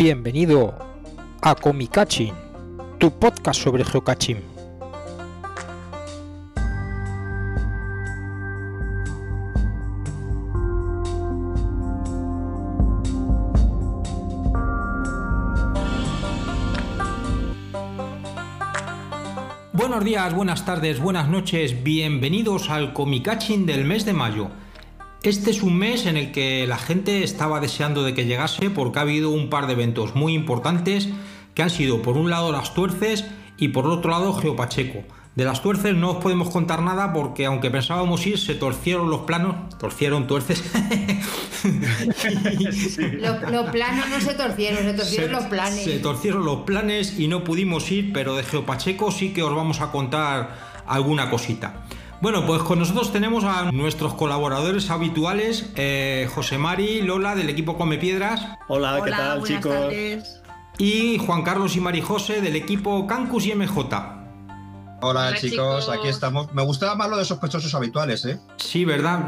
Bienvenido a Comicaching, tu podcast sobre geocaching. Buenos días, buenas tardes, buenas noches, bienvenidos al Comicaching del mes de mayo. Este es un mes en el que la gente estaba deseando de que llegase porque ha habido un par de eventos muy importantes que han sido por un lado las tuerces y por otro lado Geopacheco. De las tuerces no os podemos contar nada porque aunque pensábamos ir se torcieron los planos, torcieron tuerces. Los, planos no se torcieron, se torcieron los planes. Se torcieron los planes y no pudimos ir, pero de Geopacheco sí que os vamos a contar alguna cosita. Bueno, pues con nosotros tenemos a nuestros colaboradores habituales, eh, José Mari, Lola del equipo Come Piedras. Hola, ¿qué tal chicos? Y Juan Carlos y Marijose del equipo Cancus y MJ. Hola, chicos, aquí estamos. Me gustaba más lo de sospechosos habituales, ¿eh? Sí, ¿verdad?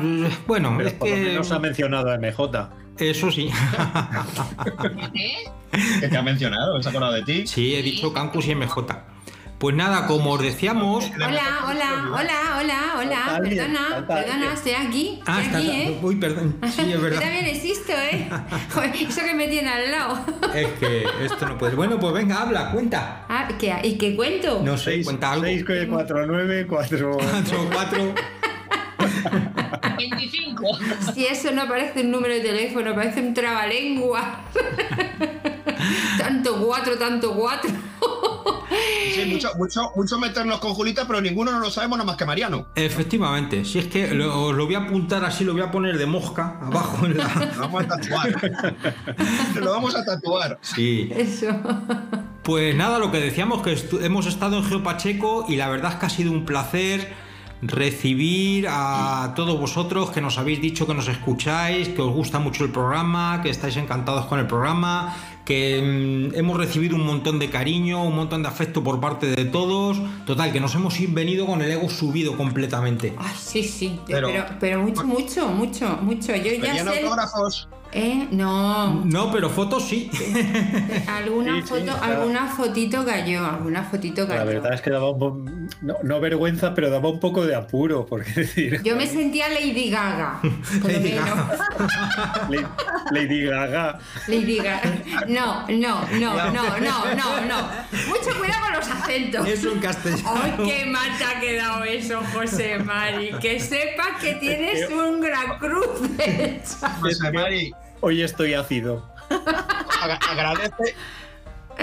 Bueno, es que. Nos ha mencionado a MJ. Eso sí. ¿Qué te ha mencionado? ¿Se ha acordado de ti? Sí, he dicho Cancus y MJ. Pues nada, como os decíamos. Hola, hola, hola, hola, hola. Perdona, perdona, estoy aquí. Ah, estoy aquí, ¿eh? Uy, perdón. Sí, es verdad. Yo también existo, ¿eh? eso que me tiene al lado. Es que esto no puede. Bueno, pues venga, habla, cuenta. Ah, ¿qué? ¿Y qué cuento? No sé, cuenta algo. 6, 4, 9, 4. 4, 4. 25. Si eso no parece un número de teléfono, parece un trabalengua. tanto cuatro, tanto cuatro. Sí, mucho, mucho, mucho meternos con Julita, pero ninguno no lo sabemos nada más que Mariano. Efectivamente, si es que lo, lo voy a apuntar así, lo voy a poner de mosca abajo en la. Lo vamos a tatuar. lo vamos a tatuar. Sí. Eso. Pues nada, lo que decíamos que hemos estado en Geopacheco y la verdad es que ha sido un placer recibir a todos vosotros que nos habéis dicho que nos escucháis, que os gusta mucho el programa, que estáis encantados con el programa, que mm, hemos recibido un montón de cariño, un montón de afecto por parte de todos. Total, que nos hemos venido con el ego subido completamente. Ay, sí, sí, pero, pero, mucho, mucho, mucho, mucho. Yo ya sé... autógrafos? ¿Eh? No. No, pero fotos sí. alguna Sí, sí, foto, claro. alguna fotito cayó, alguna fotito cayó. La verdad es que daba un no, no vergüenza, pero daba un poco de apuro, porque decir. Yo me sentía Lady Gaga, por lo Lady menos. Lady- Gaga. Lady Gaga. No, no, no, no, no, no, no. Mucho cuidado con los acentos. Eso en castellano. ¡Ay, qué mal te ha quedado eso, José Mari! Que sepas que tienes un gran cruce. José Mari, Hoy estoy ácido. agra- agradece,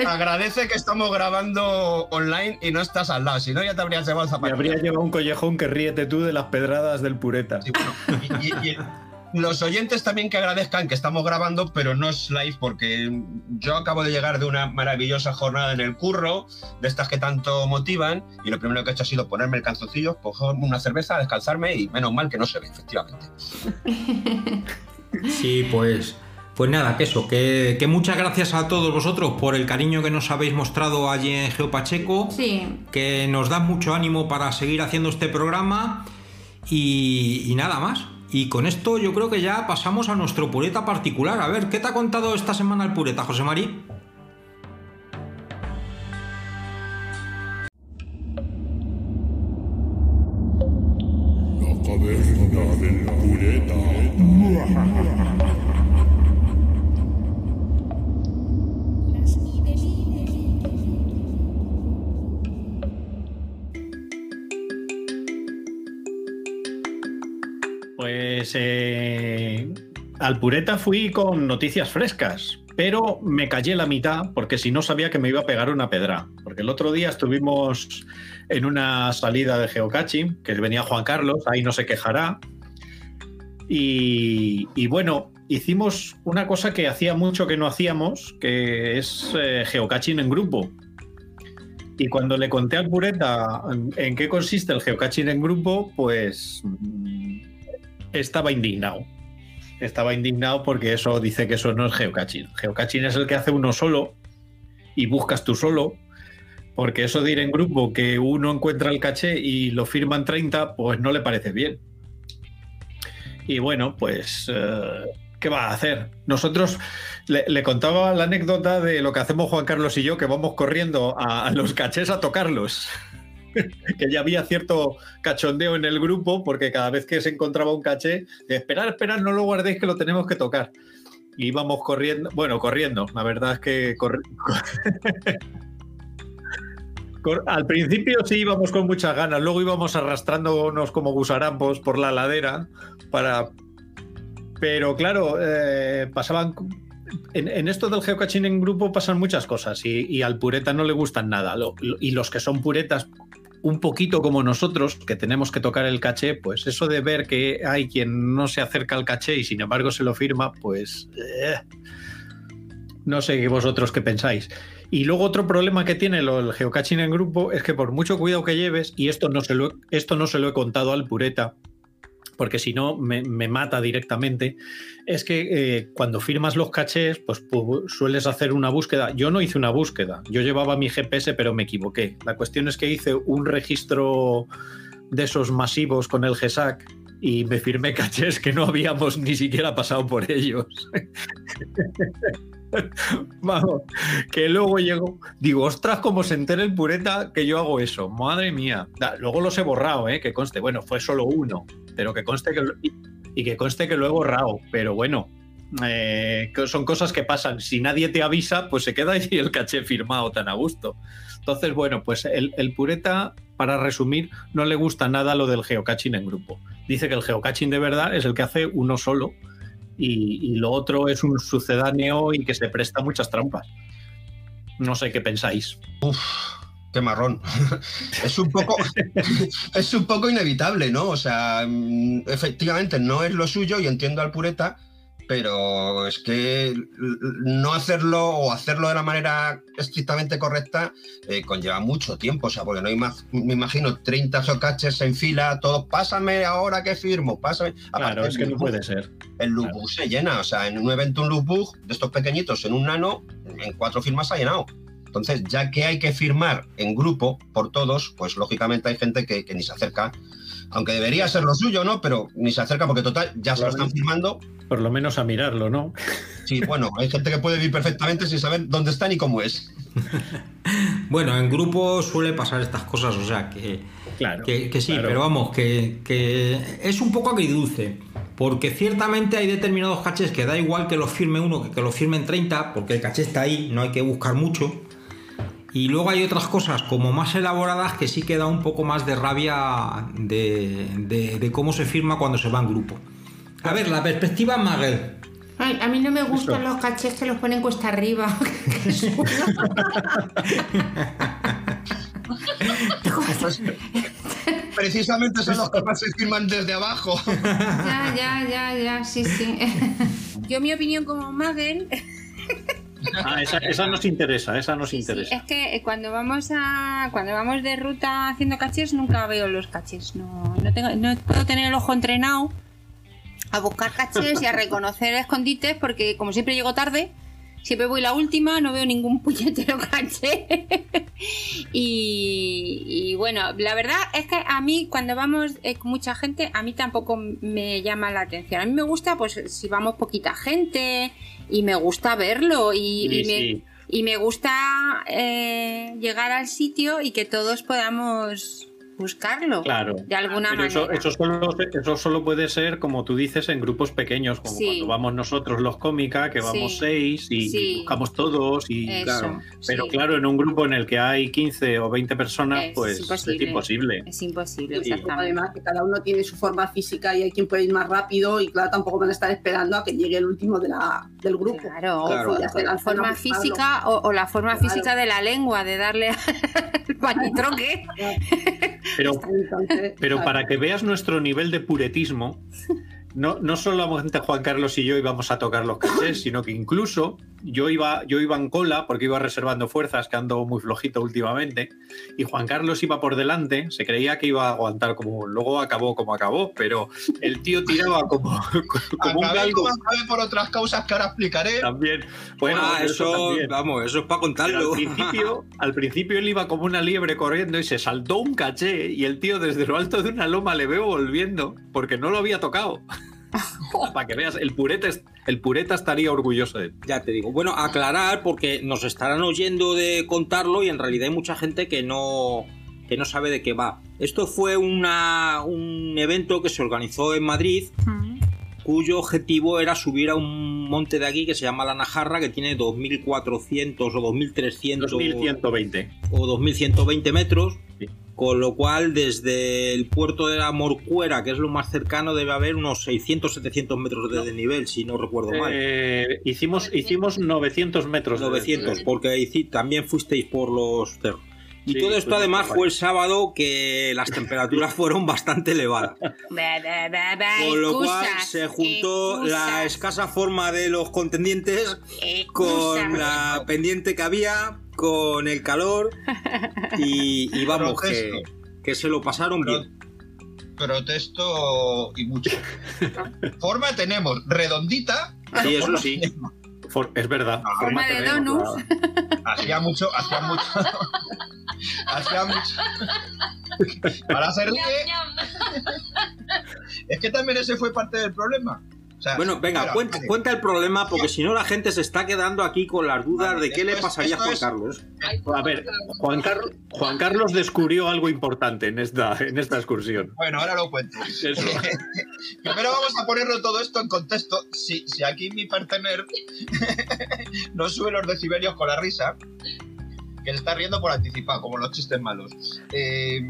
agradece que estamos grabando online y no estás al lado, si no ya te habrías llevado el Me habría llevado un collejón que ríete tú de las pedradas del pureta. Sí, bueno, y- y- y los oyentes también que agradezcan que estamos grabando, pero no es live porque yo acabo de llegar de una maravillosa jornada en el curro, de estas que tanto motivan, y lo primero que he hecho ha sido ponerme el calzoncillo, cogerme una cerveza, descalzarme y menos mal que no se ve, efectivamente. Sí, pues. Pues nada, que eso, que, que muchas gracias a todos vosotros por el cariño que nos habéis mostrado allí en Geopacheco. Sí, que nos da mucho ánimo para seguir haciendo este programa y, y nada más. Y con esto yo creo que ya pasamos a nuestro pureta particular. A ver, ¿qué te ha contado esta semana el pureta, José Mari? Al pureta fui con noticias frescas, pero me callé la mitad porque si no sabía que me iba a pegar una pedra. Porque el otro día estuvimos en una salida de geocaching, que venía Juan Carlos, ahí no se quejará. Y, bueno, hicimos una cosa que hacía mucho que no hacíamos, que es eh, geocaching en grupo. Y cuando le conté al pureta en, en qué consiste el geocaching en grupo, pues mm, estaba indignado. Estaba indignado porque eso dice que eso no es geocaching. Geocaching es el que hace uno solo y buscas tú solo. Porque eso de ir en grupo, que uno encuentra el caché y lo firman 30, pues no le parece bien. Y bueno, pues eh, ¿qué va a hacer? Nosotros le, contaba la anécdota de lo que hacemos Juan Carlos y yo, que vamos corriendo a los cachés a tocarlos. que ya había cierto cachondeo en el grupo, porque cada vez que se encontraba un caché, esperar, esperar, no lo guardéis que lo tenemos que tocar. Y íbamos corriendo, bueno, corriendo, la verdad es que corri- Cor- Al principio sí íbamos con muchas ganas, luego íbamos arrastrándonos como gusarambos por la ladera para... Pero claro, eh, pasaban... En, esto del geocaching en grupo pasan muchas cosas y, al pureta no le gustan nada. Y los que son puretas, un poquito como nosotros, que tenemos que tocar el caché, pues eso de ver que hay quien no se acerca al caché y sin embargo se lo firma, pues... eh, no sé vosotros qué pensáis. Y luego otro problema que tiene el geocaching en grupo es que por mucho cuidado que lleves, y esto no se esto no se lo he contado al pureta, porque si no me, mata directamente, es que eh, cuando firmas los cachés, pues pu- sueles hacer una búsqueda. Yo no hice una búsqueda, yo llevaba mi GPS, pero me equivoqué. La cuestión es que hice un registro de esos masivos con el GESAC y me firmé cachés que no habíamos ni siquiera pasado por ellos. Vamos, que luego llego, digo, ostras, como se entere el pureta que yo hago eso, madre mía. Luego los he borrado, ¿eh? que conste, bueno, fue solo uno, pero que conste que, y, y que conste que lo he borrado, pero bueno, eh, son cosas que pasan. Si nadie te avisa, pues se queda ahí el caché firmado tan a gusto. Entonces, bueno, pues el, el pureta, para resumir, no le gusta nada lo del geocaching en grupo. Dice que el geocaching de verdad es el que hace uno solo y, lo otro es un sucedáneo y que se presta muchas trampas. No sé qué pensáis. Qué marrón. es un poco es un poco inevitable, ¿no? O sea, mm, efectivamente no es lo suyo y entiendo al pureta, pero es que no hacerlo o hacerlo de la manera estrictamente correcta eh, conlleva mucho tiempo, o sea, porque no hay más, me imagino 30 socaches en fila, todos pásame ahora que firmo, pásame. Claro, es que no lookbook- puede ser. El lookbook se llena, o sea, en un evento un lookbook de estos pequeñitos en un nano, en cuatro firmas se ha llenado. Entonces, ya que hay que firmar en grupo por todos, pues lógicamente hay gente que, que ni se acerca. Aunque debería ser lo suyo, ¿no? Pero ni se acerca porque total, ya se lo están firmando. Por lo menos a mirarlo, ¿no? Sí, bueno, hay gente que puede vivir perfectamente sin saber dónde está ni cómo es. Bueno, en grupo suele pasar estas cosas, o sea que, Claro. que, que sí, claro. pero vamos, que, que es un poco agridulce. Porque ciertamente hay determinados cachés que da igual que los firme uno que que los firmen 30, porque el caché está ahí, no hay que buscar mucho. Y luego hay otras cosas como más elaboradas que sí que da un poco más de rabia de, de- de cómo se firma cuando se va en grupo. A ver, la perspectiva Maguel. Ay, a mí no me gustan Eso. los cachés que los ponen cuesta arriba. Precisamente son los que más se firman desde abajo. ya, ya, ya, ya, sí, sí. Yo mi opinión como Magel Ah, esa, esa nos interesa, esa nos interesa. es que eh, cuando vamos a cuando vamos de ruta haciendo cachés nunca veo los cachés. No, no, tengo, no puedo tener el ojo entrenado a buscar cachés y a reconocer escondites porque como siempre llego tarde, siempre voy la última, no veo ningún puñetero caché. y, y bueno, la verdad es que a mí cuando vamos eh, con mucha gente, a mí tampoco me llama la atención. A mí me gusta pues si vamos poquita gente y me gusta verlo y, Sí, y me, sí. y me gusta eh, llegar al sitio y que todos podamos buscarlo. Claro. De alguna Pero eso, manera. eso, solo, eso solo puede ser, como tú dices, en grupos pequeños, como Sí. cuando vamos nosotros los cómica, que vamos Sí. seis y, buscamos todos. Y, Eso, claro. Pero sí. claro, en un grupo en el que hay 15 o 20 personas, Es pues imposible. es imposible. Es imposible, Sí. exactamente. Además, que cada uno tiene su forma física y hay quien puede ir más rápido y claro, tampoco van a estar esperando a que llegue el último de la, del grupo. Claro, la forma física o, o la forma Claro. física de la lengua, de darle al panitroque. Pero, Entonces, pero para que veas nuestro nivel de puretismo, no, no solamente Juan Carlos y yo íbamos a tocar los cachés, sino que incluso yo iba, yo iba en cola porque iba reservando fuerzas, que ando muy flojito últimamente, y Juan Carlos iba por delante, se creía que iba a aguantar como, luego acabó como acabó, pero el tío tiraba como, como un galgo por otras causas que ahora explicaré. también. Bueno, Ah, eso, también. vamos, eso es para contarlo. al principio, al principio él iba como una liebre corriendo y se saltó un caché y el tío desde lo alto de una loma le veo volviendo porque no lo había tocado. Para que veas, el pureta, el pureta estaría orgulloso de ti. Ya te digo. Bueno, aclarar porque nos estarán oyendo de contarlo y en realidad hay mucha gente que no que no sabe de qué va. Esto fue una, un evento que se organizó en Madrid Mm. cuyo objetivo era subir a un monte de aquí que se llama La Najarra que tiene 2.400 o 2.300 2120. o 2.120 metros. Sí. Con lo cual, desde el puerto de la Morcuera, que es lo más cercano, debe haber unos 600-700 metros de desnivel, si no recuerdo mal. Eh, hicimos, hicimos 900 metros. de- 900, porque hici- también fuisteis por los cerros. Y Sí, todo esto además fue el sábado que las temperaturas fueron bastante elevadas. Con lo cual excusas, se juntó la excusas, escasa forma de los contendientes con excusas. la pendiente que había, con el calor y, y vamos, que, que se lo pasaron Pro- bien. Protesto y mucho. Forma tenemos, redondita. Sí, eso sí. For- es verdad. Forma de tenemos, Hacía mucho, hacía mucho. hacía mucho. Para ser ríe, es que también ese fue parte del problema. O sea, Bueno, venga, cuenta, vale. cuenta el problema porque si no la gente se está quedando aquí con las dudas Vale, de qué le pasaría a Juan es- Carlos. A ver, Juan, Carlos Juan Carlos descubrió algo importante en esta, en esta excursión. Bueno, ahora lo cuento. Eso. Primero vamos a ponerlo todo esto en contexto. Si, si aquí mi partener no sube los decibelios con la risa, que se está riendo por anticipado, como los chistes malos. Eh,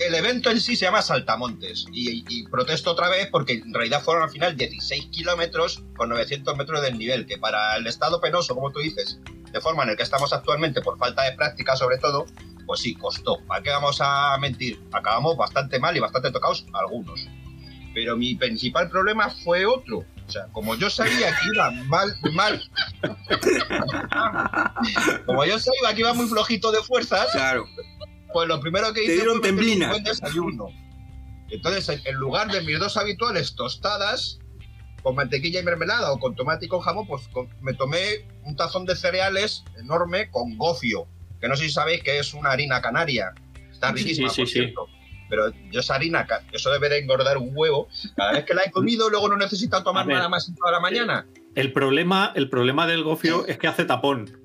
el evento en sí se llama Saltamontes y, y protesto otra vez porque en realidad fueron al final 16 kilómetros con 900 metros del nivel, que para el estado penoso, como tú dices, de forma en el que estamos actualmente por falta de práctica sobre todo, pues sí, costó. ¿Para qué vamos a mentir? Acabamos bastante mal y bastante tocados algunos. Pero mi principal problema fue otro. O sea, como yo sabía que iba mal, mal. como yo sabía que iba muy flojito de fuerzas, Claro. Pues lo primero que hice fue un temblina. buen desayuno. Entonces, en, lugar de mis dos habituales tostadas con mantequilla y mermelada o con tomate y con jamón, pues con- me tomé un tazón de cereales enorme con gofio, que no sé si sabéis que es una harina canaria. Está riquísima, sí, por sí. cierto. Pero yo esa harina, eso debe de engordar un huevo. Cada vez que la he comido, luego no necesito tomar nada más en toda la mañana. El problema, el problema del gofio es que hace tapón.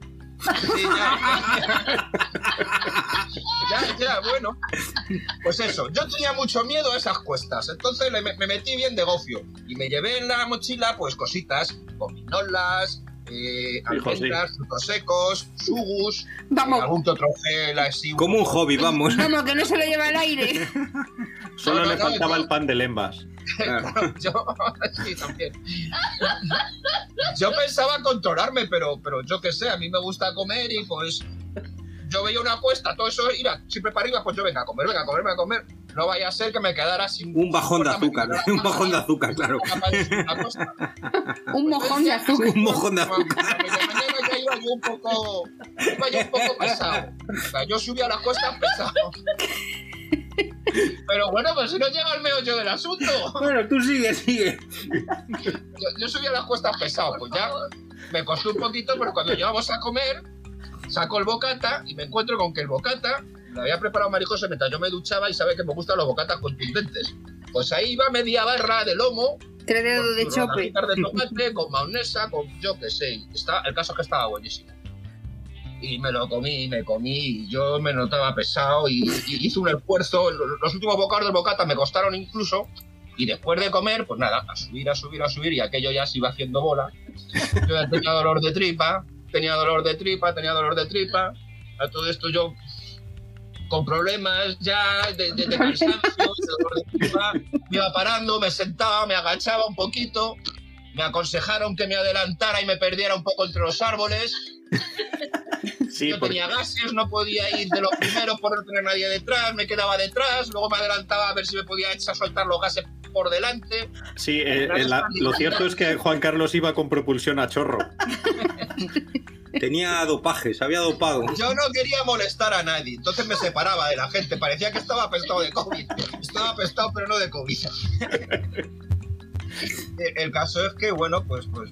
Ya. ya, bueno. Pues eso, yo tenía mucho miedo a esas cuestas, entonces me metí bien de gofio y me llevé en la mochila pues cositas, gominolas, eh, almendras, frutos secos, sugus, Vamos, algún que otro gel así. Como un hobby, vamos. vamos, que no se lo lleva al aire. Solo No, no, le faltaba el pan de lembas. Claro. Yo, sí, también. Yo pensaba controlarme, pero, pero yo qué sé, a mí me gusta comer y pues yo veía una apuesta, todo eso, mira, siempre para arriba, pues yo venga a comer, venga a comer, venga a comer. No vaya a ser que me quedara sin. Un bajón de azúcar, un bajón de azúcar, claro. la costa. Un mojón de azúcar. Un mojón de A azúcar. media mañana ya iba yo un poco. Iba yo un poco pesado. O sea, yo subía las costas pesado. Pero bueno, pues si no llega al meollo del asunto. Bueno, tú sigue, sigue. yo, yo subía las cuestas pesado, pues ya me costó un poquito, pero cuando llegamos a comer, saco el bocata y me encuentro con que el bocata lo había preparado Marijosa mientras yo me duchaba y sabe que me gustan los bocatas contundentes. Pues ahí iba media barra de lomo, Tres dedos de chope. de tomate, con maonesa, con yo qué sé. Está, el caso es que estaba buenísimo. Y me lo comí, me comí, y yo me notaba pesado y, y hice un esfuerzo. Lo- Los últimos bocados del bocata me costaron incluso. Y después de comer, pues nada, a subir, a subir, a subir, y aquello ya se iba haciendo bola. Yo ya tenía dolor de tripa, tenía dolor de tripa, tenía dolor de tripa. A todo esto yo con problemas ya de, de- de cansancio, de dolor de tripa, me iba parando, me sentaba, me agachaba un poquito, me aconsejaron que me adelantara y me perdiera un poco entre los árboles. Sí, Yo porque- tenía gases, no podía ir de los primeros por no tener nadie detrás, me quedaba detrás, luego me adelantaba a ver si me podía echar a soltar los gases por delante. sí, eh, eh, la- lo cierto es que Juan Carlos iba con propulsión a chorro. Tenía dopaje, se había dopado. Yo no quería molestar a nadie, entonces me separaba de la gente, parecía que estaba apestado de COVID. Estaba apestado, pero no de COVID. El- El caso es que, bueno, pues, pues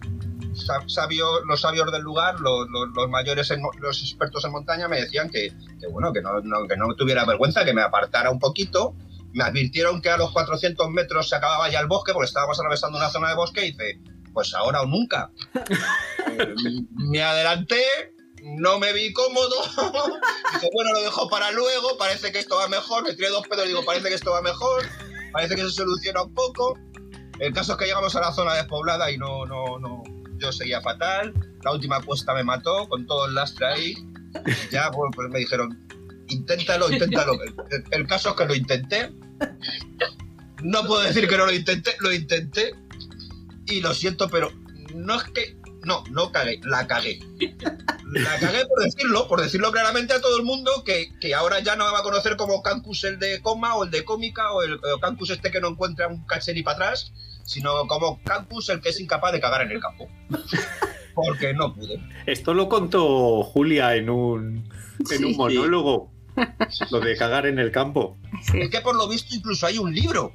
sabio- los sabios del lugar, los, los- los mayores, en los expertos en montaña me decían que, que, bueno, que no, no- que no tuviera vergüenza, que me apartara un poquito me advirtieron que a los 400 metros se acababa ya el bosque porque estábamos atravesando una zona de bosque y dice, pues ahora o nunca. Eh, me adelanté, no me vi cómodo. Dice, bueno, lo dejo para luego, parece que esto va mejor. Me tiré dos pedos y digo, parece que esto va mejor. Parece que se soluciona un poco. El caso es que llegamos a la zona despoblada y no, no, no. Yo seguía fatal. La última cuesta me mató con todo el lastre ahí. Y ya, pues me dijeron, inténtalo, inténtalo. El, caso es que lo intenté. No puedo decir que no lo intenté, lo intenté. Y lo siento, pero no es que. No, no cagué, la cagué. La cagué por decirlo, por decirlo claramente a todo el mundo que, que ahora ya no me va a conocer como Cancus el de coma o el de cómica o el, o Cancus este que no encuentra un caché ni para atrás, sino como Cancus el que es incapaz de cagar en el campo. Porque no pude. Esto lo contó Julia en un, en Sí. un monólogo. Lo de cagar en el campo. Es que por lo visto incluso hay un libro.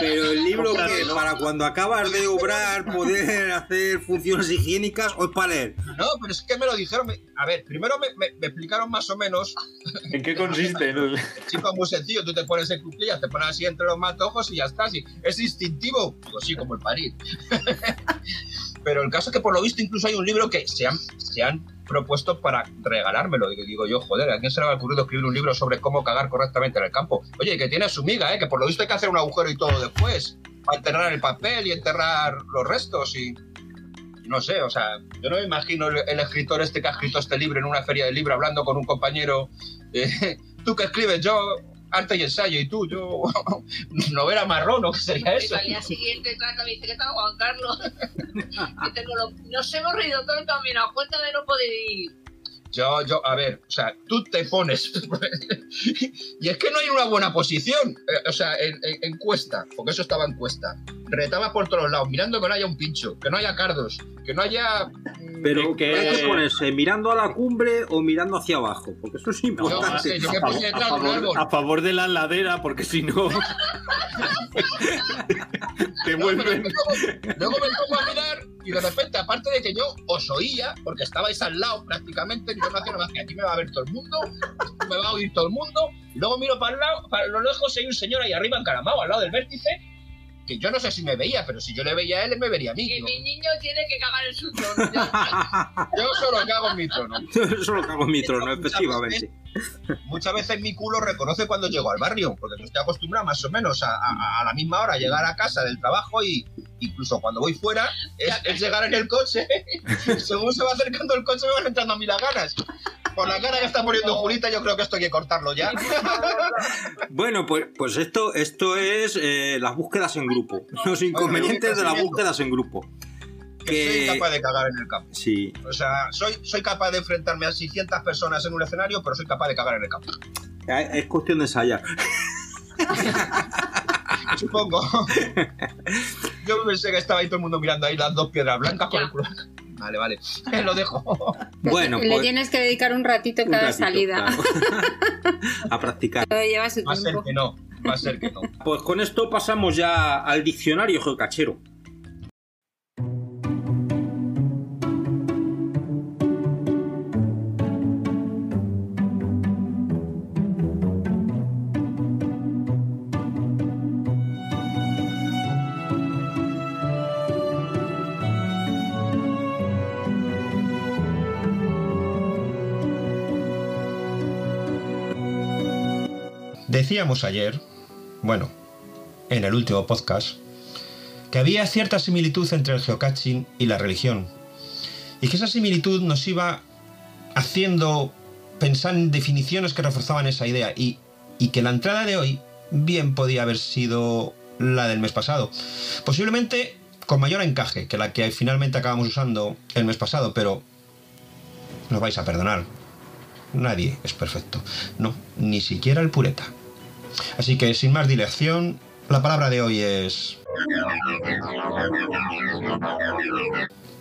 Pero el libro que para cuando acabas de obrar poder hacer funciones higiénicas o es para leer. No, pero es que me lo dijeron. A ver, primero me, me- me explicaron más o menos. ¿En qué consiste? no? Chico, es muy sencillo. Tú te pones en cuclillas, te pones así entre los matojos y ya está. sí. Es instintivo. Digo, sí, como el parir. Pero el caso es que por lo visto incluso hay un libro que se han, se han propuesto para regalármelo. Y digo yo, joder, ¿a quién se le ha ocurrido escribir un libro sobre cómo cagar correctamente en el campo? Oye, que tiene su miga, ¿eh? Que por lo visto hay que hacer un agujero y todo después. Para enterrar el papel y enterrar los restos y... No sé, o sea, yo no me imagino el, el escritor este que ha escrito este libro en una feria de libro hablando con un compañero. eh, tú que escribes, yo arte y ensayo, y tú, yo novela marrón, ¿o qué sería eso? Pero al día siguiente trata, me dice que está Juan Carlos. Tengo lo- Nos hemos reído todo el camino a cuenta de no poder ir. Yo, yo, a ver, o sea, tú te pones. y es que no hay una buena posición. eh, o sea, en, en- en cuesta, porque eso estaba en cuesta. Retaba por todos lados, mirando que no haya un pincho, que no haya cardos, que no haya. mm, Pero que- hay que ponerse mirando a la cumbre o mirando hacia abajo, porque eso es Yo, importante. yo me A, favor, a favor de la ladera, porque si no. te Luego me, vuelven. pongo, luego me pongo a mirar y de repente, aparte de que yo os oía, porque estabais al lado prácticamente, yo no hacía nada más que aquí me va a ver todo el mundo, me va a oír todo el mundo, y luego miro para el lado, para lo lejos hay un señor ahí arriba encaramado, al lado del vértice, que yo no sé si me veía, pero si yo le veía a él, él me vería a mí. Que Digo, mi niño tiene que cagar en su trono. Yo solo cago en mi trono. Eso lo cago en mi trono, efectivamente. Muchas veces mi culo reconoce cuando llego al barrio, porque yo estoy acostumbrado más o menos a, a- la misma hora a llegar a casa del trabajo y incluso cuando voy fuera es, es llegar en el coche. Según se va acercando el coche me van entrando a mí las ganas. Por la cara que está poniendo Julita yo creo que esto hay que cortarlo ya. Bueno, pues, pues esto, esto es eh, las búsquedas en grupo. Los inconvenientes de las búsquedas en grupo. Que soy capaz de cagar en el campo. sí, O sea, soy, soy capaz de enfrentarme a 600 personas en un escenario, pero soy capaz de cagar en el campo. es cuestión de ensayar. Supongo. Yo pensé que estaba ahí todo el mundo mirando ahí las dos piedras blancas con el culo. Vale, vale. Lo dejo. Bueno, Le pues tienes que dedicar un ratito un cada ratito, salida. claro. a practicar. Todo lleva su Va a ser tiempo. que no. Va a ser que no. Pues con esto pasamos ya al diccionario geocachero. Decíamos ayer, bueno, en el último podcast, que había cierta similitud entre el geocaching y la religión. Y que esa similitud nos iba haciendo pensar en definiciones que reforzaban esa idea. Y, que la entrada de hoy bien podía haber sido la del mes pasado. Posiblemente con mayor encaje que la que finalmente acabamos usando el mes pasado, pero nos vais a perdonar. Nadie es perfecto. No, ni siquiera el pureta. Así que sin más dilación, la palabra de hoy es...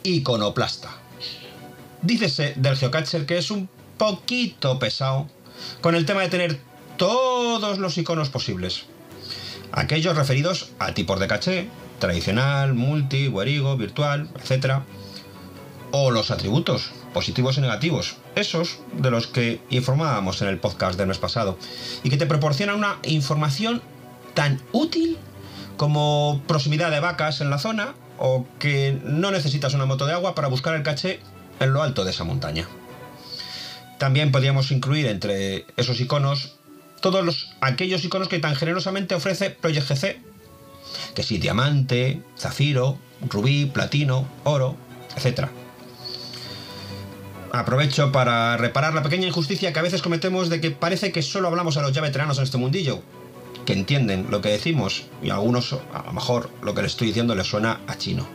Iconoplasta. Dícese del geocacher que es un poquito pesado con el tema de tener todos los iconos posibles. Aquellos referidos a tipos de caché, tradicional, multi, guerigo, virtual, etc. O los atributos, positivos y negativos, esos de los que informábamos en el podcast del mes pasado y que te proporcionan una información tan útil como proximidad de vacas en la zona o que no necesitas una moto de agua para buscar el caché en lo alto de esa montaña. También podríamos incluir entre esos iconos todos los, aquellos iconos que tan generosamente ofrece Project GC, que sí, diamante, zafiro, rubí, platino, oro, etc. Aprovecho para reparar la pequeña injusticia que a veces cometemos de que parece que solo hablamos a los ya veteranos en este mundillo, que entienden lo que decimos y a algunos a lo mejor lo que les estoy diciendo les suena a chino.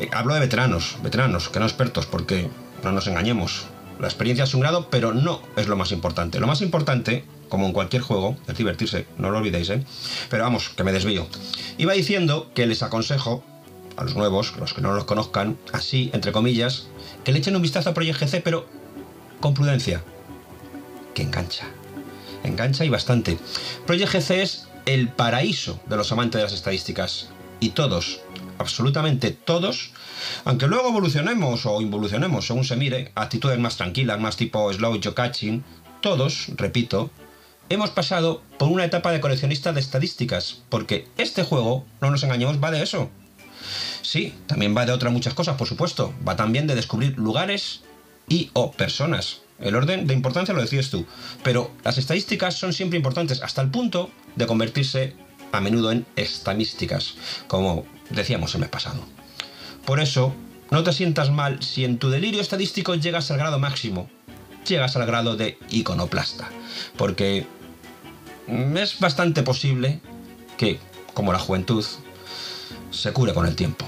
Eh, hablo de veteranos, veteranos, que no expertos, porque no nos engañemos. La experiencia es un grado, pero no es lo más importante. Lo más importante, como en cualquier juego, es divertirse, no lo olvidéis, ¿eh? Pero vamos, que me desvío. Iba diciendo que les aconsejo a los nuevos, los que no los conozcan, así, entre comillas, que le echen un vistazo a Project GC, pero con prudencia. Que engancha. Engancha y bastante. Project GC es el paraíso de los amantes de las estadísticas. Y todos, absolutamente todos, aunque luego evolucionemos o involucionemos según se mire, actitudes más tranquilas, más tipo slow catching, todos, repito, hemos pasado por una etapa de coleccionista de estadísticas, porque este juego, no nos engañemos, va de eso. Sí, también va de otras muchas cosas, por supuesto. Va también de descubrir lugares y o personas. El orden de importancia lo decides tú. Pero las estadísticas son siempre importantes hasta el punto de convertirse a menudo en estamísticas, como decíamos el mes pasado. Por eso, no te sientas mal si en tu delirio estadístico llegas al grado máximo, llegas al grado de iconoplasta, porque es bastante posible que, como la juventud, se cure con el tiempo.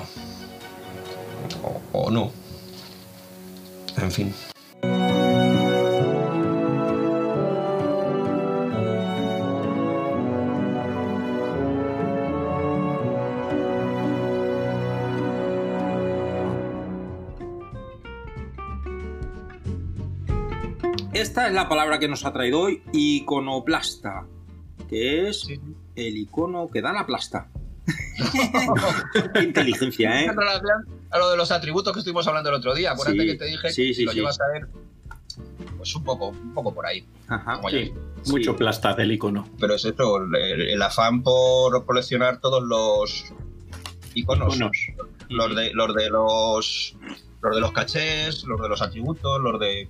O, o no. En fin. Esta es la palabra que nos ha traído hoy, iconoplasta, que es el icono que da la plasta. Qué inteligencia, ¿eh? En relación a lo de los atributos que estuvimos hablando el otro día, acuérdate Sí, que te dije sí, que sí, lo sí. llevas a ver, pues un poco, un poco por ahí. Ajá. Mucho Sí. plasta del icono. Pero es esto, el, el afán por coleccionar todos los iconos. Iconos. Los de los de los los de los cachés, los de los atributos, los de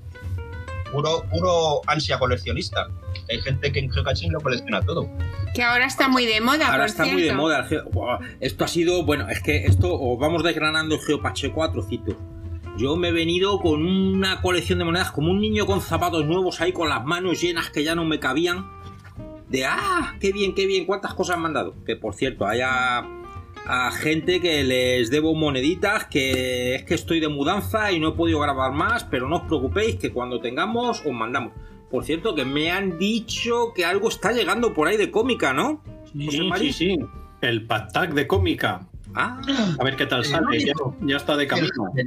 puro puro ansia coleccionista. Hay gente que en Geocaching lo colecciona todo. Que ahora está muy de moda, Ahora por está cierto. muy de moda. el geo- Buah, Esto ha sido, bueno, es que esto os vamos desgranando el Geopacheco a trocitos. Yo me he venido con una colección de monedas, como un niño con zapatos nuevos ahí, con las manos llenas que ya no me cabían. De, ah, qué bien, qué bien, cuántas cosas me han dado. Que por cierto, haya a gente que les debo moneditas, que es que estoy de mudanza y no he podido grabar más, pero no os preocupéis que cuando tengamos os mandamos. Por cierto, que me han dicho que algo está llegando por ahí de cómica, ¿no? Sí, sí, sí. El Patak de cómica. Ah, A ver qué tal sale. Ya, está de camino. El.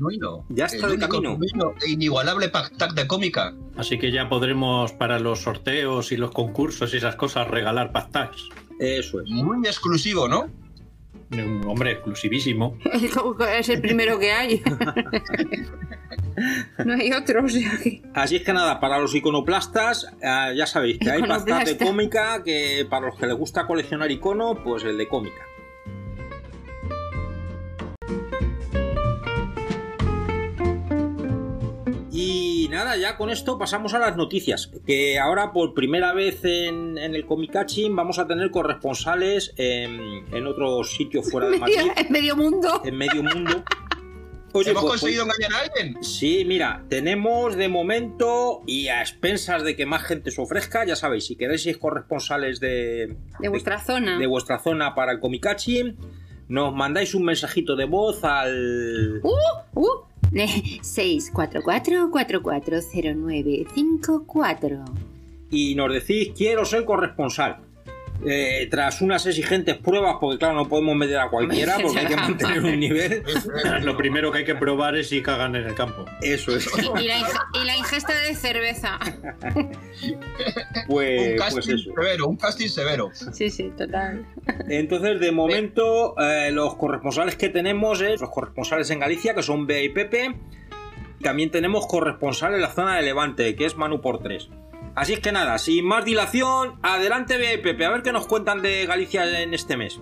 Ya está El de camino. inigualable pack de cómica. Así que ya podremos para los sorteos y los concursos y esas cosas regalar Patacs. eso es. Muy exclusivo, ¿no? Un hombre exclusivísimo. Es el primero que hay. no hay otro, o sea que. Así es que nada, para los iconoplastas, eh, ya sabéis que hay bastante cómica, que para los que les gusta coleccionar icono, pues el de cómica. Y nada, ya con esto pasamos a las noticias. Que ahora por primera vez en, en el Comicaching vamos a tener corresponsales en, en otros sitios fuera de Madrid, en medio mundo. en medio mundo. Oye, ¿Hemos pues- pues- conseguido engañar a alguien? Sí, mira, tenemos de momento y a expensas de que más gente se ofrezca, ya sabéis, si queréis ser corresponsales de, De vuestra zona. de vuestra zona para el Comicachi, nos mandáis un mensajito de voz al... Uh, 644-440954. y nos decís quiero ser corresponsal. Eh, tras unas exigentes pruebas, porque claro, no podemos meter a cualquiera porque hay que mantener un nivel. Lo primero que hay que probar es si cagan en el campo. Eso es. Y la, inge- y la ingesta de cerveza. Pues, un casting pues eso. severo, un casting severo. Sí, sí, total. Entonces, de momento, eh, los corresponsales que tenemos es los corresponsales en Galicia, que son Bea y Pepe. También tenemos corresponsal en la zona de Levante, que es Manu por 3. Así es que nada, sin más dilación, adelante Pepe, a ver qué nos cuentan de Galicia en este mes.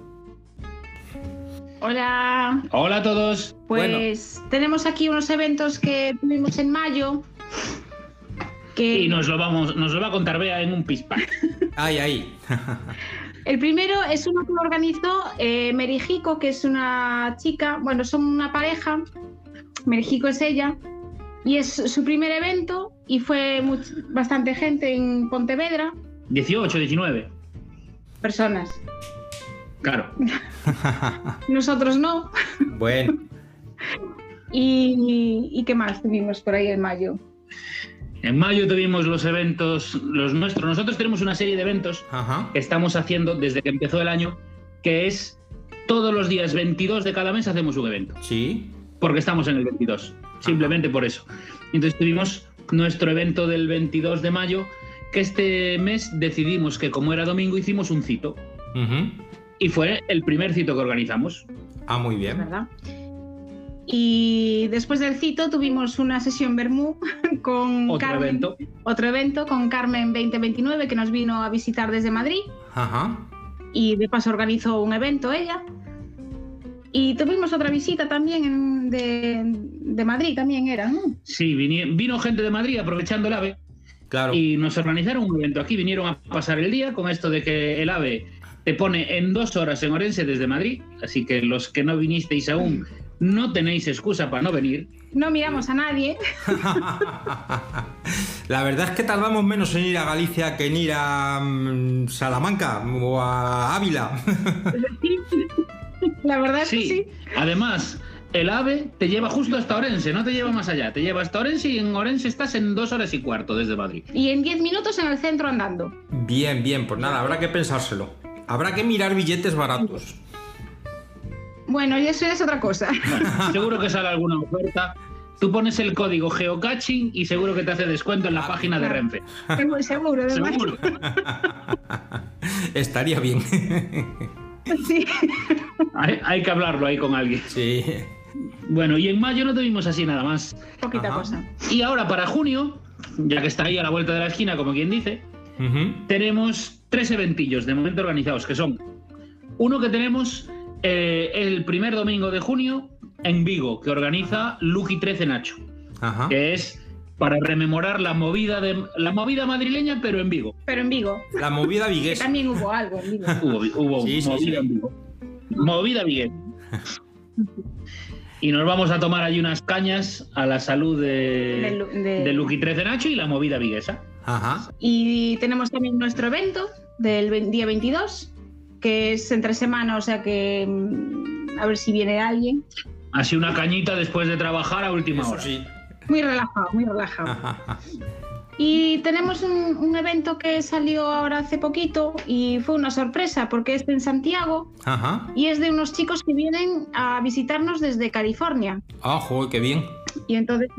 Hola, Hola a todos. pues tenemos aquí unos eventos que tuvimos en mayo. Que Y nos lo vamos, nos lo va a contar Bea en un pispa. Ahí, ahí. El primero es uno que organizó eh, Merijico, que es una chica, bueno, son una pareja. Merijico es ella. Y es su primer evento y fue much- bastante gente en Pontevedra, 18, 19. personas. Claro. Nosotros no. Bueno, Y, y qué más tuvimos por ahí en mayo. En mayo tuvimos los eventos, los nuestros. Nosotros tenemos una serie de eventos ajá. que estamos haciendo desde que empezó el año, que es todos los días 22 de cada mes hacemos un evento. Sí. Porque estamos en el 22. Simplemente por eso. Entonces tuvimos nuestro evento del 22 de mayo, que este mes decidimos que como era domingo hicimos un cito. Y fue el primer cito que organizamos. Ah, muy bien. ¿verdad? Y después del cito tuvimos una sesión Bermú con Otro Carmen, evento. otro evento con Carmen 2029 que nos vino a visitar desde Madrid Ajá. y de paso organizó un evento ella. Y tuvimos otra visita también en- de, de Madrid, también era, ¿no? Sí, vino gente de Madrid aprovechando el AVE Claro. y nos organizaron un evento aquí. Vinieron a pasar el día con esto de que el AVE te pone en dos horas en Orense desde Madrid. Así que los que no vinisteis aún no tenéis excusa para no venir. No miramos a nadie. La verdad es que tardamos menos en ir a Galicia que en ir a mm, Salamanca o a Ávila. La verdad es que Sí. sí. Además, el AVE te lleva justo hasta Orense, no te lleva más allá. Te lleva hasta Orense y en Orense estás en dos horas y cuarto desde Madrid. Y en 10 minutos en el centro andando. Bien, bien, pues nada, habrá que pensárselo. Habrá que mirar billetes baratos. Bueno, y eso es otra cosa. Bueno, seguro que sale alguna oferta. Tú pones el código geocaching y seguro que te hace descuento en la página de Renfe. Seguro. Seguro. Estaría bien. Sí. Hay, hay que hablarlo ahí con alguien. Sí. Bueno, y en mayo no tuvimos así nada más. Poquita Ajá. cosa. Y ahora para junio, ya que está ahí a la vuelta de la esquina, como quien dice, tenemos tres eventillos de momento organizados, que son uno que tenemos eh, el primer domingo de junio en Vigo, que organiza Lucky 13 Nacho, Ajá. que es para rememorar la movida de la movida madrileña, pero en Vigo. Pero en Vigo. La movida Que viguesa. también hubo algo en Vigo. Hubo, hubo Sí, sí, movida sí. en Vigo. Movida Vigo. Y nos vamos a tomar allí unas cañas a la salud de, De de- de Lucky 13 Nacho y la movida viguesa. Ajá. Y tenemos también nuestro evento del día 22, que es entre semana, o sea que mm, a ver si viene alguien. Así una cañita después de trabajar a última Eso hora. sí. Muy relajado, muy relajado. Y tenemos un, un evento que salió ahora hace poquito y fue una sorpresa porque es en Santiago Ajá. y es de unos chicos que vienen a visitarnos desde California. Ah, joder, qué bien. Y entonces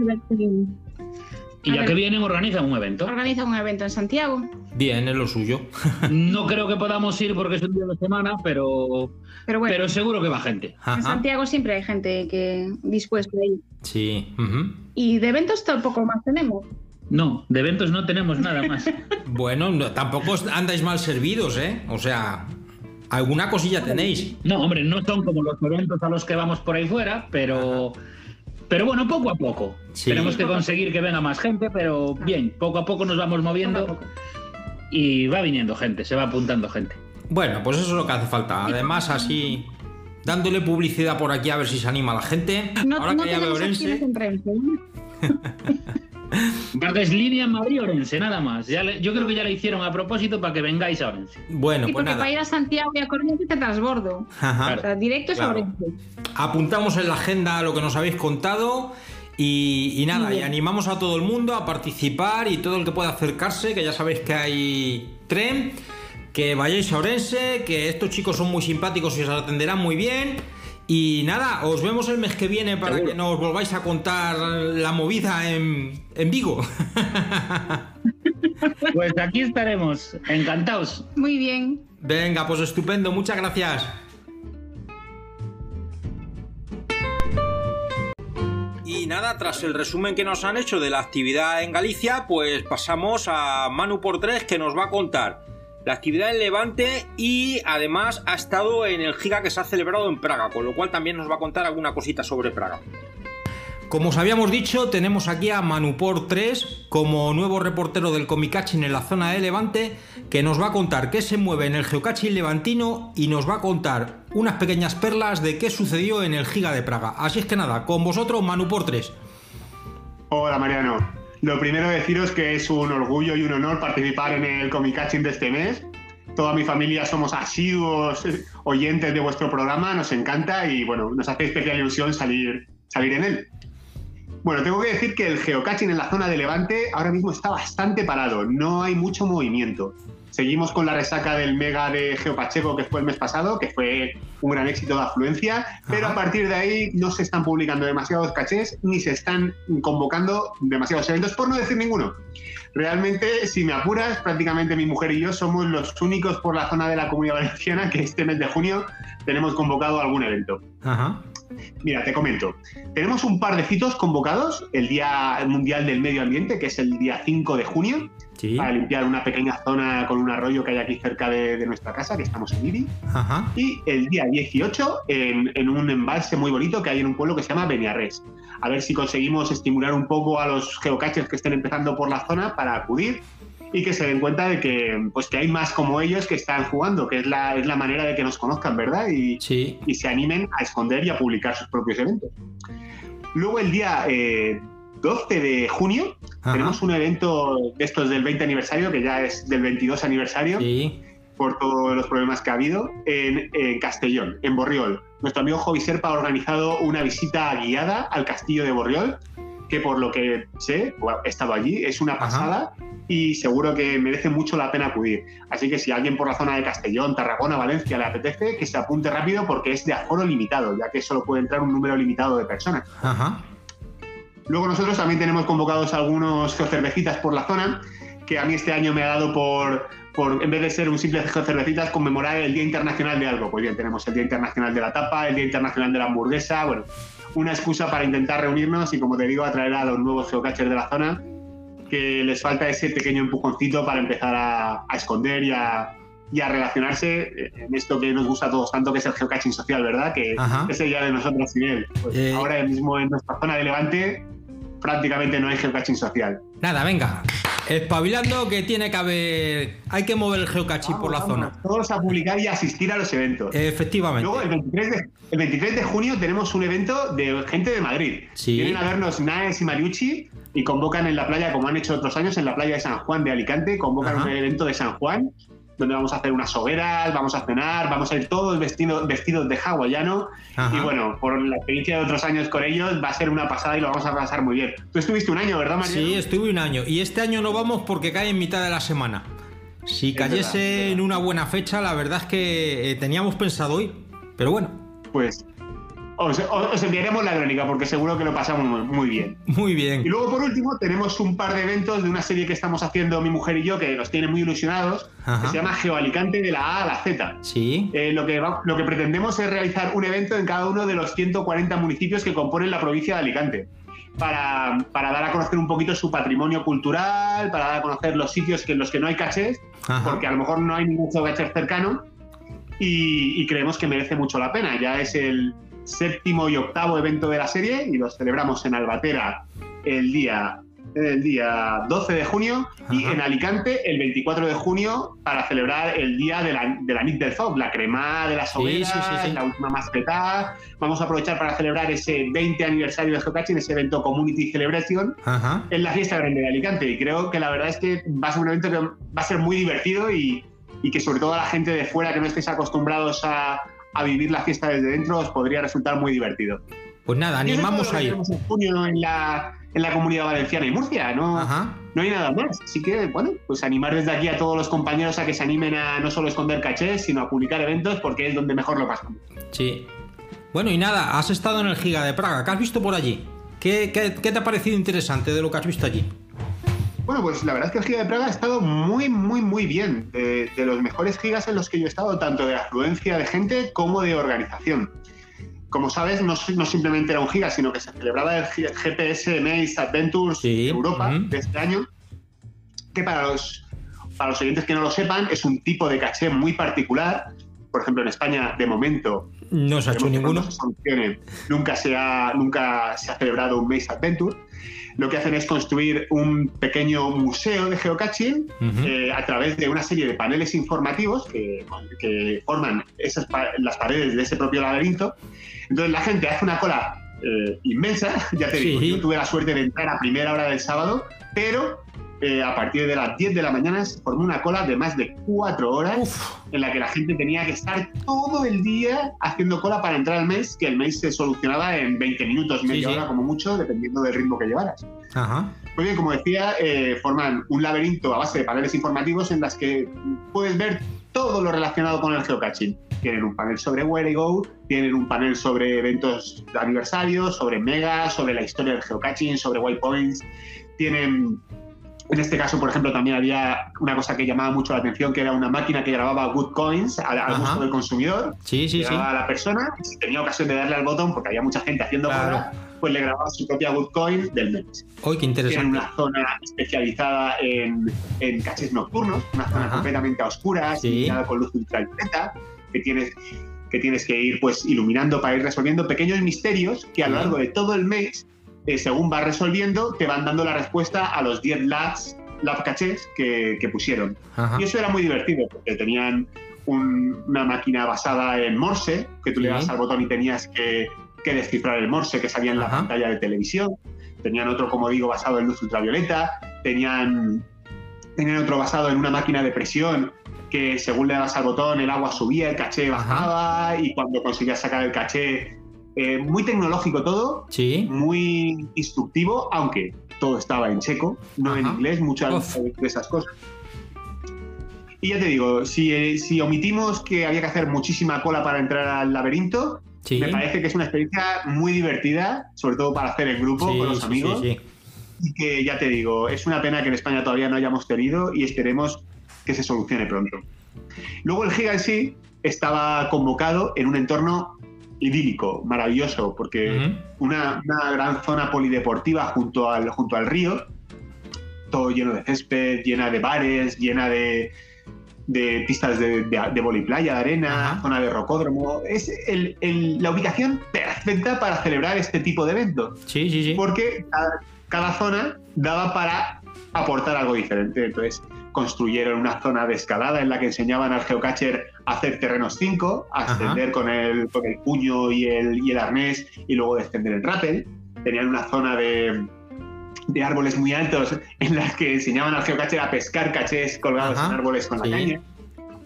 Y ya que vienen, organizan un evento. organiza un evento en Santiago. Bien, es lo suyo. No creo que podamos ir porque es un día de semana, pero, Pero bueno, pero seguro que va gente. en. Santiago siempre hay gente que dispuesta a ir. Sí. Y de eventos tampoco más tenemos. No, de eventos no tenemos nada más. Bueno, no- tampoco andáis mal servidos, ¿eh? O sea, alguna cosilla tenéis. No, hombre, no son como los eventos a los que vamos por ahí fuera, pero, pero bueno, poco a poco. Sí. Tenemos que conseguir que venga más gente, pero bien, poco a poco nos vamos moviendo y va viniendo gente, se va apuntando gente. Bueno, pues eso es lo que hace falta. Además, así, dándole publicidad por aquí a ver si se anima la gente. No, Ahora no que ya veo tenemos acciones Orense. en Renfe, ¿eh? es línea Madrid-Orense, nada más. Ya le- yo creo que ya le hicieron a propósito para que vengáis a Orense. Bueno, Sí, pues porque para ir a Santiago y a Corrientes te transbordo. Ajá. O sea, directo es Claro. Orense. Apuntamos en la agenda lo que nos habéis contado. Y, y nada, y animamos a todo el mundo a participar y todo el que pueda acercarse, que ya sabéis que hay tren, que vayáis a Orense, que estos chicos son muy simpáticos y os atenderán muy bien. Y nada, os vemos el mes que viene para Seguro. que nos volváis a contar la movida en, en Vigo. Pues aquí estaremos, encantados. Muy bien. Venga, pues estupendo, muchas gracias. Y nada, tras el resumen que nos han hecho de la actividad en Galicia, pues pasamos a Manu por tres que nos va a contar la actividad en Levante y además ha estado en el Giga que se ha celebrado en Praga, con lo cual también nos va a contar alguna cosita sobre Praga. Como os habíamos dicho, tenemos aquí a Manupor 3 como nuevo reportero del Comicaching en la zona de Levante, que nos va a contar qué se mueve en el geocaching levantino y nos va a contar unas pequeñas perlas de qué sucedió en el Giga de Praga. Así es que nada, con vosotros Manupor 3. Hola Mariano. Lo primero deciros que es un orgullo y un honor participar en el Comicaching de este mes. Toda mi familia somos asiduos oyentes de vuestro programa, nos encanta y bueno, nos hace especial ilusión salir, salir en él. Bueno, tengo que decir que el geocaching en la zona de Levante ahora mismo está bastante parado, no hay mucho movimiento. Seguimos con la resaca del mega de Geopacheco que fue el mes pasado, que fue un gran éxito de afluencia, pero a partir de ahí no se están publicando demasiados cachés ni se están convocando demasiados eventos, por no decir ninguno. Realmente, si me apuras, prácticamente mi mujer y yo somos los únicos por la zona de la comunidad valenciana que este mes de junio tenemos convocado algún evento. Ajá. Mira, te comento. Tenemos un par de citos convocados, el Día Mundial del Medio Ambiente, que es el día 5 de junio, Sí. para limpiar una pequeña zona con un arroyo que hay aquí cerca de, de nuestra casa, que estamos en Ibi. Ajá. Y el día 18 en, en un embalse muy bonito que hay en un pueblo que se llama Beniarres. A ver si conseguimos estimular un poco a los geocachers que estén empezando por la zona para acudir y que se den cuenta de que, pues, que hay más como ellos que están jugando, que es la, es la manera de que nos conozcan, ¿verdad? Y, Sí. y se animen a esconder y a publicar sus propios eventos. Luego el día eh, 12 de junio Ajá. tenemos un evento de estos del 20 aniversario, que ya es del 22 aniversario, Sí. por todos los problemas que ha habido, en, en Castellón, en Borriol. Nuestro amigo Jovi Serpa ha organizado una visita guiada al castillo de Borriol, que por lo que sé, he estado allí, es una pasada y seguro que merece mucho la pena acudir. Así que si alguien por la zona de Castellón, Tarragona, Valencia le apetece, que se apunte rápido porque es de aforo limitado, ya que solo puede entrar un número limitado de personas. Ajá. Luego nosotros también tenemos convocados algunos geocervecitas por la zona, que a mí este año me ha dado por, por en vez de ser un simple geocervecitas, conmemorar el Día Internacional de algo. Pues bien, tenemos el Día Internacional de la Tapa, el Día Internacional de la Hamburguesa, bueno, una excusa para intentar reunirnos y, como te digo, atraer a los nuevos geocachers de la zona, que les falta ese pequeño empujoncito para empezar a, a esconder y a, y a relacionarse en esto que nos gusta a todos tanto, que es el geocaching social, ¿verdad? Que Ajá. es el día de nosotros sin él. Pues Eh. ahora mismo en nuestra zona de Levante prácticamente no hay geocaching social. Nada, venga. Espabilando que tiene que haber. Hay que mover el geocaching por la Vamos, zona. Todos a publicar y asistir a los eventos. Efectivamente. Luego, el 23, de, el 23 de junio tenemos un evento de gente de Madrid. Sí. Vienen a vernos Naes y Mariucci y convocan en la playa, como han hecho otros años, en la playa de San Juan de Alicante, convocan Ajá. un evento de San Juan, donde vamos a hacer unas hogueras, vamos a cenar, vamos a ir todos vestidos, vestidos de hawaiano. Ajá. Y bueno, por la experiencia de otros años con ellos, va a ser una pasada y lo vamos a pasar muy bien. Tú estuviste un año, ¿verdad, María? Sí, estuve un año. Y este año no vamos porque cae en mitad de la semana. Si Es cayese verdad, es verdad. en una buena fecha, la verdad es que eh, teníamos pensado ir. Pero bueno, Pues os, os- os enviaremos la crónica porque seguro que lo pasamos muy, muy bien. muy Y bien. luego, por último, tenemos un par de eventos de una serie que estamos haciendo mi mujer y yo que nos tiene muy ilusionados, Ajá. que se llama Geoalicante de la A a la Z. Sí. Eh, lo, que va- lo que pretendemos es realizar un evento en cada uno de los 140 municipios que componen la provincia de Alicante. Para, para dar a conocer un poquito su patrimonio cultural, para dar a conocer los sitios que, en los que no hay cachés, Ajá. porque a lo mejor no hay ningún caché cercano y, y creemos que merece mucho la pena. Ya es el séptimo y octavo evento de la serie y los celebramos en Albatera el día, el día 12 de junio y Ajá. en Alicante el 24 de junio para celebrar el día de la, de la Nit del Fog, la crema de las hogueras, sí, sí, sí. la última mascleta. Vamos a aprovechar para celebrar ese 20 aniversario de Geocaching, ese evento Community Celebration Ajá. en la fiesta grande de Alicante. Y creo que la verdad es que va a ser un evento que va a ser muy divertido y, y que sobre todo a la gente de fuera que no estéis acostumbrados a, a vivir la fiesta desde dentro os podría resultar muy divertido. Pues nada, animamos a ir. en junio en la, en la comunidad valenciana y Murcia, ¿no? Ajá. No hay nada más. Así que, bueno, pues animar desde aquí a todos los compañeros a que se animen a no solo esconder cachés, sino a publicar eventos porque es donde mejor lo pasamos. Sí. Bueno, y nada, has estado en el Giga de Praga. ¿Qué has visto por allí? ¿Qué, qué- qué te ha parecido interesante de lo que has visto allí? Bueno, pues la verdad es que el Giga de Praga ha estado muy, muy, muy bien. De, de los mejores gigas en los que yo he estado, tanto de afluencia de gente como de organización. como sabes, no, no simplemente era un giga, sino que se celebraba el GPS Maze Adventures Sí, Europa ujú. de este año, que para los, para los oyentes que no lo sepan, es un tipo de caché muy particular. Por ejemplo, en España, de momento, No se ha hecho ninguno. se Nunca se, ha, nunca se ha celebrado un Maze Adventure. Lo que hacen es construir un pequeño museo de geocaching Ujú. eh, a través de una serie de paneles informativos que, que forman esas pa- las paredes de ese propio laberinto. Entonces la gente hace una cola eh, inmensa, ya te digo, Sí. yo tuve la suerte de entrar a primera hora del sábado, pero eh, a partir de las 10 de la mañana se formó una cola de más de 4 horas Uf, en la que la gente tenía que estar todo el día haciendo cola para entrar al mes, que el mes se solucionaba en 20 minutos, Sí, media sí. hora como mucho, dependiendo del ritmo que llevaras. ajá. Muy bien, como decía, eh, forman un laberinto a base de paneles informativos en las que puedes ver todo lo relacionado con el geocaching. Tienen un panel sobre Where I Go, tienen un panel sobre eventos de aniversario, sobre Mega, sobre la historia del geocaching, sobre waypoints. Tienen, en este caso, por ejemplo, también había una cosa que llamaba mucho la atención, que era una máquina que grababa good coins al, al gusto del consumidor. Sí, sí, sí. A la persona, si tenía ocasión de darle al botón, porque había mucha gente haciendo Claro. pues le grababa su propia good coin del mes. Hoy qué interesante. una zona especializada en, en cachés nocturnos, una zona Ajá. completamente a oscuras, Sí. con luz ultravioleta, que tienes, que tienes que ir pues iluminando para ir resolviendo pequeños misterios que a lo largo de todo el mes, eh, según vas resolviendo, te van dando la respuesta a los 10 labs, lab cachés que, que pusieron. Ajá. Y eso era muy divertido, porque tenían un- una máquina basada en Morse, que tú le dabas al botón y tenías que, que descifrar el Morse que salía en la Ajá. pantalla de televisión. Tenían otro, como digo, basado en luz ultravioleta. Tenían, tenían otro basado en una máquina de presión que según le dabas al botón el agua subía, el caché Ajá. bajaba y cuando conseguías sacar el caché... eh, muy tecnológico todo, Sí. muy instructivo, aunque todo estaba en checo, no en inglés, muchas de esas cosas. Y ya te digo, si, eh, si omitimos que había que hacer muchísima cola para entrar al laberinto, Sí. me parece que es una experiencia muy divertida, sobre todo para hacer en grupo Sí, con los amigos. Y que ya te digo, es una pena que en España todavía no hayamos tenido y esperemos que se solucione pronto. Luego el Giga en sí estaba convocado en un entorno idílico, maravilloso, porque una, una gran zona polideportiva junto al, junto al río, todo lleno de césped, llena de bares, llena de, de pistas de, de, de voliplaya, de arena, zona de rocódromo. Es el- el- la ubicación perfecta para celebrar este tipo de eventos Sí, sí, sí. porque cada, cada zona daba para aportar algo diferente. Entonces construyeron una zona de escalada en la que enseñaban al geocacher a hacer terrenos 5, a Ajá. ascender con el, con el puño y el, y el arnés y luego descender en rappel. Tenían una zona de, de árboles muy altos en las que enseñaban al geocacher a pescar cachés colgados Ajá. en árboles con Sí. la caña.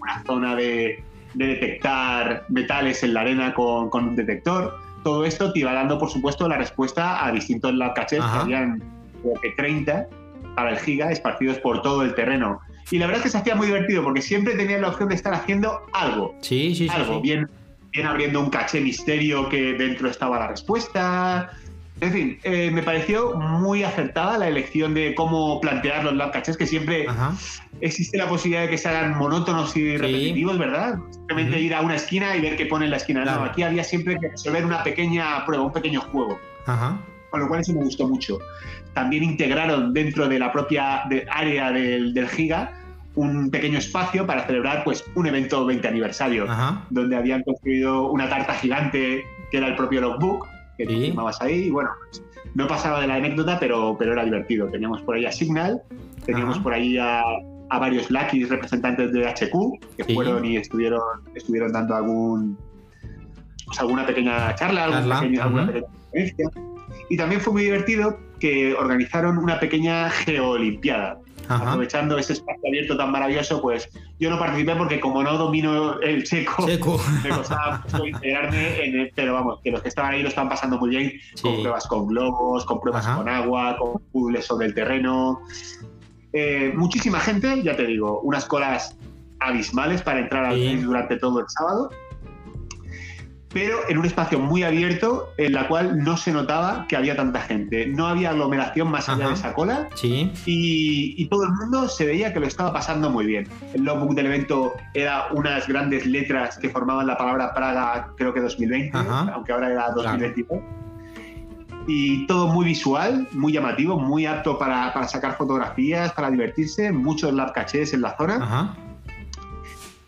Una zona de, de detectar metales en la arena con, con un detector. Todo esto te iba dando, por supuesto, la respuesta a distintos lab cachés, que habían creo que 30 para el giga, esparcidos por todo el terreno. Y la verdad es que se hacía muy divertido, porque siempre tenías la opción de estar haciendo algo. Sí, sí, sí. algo, sí. Bien, bien abriendo un caché misterio que dentro estaba la respuesta. En fin, eh, me pareció muy acertada la elección de cómo plantear los lab cachés, que siempre Ajá. existe la posibilidad de que se hagan monótonos y repetitivos, ¿verdad? Simplemente Ujú. ir a una esquina y ver qué pone en la esquina. Claro. No, aquí había siempre que resolver una pequeña prueba, un pequeño juego, Ajá. Con lo cual eso me gustó mucho. También integraron dentro de la propia de- área del, del Giga un pequeño espacio para celebrar pues un evento 20 aniversario, Ajá. donde habían construido una tarta gigante que era el propio logbook, que te Sí. firmabas ahí, y bueno, pues, no pasaba de la anécdota, pero, pero era divertido. Teníamos por ahí a Signal, teníamos Ajá. por ahí a, a varios Lucky representantes de HQ, que Sí. fueron y estuvieron, estuvieron dando algún pues, alguna pequeña charla, algún Charla, pequeño- alguna pequeña conferencia. Y también fue muy divertido que organizaron una pequeña geolimpiada. Ajá. Aprovechando ese espacio abierto tan maravilloso, pues yo no participé porque como no domino el checo, Checo. me costaba mucho integrarme en el, pero vamos, que los que estaban ahí lo estaban pasando muy bien, con pruebas con globos, con pruebas Ajá. con agua, con puzzles sobre el terreno. Eh, muchísima gente, ya te digo, unas colas abismales para entrar al Sí. país durante todo el sábado. Pero en un espacio muy abierto en la cual no se notaba que había tanta gente. No había aglomeración más allá Ajá. de esa cola Sí. y, y todo el mundo se veía que lo estaba pasando muy bien. El logbook del evento era unas grandes letras que formaban la palabra Praga, creo que 2020, Ajá. aunque ahora era 2022. Y todo muy visual, muy llamativo, muy apto para, para sacar fotografías, para divertirse, muchos lab cachés en la zona. Ajá.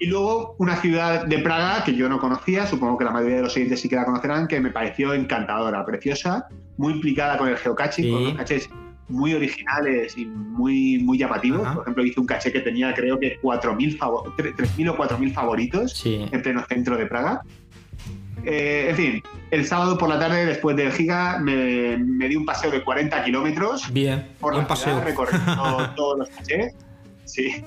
Y luego una ciudad de Praga que yo no conocía, supongo que la mayoría de los oyentes sí que la conocerán, que me pareció encantadora, preciosa, muy implicada con el geocaching, Sí. con unos cachés muy originales y muy, muy llamativos. Ajá. Por ejemplo, hice un caché que tenía creo que 4.000 favo- tre- 3.000 o 4.000 favoritos Sí. en pleno centro de Praga. Eh, en fin, el sábado por la tarde, después del Giga, me, me di un paseo de 40 kilómetros Bien. por la paseo. recorriendo todos los cachés. Sí.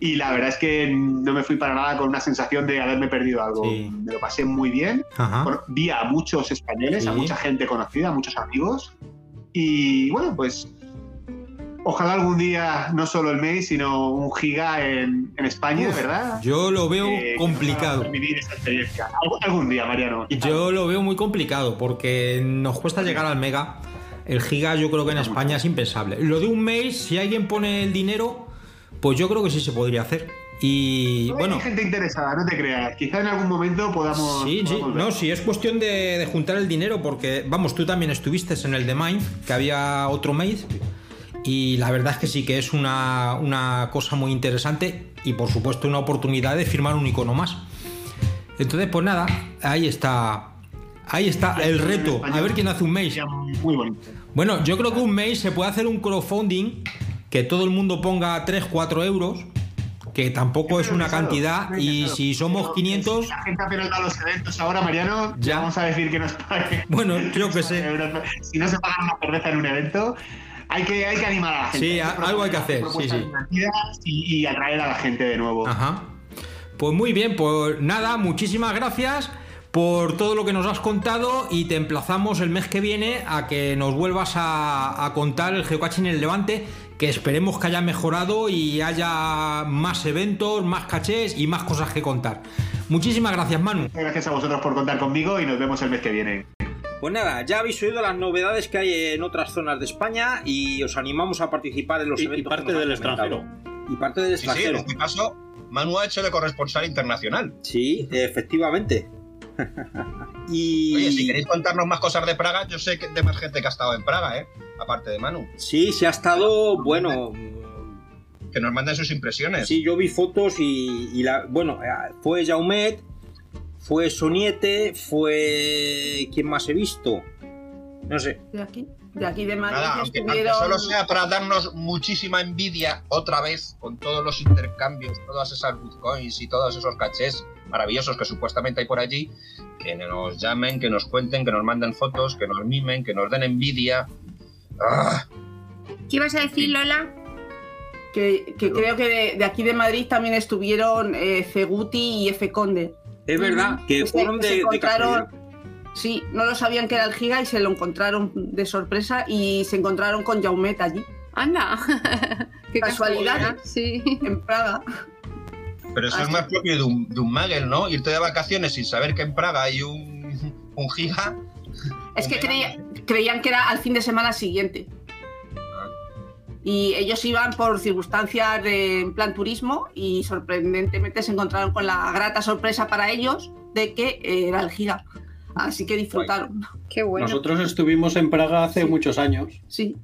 Y la verdad es que no me fui para nada con una sensación de haberme perdido algo. Sí. Me lo pasé muy bien. Bueno, vi a muchos españoles, a Sí. mucha gente conocida, a muchos amigos. Y bueno, pues ojalá algún día no solo el mes, sino un giga en, en España, Uf, ¿verdad? Yo lo veo Eh, complicado. vivir experiencia. Algún día, Mariano. Yo lo veo muy complicado porque nos cuesta llegar al mega. El giga yo creo que en España es impensable. Lo de un mes, si alguien pone el dinero, pues yo creo que sí se podría hacer. Y bueno, Hay gente interesada, no te creas. Quizá en algún momento podamos. sí, sí, ver. no, sí, es cuestión de, de juntar el dinero porque, vamos, tú también estuviste en el de Mind, que había otro mes. Y la verdad es que sí que es una, una cosa muy interesante y por supuesto una oportunidad de firmar un icono más. Entonces, pues nada, ahí está. Ahí está el reto. A ver quién hace un mes. Muy bonito. Bueno, yo creo que un mes se puede hacer un crowdfunding que todo el mundo ponga 3, 4 euros, que tampoco es una cantidad, y si somos 500, La gente apenas va a los eventos ahora, Mariano, ya vamos a decir que nos pague. Bueno, yo que sé. Si no se paga una cerveza en un evento, hay que, hay que animar a la gente. Sí, algo hay que hacer, sí, sí. y atraer a la gente de nuevo. Ajá. Pues muy bien, pues nada, muchísimas gracias por todo lo que nos has contado y te emplazamos el mes que viene a que nos vuelvas a, a contar el geocaching en el Levante, que esperemos que haya mejorado y haya más eventos, más cachés y más cosas que contar. Muchísimas gracias, Manu. Gracias a vosotros por contar conmigo y nos vemos el mes que viene. Pues nada, ya habéis oído las novedades que hay en otras zonas de España y os animamos a participar en los Y- y eventos. parte que nos del comentado. extranjero. Y parte del Sí, sí, en extranjero. este caso, Manu ha hecho de corresponsal internacional. Sí, efectivamente. Y... Oye, si queréis contarnos más cosas de Praga, yo sé que de más gente que ha estado en Praga, ¿eh? Aparte de Manu. Sí, se ha estado, bueno, Que nos manden sus impresiones. Sí, yo vi fotos y, y la, bueno, eh, fue Jaumet, fue Soniete, fue... ¿Quién más he visto? No sé. De aquí, de aquí de Madrid Nada, aunque, aunque estuvieron... solo sea para darnos muchísima envidia otra vez con todos los intercambios, todas esas bitcoins y todos esos cachés maravillosos que supuestamente hay por allí, que nos llamen, que nos cuenten, que nos manden fotos, que nos mimen, que nos den envidia. ¡Ah! ¿Qué ibas a decir, Lola? Que, que creo que de, de aquí de Madrid también estuvieron eh, Ceguti y F. Conde. Es verdad que se- fueron se de, de encontraron-. Sí, no lo sabían que era el Giga y se lo encontraron de sorpresa y se encontraron con Jaumet allí. Anda. Qué Casualidad. casualidad, sí. En Praga. Pero eso es más propio de un, de un Magel, ¿no? Irte de vacaciones sin saber que en Praga hay un, un giga. Es que creía- creían que era al fin de semana siguiente. Y ellos iban por circunstancias de en plan turismo y sorprendentemente se encontraron con la grata sorpresa para ellos de que era el Giga. Así que disfrutaron. Qué bueno. Nosotros estuvimos en Praga hace muchos años Sí,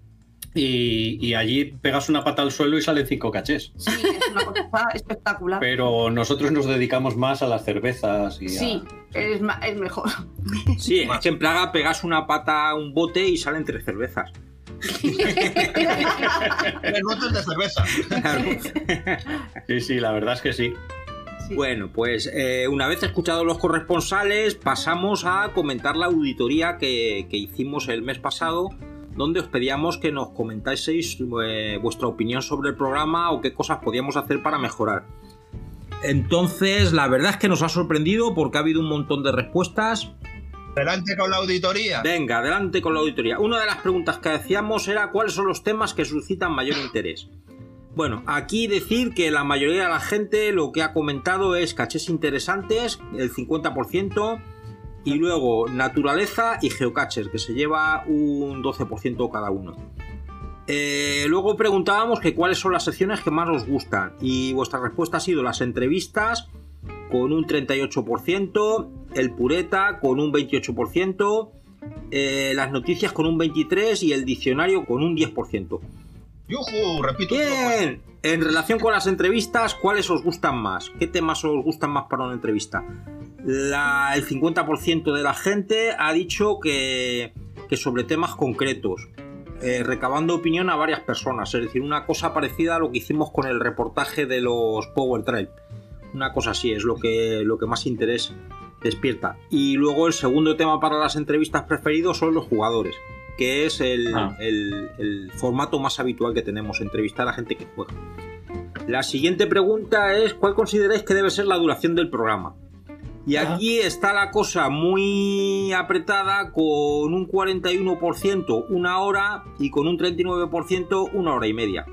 y, y allí pegas una pata al suelo y salen cinco cachés. sí, es una cosa espectacular. Pero nosotros nos dedicamos más a las cervezas y a- Sí, es, ma- es mejor. Sí, es que en Praga pegas una pata a un bote y salen tres cervezas. Tres botes de cerveza. Sí, sí, la verdad es que sí. Bueno, pues eh, una vez escuchados los corresponsales, pasamos a comentar la auditoría que, que hicimos el mes pasado, donde os pedíamos que nos comentaseis eh, vuestra opinión sobre el programa o qué cosas podíamos hacer para mejorar. Entonces, la verdad es que nos ha sorprendido porque ha habido un montón de respuestas. Adelante con la auditoría. Venga, adelante con la auditoría. Una de las preguntas que hacíamos era cuáles son los temas que suscitan mayor interés. Bueno, aquí decir que la mayoría de la gente lo que ha comentado es cachés interesantes, el 50%, Y luego naturaleza y geocacher, que se lleva un 12% cada uno. Eh, luego preguntábamos que cuáles son las secciones que más os gustan. Y vuestra respuesta ha sido las entrevistas con un 38%, el pureta con un 28%, eh, las noticias con un 23% y el diccionario con un 10%. ¡Yujú! Repito. Bien, en relación con las entrevistas, ¿cuáles os gustan más? ¿Qué temas os gustan más para una entrevista? La- el 50% de la gente ha dicho que, que sobre temas concretos, eh, recabando opinión a varias personas, es decir, una cosa parecida a lo que hicimos con el reportaje de los Power Trail. Una cosa así es lo que, lo que más interés despierta. Y luego el segundo tema para las entrevistas preferidos son los jugadores, que es el, Ah. el- el formato más habitual que tenemos, entrevistar a gente que juega. La siguiente pregunta es, ¿cuál consideráis que debe ser la duración del programa? Y aquí está la cosa muy apretada con un 41% una hora y con un 39% una hora y media.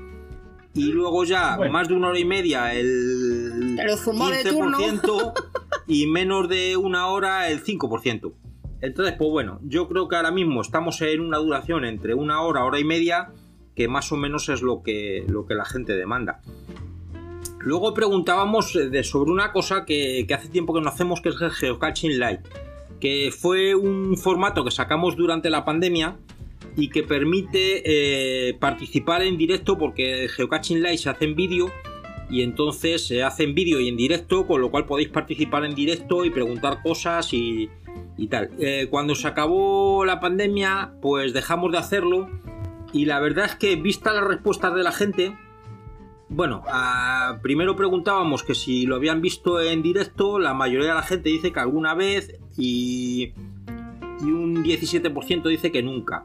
Y luego ya Bueno. más de una hora y media el Te lo zumba de turno. 15% y menos de una hora el 5%. Entonces, pues bueno, yo creo que ahora mismo estamos en una duración entre una hora, hora y media, que más o menos es lo que, lo que la gente demanda. Luego preguntábamos eh, sobre una cosa que, hace tiempo que no hacemos, que es el Geocaching Live, que fue un formato que sacamos durante la pandemia y que permite eh, participar en directo porque Geocaching Live se hace en vídeo y entonces se hace en vídeo y en directo, con lo cual podéis participar en directo y preguntar cosas y, y tal. Eh, cuando se acabó la pandemia, pues dejamos de hacerlo y la verdad es que vista las respuestas de la gente, bueno, ah, primero preguntábamos que si lo habían visto en directo, la mayoría de la gente dice que alguna vez y, y un 17% dice que nunca.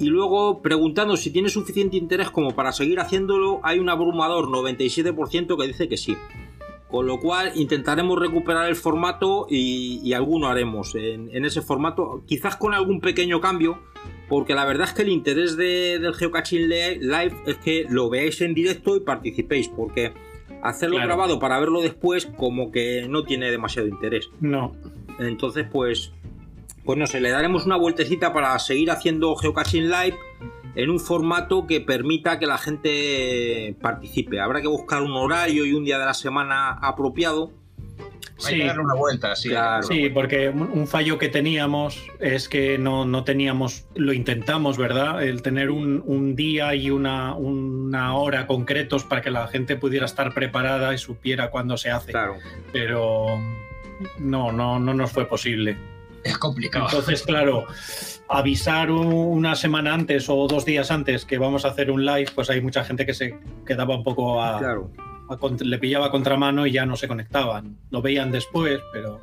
Y luego preguntando si tiene suficiente interés como para seguir haciéndolo, hay un abrumador 97% que dice que sí. Con lo cual intentaremos recuperar el formato y, y alguno haremos en, en ese formato, quizás con algún pequeño cambio, porque la verdad es que el interés de- del Geocaching Live es que lo veáis en directo y participéis, porque hacerlo Claro. grabado para verlo después como que no tiene demasiado interés. No. Entonces, pues, pues no sé, le daremos una vueltecita para seguir haciendo Geocaching Live en un formato que permita que la gente participe. Habrá que buscar un horario y un día de la semana apropiado. Hay que darle una vuelta, sí. Claro. Sí, porque un un fallo que teníamos es que no, no teníamos, lo intentamos, ¿verdad? El tener un, un día y una, una hora concretos para que la gente pudiera estar preparada y supiera cuándo se hace. Claro. Pero no, no, no nos fue posible. Es complicado. Entonces, claro, avisar un- una semana antes o dos días antes que vamos a hacer un live, pues hay mucha gente que se quedaba un poco a, Claro. a le pillaba contramano y ya no se conectaban. Lo veían después, pero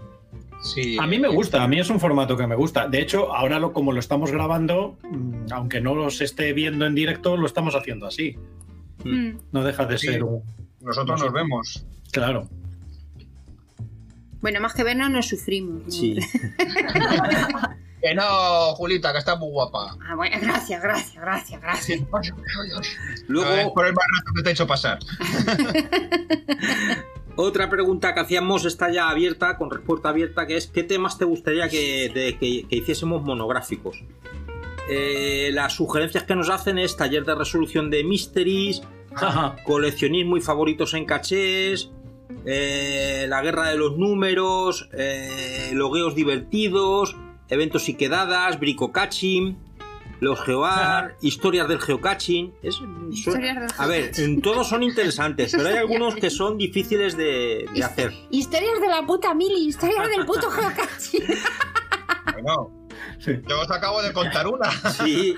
Sí. a mí me gusta, a mí es un formato que me gusta. De hecho, ahora lo, como lo estamos grabando, mm, aunque no los esté viendo en directo, lo estamos haciendo así. Mm. No deja de Sí. ser un... Nosotros nos vemos. Claro. Bueno, más que vernos, nos sufrimos. ¿no? Sí. Que no, Julita, que está muy guapa. Ah, bueno, gracias, gracias, gracias, gracias. Luego, ver, por el mal rato que te he hecho pasar. Otra pregunta que hacíamos está ya abierta, con respuesta abierta, que es ¿qué temas te gustaría que, de- que- que hiciésemos monográficos? Eh, las sugerencias que nos hacen es taller de resolución de mysteries, coleccionismo y favoritos en cachés, eh, la guerra de los números, eh, logueos divertidos, eventos y quedadas, bricocaching, los geoar, historias del geocaching. Es- son- a ver, en todos son interesantes, pero hay algunos que son difíciles de, de hacer. Historias de la puta mili, historias del puto geocaching. Bueno, yo os acabo de contar una. Sí.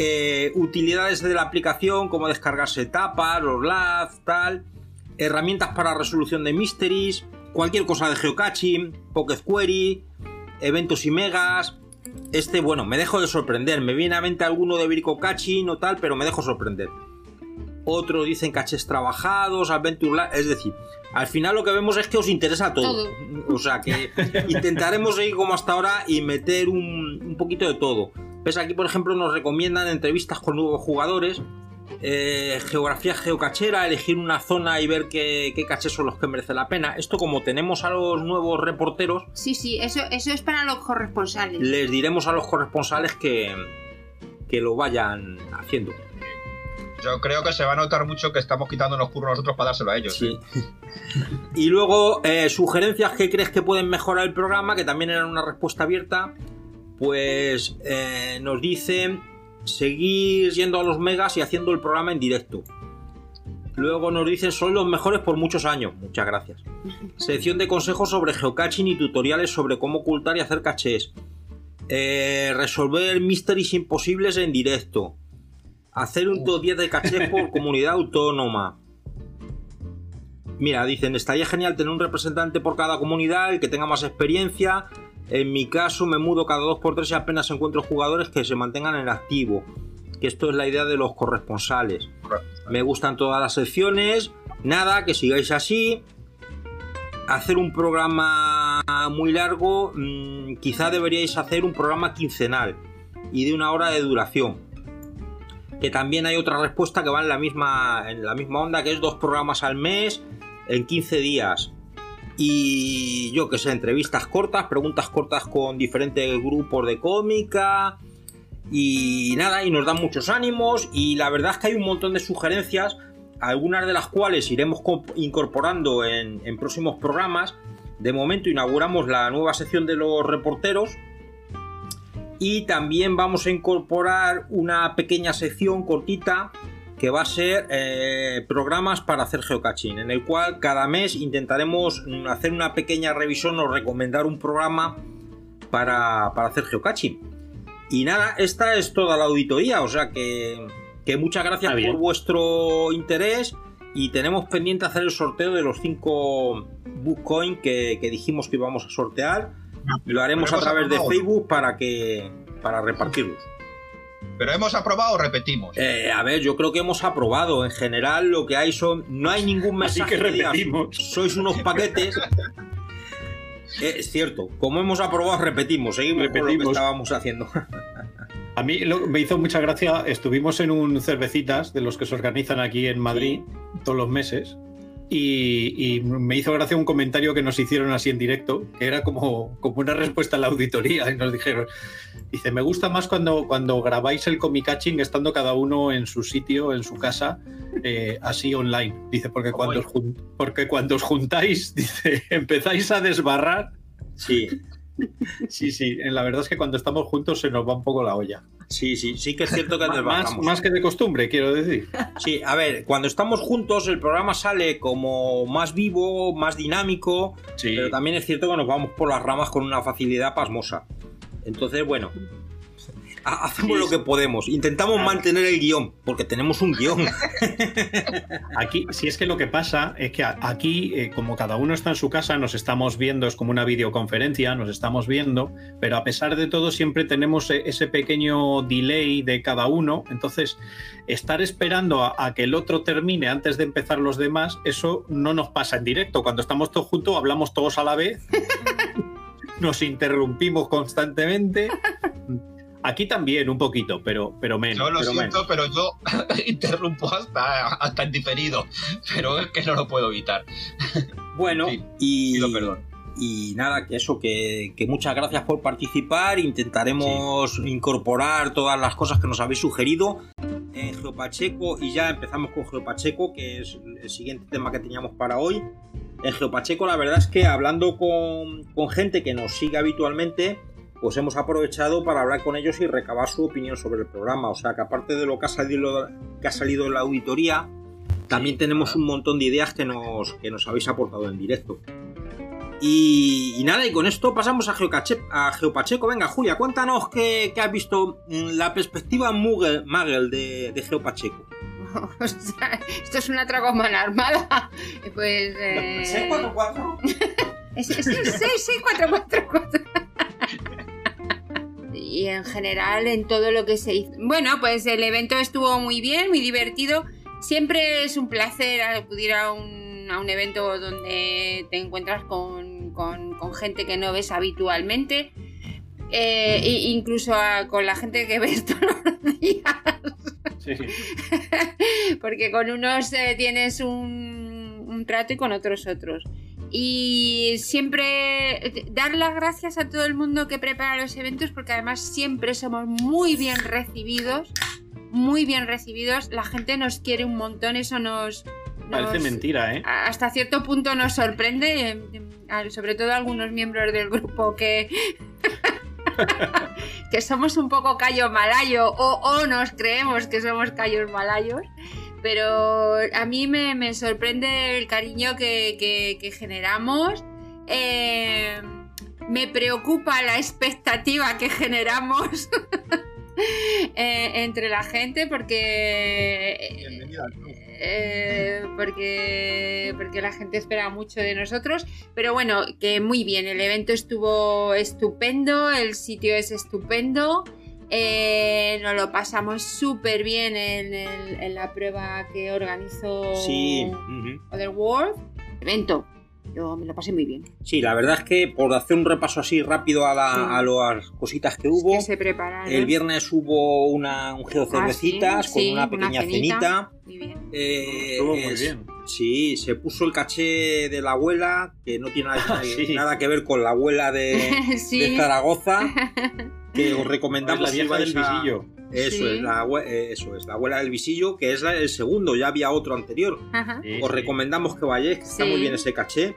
Eh, utilidades de la aplicación, como descargarse tapas, los LAZ, tal. Herramientas para resolución de mysteries. Cualquier cosa de geocaching, Pocket Query, eventos y megas. Este, bueno, me dejo de sorprender. Me viene a mente alguno de bricocaching o tal, pero me dejo sorprender. Otros dicen caches trabajados, Adventure Lab, Es decir, al final lo que vemos es que os interesa todo. O sea que intentaremos seguir como hasta ahora y meter un, un poquito de todo. Ves aquí, por ejemplo, nos recomiendan entrevistas con nuevos jugadores. eh, geografía geocachera, elegir una zona y ver qué, qué cachés son los que merece la pena. Esto como tenemos a los nuevos reporteros, Sí, sí, eso, eso es para los corresponsales. les diremos a los corresponsales que, que lo vayan haciendo. Yo creo que se va a notar mucho que estamos quitándonos curro nosotros para dárselo a ellos. Sí. Y luego, eh, sugerencias que crees que pueden mejorar el programa, que también eran una respuesta abierta, pues eh, nos dicen seguir yendo a los megas y haciendo el programa en directo. Luego nos dicen son los mejores por muchos años. Muchas gracias. Sección de consejos sobre geocaching y tutoriales sobre cómo ocultar y hacer cachés. Eh, resolver mysteries imposibles en directo. Hacer un top 10 de cachés por comunidad autónoma. Mira, dicen, estaría genial tener un representante por cada comunidad, el que tenga más experiencia. En mi caso me mudo cada 2x3 y apenas encuentro jugadores que se mantengan en activo. Que esto es la idea de los corresponsales. Me gustan todas las secciones. Nada, que sigáis así. Hacer un programa muy largo. mm, quizá deberíais hacer un programa quincenal y de una hora de duración. Que también hay otra respuesta que va en la misma, en la misma onda, que es dos programas al mes en 15 días. Y yo que sé, entrevistas cortas, preguntas cortas con diferentes grupos de cómica. Y nada, y nos dan muchos ánimos. Y la verdad es que hay un montón de sugerencias, algunas de las cuales iremos co- incorporando en próximos programas. De momento inauguramos la nueva sección de los reporteros. Y también vamos a incorporar una pequeña sección cortita que va a ser eh, programas para hacer geocaching, en el cual cada mes intentaremos hacer una pequeña revisión o recomendar un programa para, para hacer geocaching. Y nada, esta es toda la auditoría, o sea que, que muchas gracias por vuestro interés y tenemos pendiente hacer el sorteo de los 5 Bookcoin que, que dijimos que íbamos a sortear. Lo haremos a través de. Facebook para que para repartirlos. Pero hemos aprobado o repetimos. Eh, a ver, yo creo que hemos aprobado. En general, lo que hay son. No hay ningún Así mensaje que digas, repetimos. sois unos paquetes. Eh, es cierto, como hemos aprobado, repetimos. Seguimos con lo que estábamos haciendo. A mí lo- me hizo mucha gracia, estuvimos en un cervecitas de los que se organizan aquí en Madrid todos los meses y, y me hizo gracia un comentario que nos hicieron así en directo, que era como, como una respuesta a la auditoría y nos dijeron, dice, me gusta más cuando, cuando grabáis el comicaching estando cada uno en su sitio, en su casa, eh, así online. Dice, porque cuando, os porque cuando os juntáis, dice, empezáis a desbarrar. Sí. Sí, sí, la verdad es que cuando estamos juntos se nos va un poco la olla. Sí, sí, sí que es cierto que Más, desbarramos. más que de costumbre, quiero decir. Sí, a ver, cuando estamos juntos el programa sale como más vivo, más dinámico, pero también es cierto que nos vamos por las ramas con una facilidad pasmosa. Entonces, bueno, hacemos lo que podemos. Intentamos mantener el guion, porque tenemos un guion. Aquí, si es que lo que pasa es que aquí, eh, como cada uno está en su casa, nos estamos viendo, es como una videoconferencia, nos estamos viendo, pero a pesar de todo siempre tenemos eh, ese pequeño delay de cada uno, entonces estar esperando a, a que el otro termine antes de empezar los demás, eso no nos pasa en directo. Cuando estamos todos juntos, hablamos todos a la vez, nos interrumpimos constantemente. Aquí también un poquito, pero, pero menos. Yo lo pero siento, menos. pero yo interrumpo hasta, hasta en diferido. Pero es que no lo puedo evitar. Bueno, y, y nada, que eso, que, que muchas gracias por participar. Intentaremos incorporar todas las cosas que nos habéis sugerido en Geopacheco y ya empezamos con Geopacheco, que es el siguiente tema que teníamos para hoy. En Geopacheco, la verdad es que hablando con, con gente que nos sigue habitualmente, pues hemos aprovechado para hablar con ellos y recabar su opinión sobre el programa. O sea que aparte de lo que ha salido, que ha salido en la auditoría, también tenemos un montón de ideas que nos, que nos habéis aportado en directo. Y, y nada, y con esto pasamos a, Geocache- a Geopacheco. Venga, Julia, cuéntanos qué, qué has visto en la perspectiva Mugel, Magel de, de Geopacheco. O sea, esto es una tragomana armada. Pues. Eh... 644. Es, es, es 66444. Y en general, en todo lo que se hizo. Bueno, pues el evento estuvo muy bien, muy divertido. Siempre es un placer acudir a un, a un evento donde te encuentras con, con- con gente que no ves habitualmente. Eh, e incluso a- con la gente que ves todos los días. Sí. porque con unos eh, tienes un, un trato y con otros otros. Y siempre dar las gracias a todo el mundo que prepara los eventos porque además siempre somos muy bien recibidos, muy bien recibidos. La gente nos quiere un montón, eso nos... Parece mentira, ¿eh? hasta cierto punto nos sorprende, sobre todo algunos miembros del grupo que, que somos un poco callo malayo o, o nos creemos que somos callos malayos. Pero a mí me, me sorprende el cariño que, que- que generamos. Eh, me preocupa la expectativa que generamos eh, entre la gente porque eh, porque, porque la gente espera mucho de nosotros. Pero bueno, que muy bien, el evento estuvo estupendo, el sitio es estupendo. Eh, nos lo pasamos súper bien en, el- en la prueba que organizó Sí, ujú. Other World. Evento, yo me lo pasé muy bien. Sí, la verdad es que por hacer un repaso así rápido a, la- Sí. a las cositas que hubo, Que se prepararon. el viernes hubo una, un geocervecitas Ah, sí, con sí, una una pequeña cenita. cenita. Muy bien. Eh, Estuvo muy es- bien. Sí, se puso el caché de la abuela, que no tiene nada, Ah, sí. nada que ver con la abuela de, Sí. de Zaragoza, que os recomendamos la vieja del a- visillo. Eso, Sí. es, la, eso es, la abuela del visillo, que es la- el segundo, ya había otro anterior. Ajá. Sí, Os recomendamos que vayáis, que está muy bien ese caché.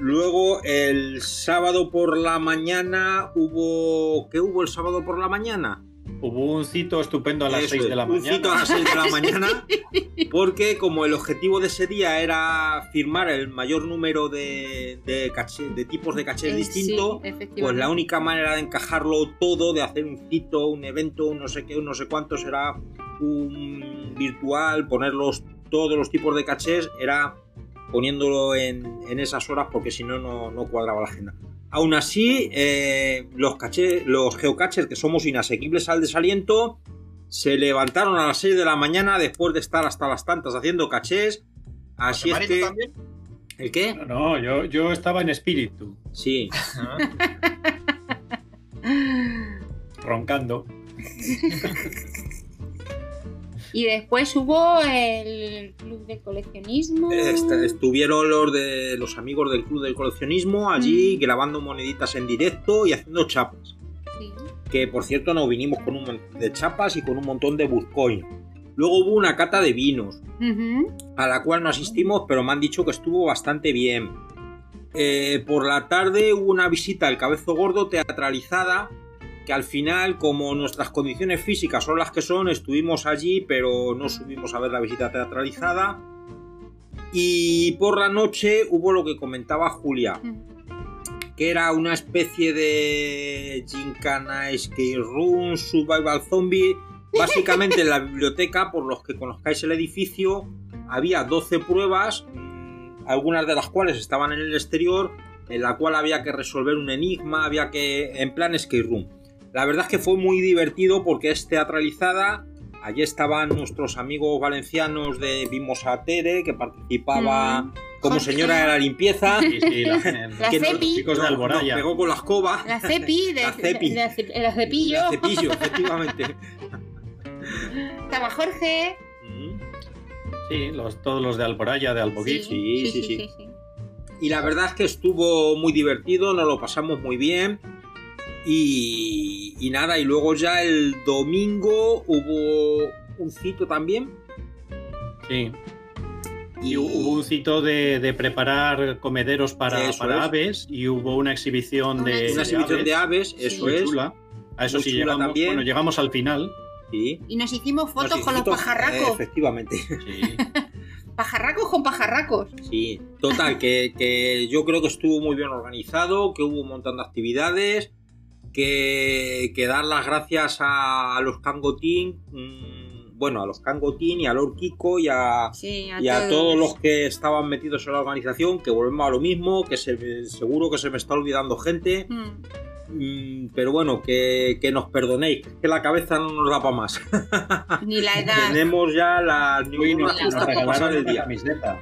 Luego, el sábado por la mañana hubo... ¿Qué hubo el sábado por la mañana? Hubo un cito estupendo a las Eso 6 es, de la un cito a mañana. las 6 de la mañana, porque como el objetivo de ese día era firmar el mayor número de, de, caché- de tipos de cachés Eh, distintos, sí, pues la única manera de encajarlo todo, de hacer un cito, un evento, un no sé qué, un no sé cuánto, será un virtual, ponerlos todos los tipos de cachés, era poniéndolo en, en esas horas porque si no no cuadraba la agenda. Aún así, eh, los, caché, los geocaches que somos inasequibles al desaliento se levantaron a las 6 de la mañana después de estar hasta las tantas haciendo cachés. Así es Marito que... también? ¿El qué? No, no, yo, yo estaba en espíritu, Sí. roncando. Y después hubo el club de coleccionismo. Est- estuvieron los de los amigos del club del coleccionismo allí grabando moneditas en directo y haciendo chapas. Sí. Que por cierto nos vinimos con un montón de chapas y con un montón de Bitcoin. Luego hubo una cata de vinos, Ujú. a la cual no asistimos, pero me han dicho que estuvo bastante bien. Eh, por la tarde hubo una visita al Cabezo Gordo teatralizada, que al final, como nuestras condiciones físicas son las que son, estuvimos allí, pero no subimos a ver la visita teatralizada. Y por la noche hubo lo que comentaba Julia, que era una especie de Gincana Escape Room, Survival Zombie. Básicamente en la biblioteca, por los que conozcáis el edificio, había 12 pruebas, mm, algunas de las cuales estaban en el exterior, en la cual había que resolver un enigma, había que. en plan escape room. La verdad es que fue muy divertido porque es teatralizada. Allí estaban nuestros amigos valencianos de Vimos a Tere, que participaba Mm. como Jorge. señora de la limpieza. Sí, sí, la, La que nos- Cepi. chicos de Alboraya. nos pegó con la escoba. La cepi, de, La cepi. la ce- la cepillo. La cepillo, efectivamente. Estaba Jorge. Mm. Sí, los, todos los de Alboraya, de Alboguí. Sí, sí, sí. Y la verdad es que estuvo muy divertido, nos lo pasamos muy bien. Y, y nada, y luego ya el domingo hubo un cito también. Sí. Y hubo un cito de, de preparar comederos para, para es. aves y hubo una exhibición de, Una exhibición de aves, eso es. chula. A eso Muy sí chula llegamos. también. Bueno, llegamos al final. Sí. Y nos hicimos fotos Nos con los pajarracos. Efectivamente. Pajarracos con pajarracos. Sí, total, que, que yo creo que estuvo muy bien organizado, que hubo un montón de actividades, que, que dar las gracias a, los Cangotín, mm, bueno, a los Cangotín y a Lord Kiko y a, Sí, a y a todos. todos los que estaban metidos en la organización, que volvemos a lo mismo, que se- seguro que se me está olvidando gente, Mm. Mm, pero bueno, que, que nos perdonéis, que la cabeza no nos da para más. Ni la edad. Tenemos ya las Uy, nos, neuronas nos pasar regalaron día. camiseta.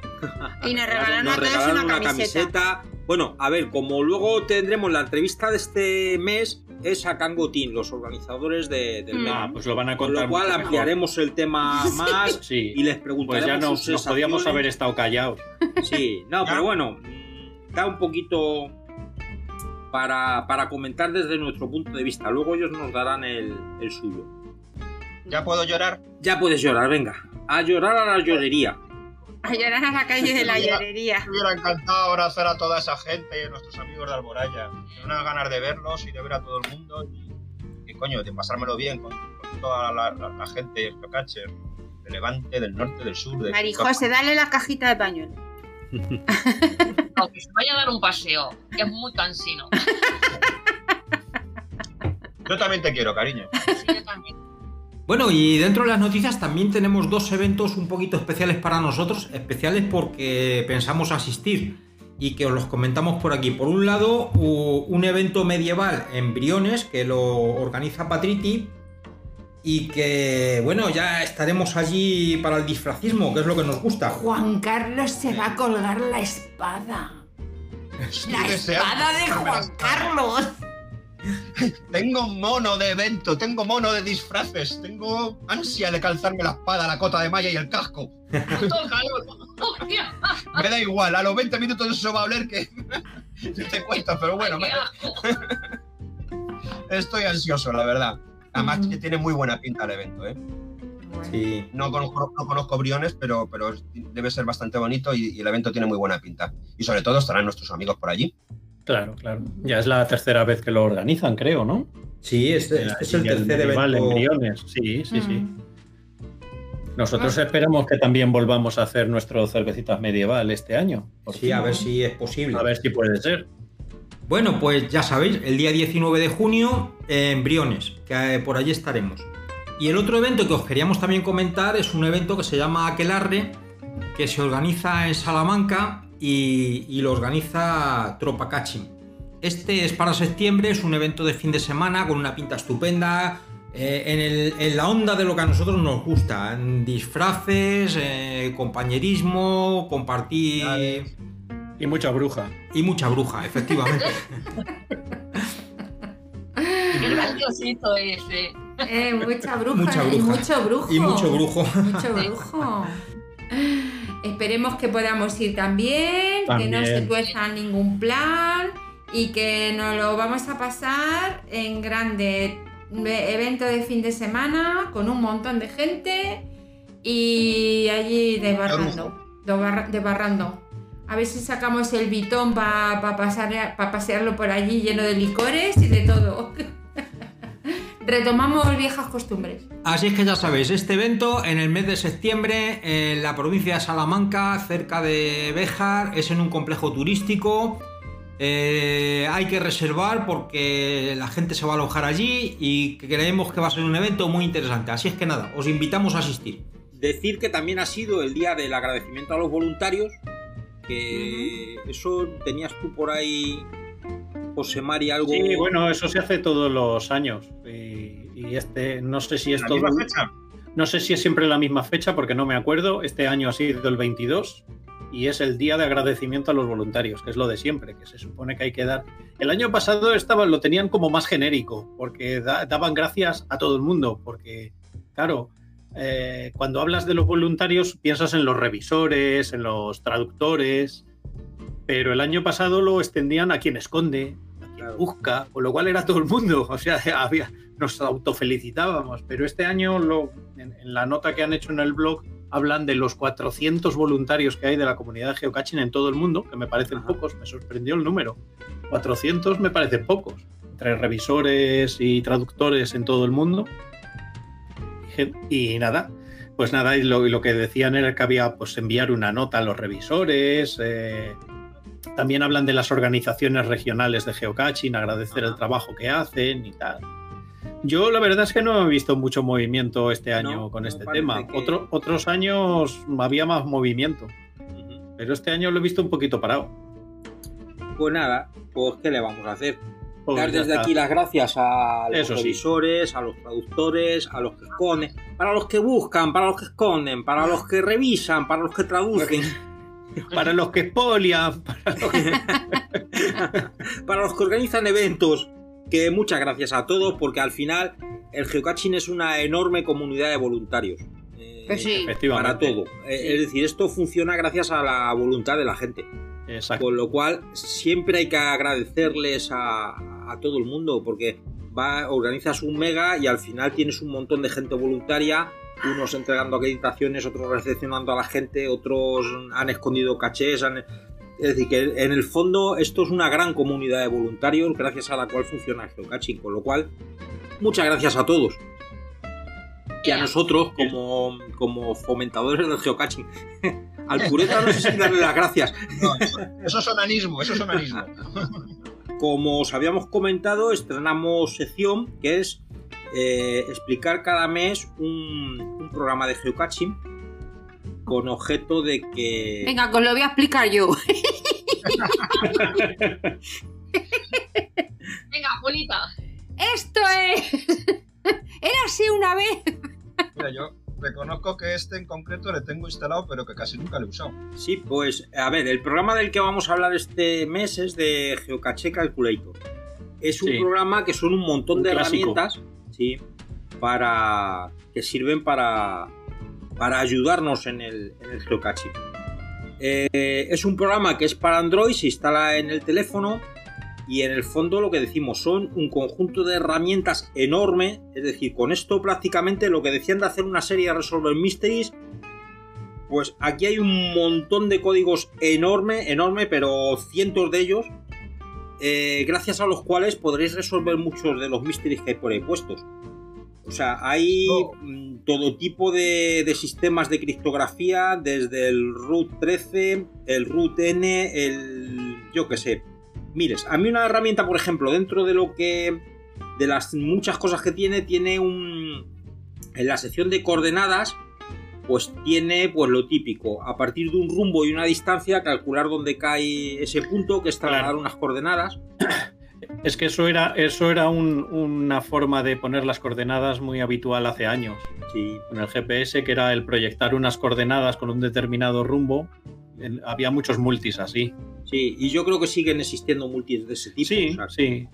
Y nos regalaron Nos una una camiseta. camiseta. Bueno, a ver, como luego tendremos la entrevista de este mes, es a Cangotín, los organizadores de- del Mm. mes. Ah, pues lo van a Con contar. lo cual mejor. ampliaremos el tema más Sí. y les Pues preguntaremos ya nos, sus nos podíamos haber estado callados. Sí, no, pero bueno, mm, da un poquito para, para comentar desde nuestro punto de vista. Luego ellos nos darán el, el suyo. ¿Ya puedo llorar? Ya puedes llorar, venga. A llorar a la llorería. A llorar a la calle de la llorería. Me hubiera encantado abrazar a toda esa gente y a nuestros amigos de Alboraya. Tengo unas ganas de verlos y de ver a todo el mundo y, y, coño, de pasármelo bien con, con toda la, la- la gente de Catcher, del Levante, del norte, del sur. De Marijose, dale la cajita de pañuelo. Aunque se vaya a dar un paseo, que es muy cansino. Yo también te quiero, cariño. Sí, yo también. Bueno, y dentro de las noticias también tenemos dos eventos un poquito especiales para nosotros, especiales porque pensamos asistir y que os los comentamos por aquí. Por un lado, un evento medieval en Briones que lo organiza Patriti y que, bueno, ya estaremos allí para el disfrazismo, que es lo que nos gusta. Juan Carlos se va a colgar la espada. Estoy La espada de Juan. Carlos. Tengo mono de evento, tengo mono de disfraces, tengo ansia de calzarme la espada, la cota de malla y el casco. Me da igual, a los 20 minutos eso va a oler que no te cuento, pero bueno, estoy ansioso, la verdad. Además que tiene muy buena pinta el evento, ¿eh? Sí. No conozco, no conozco Briones, pero, pero debe ser bastante bonito y, y el evento tiene muy buena pinta. Y sobre todo estarán nuestros amigos por allí. Claro, claro. Ya es la tercera vez que lo organizan, creo, ¿no? Sí, este, este es el tercer medieval evento. en Briones. Sí, sí, sí. Mm. Nosotros esperamos que también volvamos a hacer nuestro cervecitas medieval este año. Sí, fin. a ver si es posible. A ver si puede ser. Bueno, pues ya sabéis, el día 19 de junio en Briones, que eh, por allí estaremos. Y el otro evento que os queríamos también comentar es un evento que se llama Aquelarre, que se organiza en Salamanca y, lo organiza Tropa Cachín. Este es para septiembre, es un evento de fin de semana con una pinta estupenda, eh, en, la onda de lo que a nosotros nos gusta, disfraces, eh, compañerismo, compartir Y mucha bruja. y mucha bruja, efectivamente. Qué graciosito ese. Eh, mucha bruja, Mucha y bruja. mucho brujo. y mucho brujo. Mucho brujo. Esperemos que podamos ir también, que no se tuerza ningún plan y que nos lo vamos a pasar en grande ve- evento de fin de semana con un montón de gente y allí desbarrando. desbarra- Desbarrando. A ver si sacamos el bitón para pasar, pa pasearlo por allí lleno de licores y de todo. Retomamos viejas costumbres. Así es que ya sabéis, este evento en el mes de septiembre en la provincia de Salamanca, cerca de Béjar, es en un complejo turístico. Eh, hay que reservar porque la gente se va a alojar allí y creemos que va a ser un evento muy interesante. Así es que nada, os invitamos a asistir. Decir que también ha sido el día del agradecimiento a los voluntarios, que eso tenías tú por ahí, José Mari, algo... Sí, bueno, eso se hace todos los años. Y, y este, no sé si es ¿La todo. misma fecha? No sé si es siempre la misma fecha porque no me acuerdo. Este año ha sido el 22 y es el día de agradecimiento a los voluntarios, que es lo de siempre, que se supone que hay que dar. El año pasado estaba, lo tenían como más genérico, porque da- daban gracias a todo el mundo, porque, claro, eh, cuando hablas de los voluntarios piensas en los revisores, en los traductores, pero el año pasado lo extendían a quien esconde, a quien Claro. busca, con lo cual era todo el mundo, o sea, había, nos autofelicitábamos, pero este año lo, en, en la nota que han hecho en el blog hablan de los 400 voluntarios que hay de la comunidad de geocaching en todo el mundo, que me parecen Ajá. pocos, me sorprendió el número. 400 me parecen pocos, entre revisores y traductores en todo el mundo. Y nada, pues nada, y lo, y lo que decían era que había pues enviar una nota a los revisores. eh, también hablan de las organizaciones regionales de geocaching, agradecer el trabajo que hacen y tal. Yo la verdad es que no he visto mucho movimiento este año No, con este tema. que- Otro- otros años había más movimiento, pero este año lo he visto un poquito parado. Pues nada, pues ¿qué le vamos a hacer? Pues Dar desde aquí las gracias a los Eso sí. revisores, a los traductores, a los que esconden, para los que buscan, para los que esconden, para los que revisan, para los que traducen, Para los que expolian, para los que- para los que organizan eventos. que muchas gracias a todos porque al final el geocaching es una enorme comunidad de voluntarios. eh, Pues sí. para todo. Eh, Es decir, esto funciona gracias a la voluntad de la gente. Exacto. Con lo cual, siempre hay que agradecerles a, a todo el mundo, porque va, organizas un mega y al final tienes un montón de gente voluntaria, unos entregando acreditaciones, otros recepcionando a la gente, otros han escondido cachés. han- Es decir, que en el fondo esto es una gran comunidad de voluntarios gracias a la cual funciona el geocaching, con lo cual, muchas gracias a todos. Y a nosotros, como, como fomentadores del geocaching. Al pureta no sé si darle las gracias. No, eso, eso es onanismo, eso es onanismo. Como os habíamos comentado, estrenamos sección que es eh, explicar cada mes un, un programa de geocaching con objeto de que... Venga, os lo voy a explicar yo. Venga, Julita. Esto es. Era así una vez. Mira, yo reconozco que este en concreto le tengo instalado, pero que casi nunca lo he usado. Sí, pues a ver, el programa del que vamos a hablar este mes es de Geocache Calculator. Es un Sí. programa que son un montón Un de clásico. herramientas, sí, para que sirven para, para ayudarnos en el, en el geocaching. Eh, es un programa que es para Android, se instala en el teléfono y en el fondo lo que decimos son un conjunto de herramientas enorme, es decir, con esto prácticamente lo que decían de hacer una serie de Resolver Mysteries, pues aquí hay un montón de códigos enorme, enorme, pero cientos de ellos, eh, gracias a los cuales podréis resolver muchos de los mysteries que hay por ahí puestos. O sea, hay mm, todo tipo de, de sistemas de criptografía, desde el root 13, el root N, el... yo qué sé. Mires, a mí una herramienta, por ejemplo, dentro de lo que... de las muchas cosas que tiene, tiene un... en la sección de coordenadas, pues tiene pues lo típico, a partir de un rumbo y una distancia, calcular dónde cae ese punto, que es trasladar unas coordenadas. Es que eso era, eso era un- una forma de poner las coordenadas muy habitual hace años. Sí. Con el GPS, que era el proyectar unas coordenadas con un determinado rumbo. En- había muchos multis así. Sí, y yo creo que siguen existiendo multis de ese tipo. Sí, o sea, sí.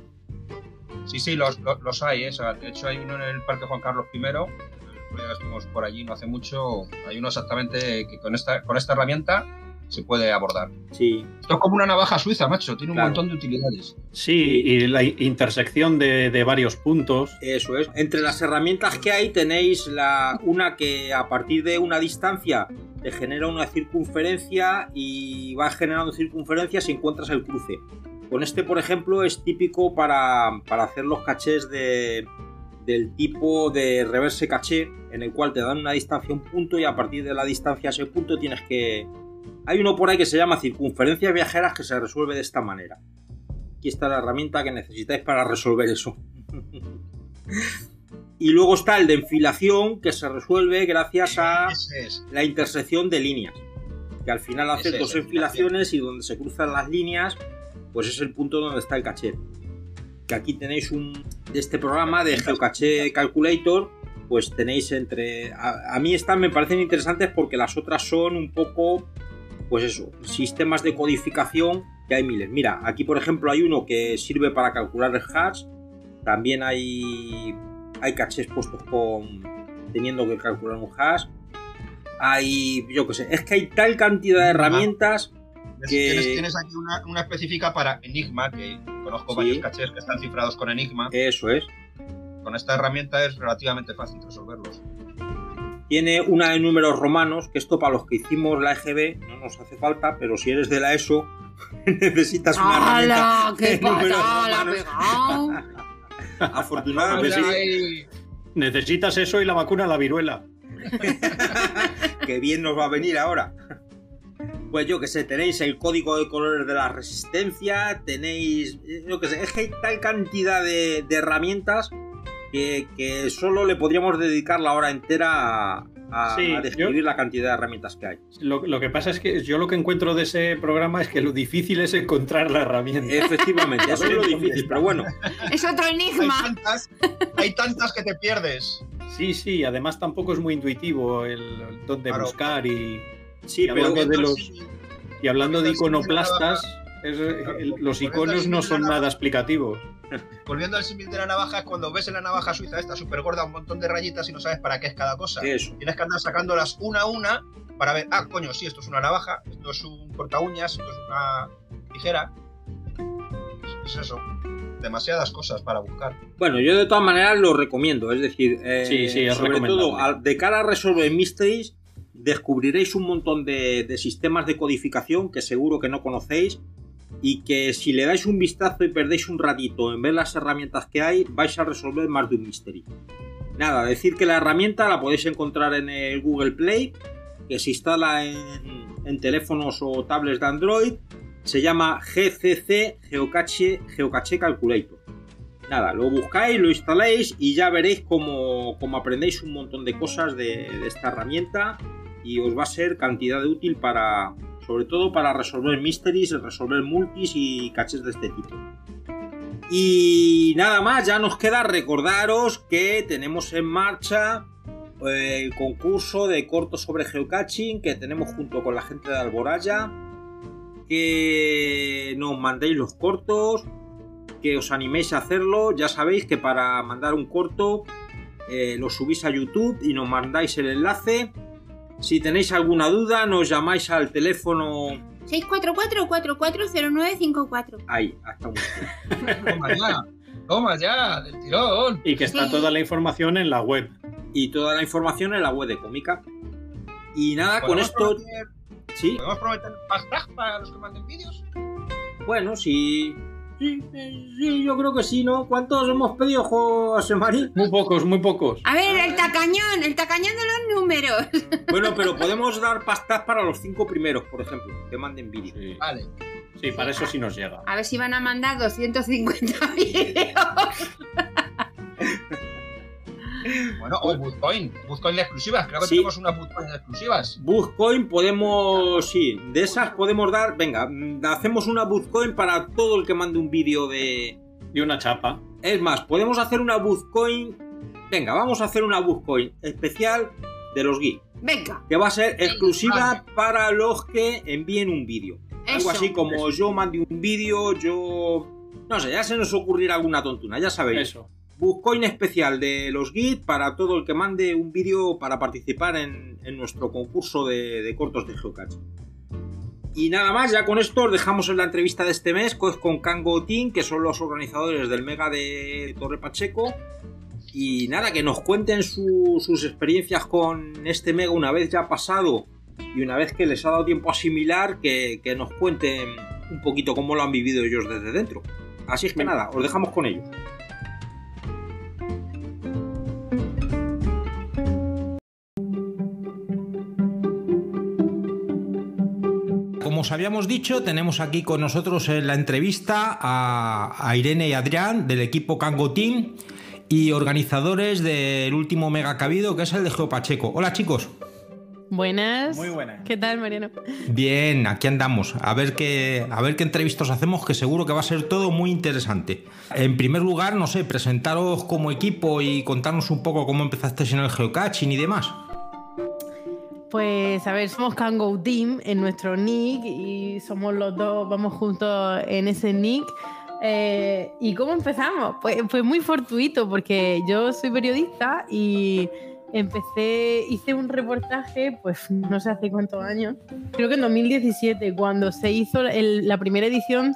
Sí, sí, los, los, los hay. ¿eh? O sea, de hecho, hay uno en el Parque Juan Carlos I. Estuvimos por allí no hace mucho. Hay uno exactamente que con esta, con esta herramienta se puede abordar. Sí. Esto es como una navaja suiza, macho. Tiene un montón de utilidades. Sí, y la intersección de, de varios puntos. Eso es. Entre las herramientas que hay tenéis la una que a partir de una distancia genera una circunferencia y va generando circunferencias si encuentras el cruce. Con este, por ejemplo, es típico para, para hacer los cachés de, del tipo de reverse caché, en el cual te dan una distancia un punto y a partir de la distancia a ese punto tienes que... Hay uno por ahí que se llama circunferencias viajeras que se resuelve de esta manera. Aquí está la herramienta que necesitáis para resolver eso. y luego está el de enfilación que se resuelve gracias a es. la intersección de líneas. Que al final es, dos enfilaciones y donde se cruzan las líneas, pues es el punto donde está el caché. Que aquí tenéis un de este programa de Geocache Calculator, pues tenéis entre. A, a mí estas me parecen interesantes porque las otras son un poco, pues eso, sistemas de codificación que hay miles. Mira, aquí por ejemplo hay uno que sirve para calcular el hash. También hay, hay cachés puestos con teniendo que calcular un hash. Hay, yo qué sé, es que hay tal cantidad de herramientas que... Tienes, tienes aquí una, una específica para Enigma, que conozco Sí. varios cachés que están cifrados con Enigma. Eso es. Con esta herramienta es relativamente fácil resolverlos. Tiene una de números romanos, que esto para los que hicimos la EGB no nos hace falta, pero si eres de la ESO necesitas una ¡Hala! herramienta ¡Qué de números patada la! Afortunadamente, Necesitas eso y la vacuna a la viruela. que bien nos va a venir ahora. Pues yo que sé, tenéis el código de colores de la resistencia, tenéis, yo que sé, es que hay tal cantidad de, de herramientas que, que solo le podríamos dedicar la hora entera a, a- Sí, a describir la cantidad de herramientas que hay. Lo, lo que pasa es que yo lo que encuentro de ese programa es que lo difícil es encontrar la herramienta. Efectivamente, eso es lo difícil, pero bueno. Es otro Hay enigma. tantas, hay tantas que te pierdes. Sí, sí, además tampoco es muy intuitivo el, el dónde Claro. buscar y, Sí, y pero hablando de los y hablando de iconoplastas, Es- el- los iconos no son nada explicativos. Volviendo al símil de la navaja, es cuando ves en la navaja suiza esta súper gorda un montón de rayitas y no sabes para qué es cada cosa. Eso. Tienes que andar sacándolas una a una para ver, ah, coño, sí, esto es una navaja, esto es un corta uñas, esto es una tijera. Es, es eso. Demasiadas cosas para buscar. Bueno, yo de todas maneras lo recomiendo, es decir, eh, Sí, sí, es sobre todo de cara a Resolver Mysteries, descubriréis un montón de, de sistemas de codificación que seguro que no conocéis y que si le dais un vistazo y perdéis un ratito en ver las herramientas que hay, vais a resolver más de un mystery. Nada, decir que la herramienta la podéis encontrar en el Google Play, que se instala en, en teléfonos o tablets de Android, se llama GCC Geocache, Geocache Calculator. Nada, lo buscáis, lo instaláis y ya veréis cómo, cómo aprendéis un montón de cosas de, de esta herramienta y os va a ser cantidad de útil para, sobre todo para resolver mysteries, resolver multis y caches de este tipo. Y nada más, ya nos queda recordaros que tenemos en marcha eh, el concurso de cortos sobre geocaching que tenemos junto con la gente de Alboraya. Que nos mandéis los cortos, que os animéis a hacerlo. Ya sabéis que para mandar un corto eh, lo subís a YouTube y nos mandáis el enlace. Si tenéis alguna duda, nos llamáis al teléfono. 644-440954. Ahí, hasta un Toma ya, toma ya, del tirón. Y que está Sí. toda la información en la web. Y toda la información en la web de Cómica. Y nada, con ¿Podemos esto. prometer- Sí, ¿Podemos prometer hashtag para los que manden vídeos? bueno, sí. Sí, sí, yo creo que sí, ¿no? ¿Cuántos hemos pedido, José María? Muy pocos, muy pocos. A ver, el tacañón, el tacañón de los números. Bueno, pero podemos dar pastas para los cinco primeros, por ejemplo, que manden vídeo. Sí, Vale. Sí, para eso sí nos llega. A ver si van a mandar 250 vídeos. Bueno, o Bootcoin. Bootcoin de exclusivas. Creo que Sí. tenemos unas Bootcoin de exclusivas. Bootcoin podemos, sí, de esas podemos dar, venga, mm, hacemos una Bootcoin para todo el que mande un vídeo de... Y una chapa. Es más, podemos hacer una Bootcoin, venga, vamos a hacer una Bootcoin especial de los geeks, Venga, que va a ser exclusiva vale. para los que envíen un vídeo. Algo así como yo mande un vídeo, yo... No sé, ya se nos ocurrirá alguna tontuna, ya sabéis. Eso. Bookcoin especial de los Git para todo el que mande un vídeo para participar en, en nuestro concurso de, de cortos de Geocache. Y nada más, ya con esto os dejamos en la entrevista de este mes pues, con Kango Team, que son los organizadores del Mega de Torre Pacheco. Y nada, que nos cuenten su- sus experiencias con este Mega una vez ya pasado y una vez que les ha dado tiempo a asimilar, que, que nos cuenten un poquito cómo lo han vivido ellos desde dentro. Así es que nada, os dejamos con ellos. Os habíamos dicho, tenemos aquí con nosotros en la entrevista a, a Irene y Adrián del equipo Team y organizadores del último mega cabido que es el de Geopacheco. Hola chicos. Buenas. Muy buenas. ¿Qué tal, Mariano? Bien, aquí andamos. A ver qué, a ver qué entrevistas hacemos, que seguro que va a ser todo muy interesante. En primer lugar, no sé, presentaros como equipo y contarnos un poco cómo empezasteis en el geocaching y demás. Pues a ver, somos Kango Team en nuestro nick y somos los dos, vamos juntos en ese nick. Eh, ¿Y cómo empezamos? Pues, pues muy fortuito, porque yo soy periodista y empecé, hice un reportaje, pues no sé hace cuántos años, creo que en 2017, cuando se hizo la primera edición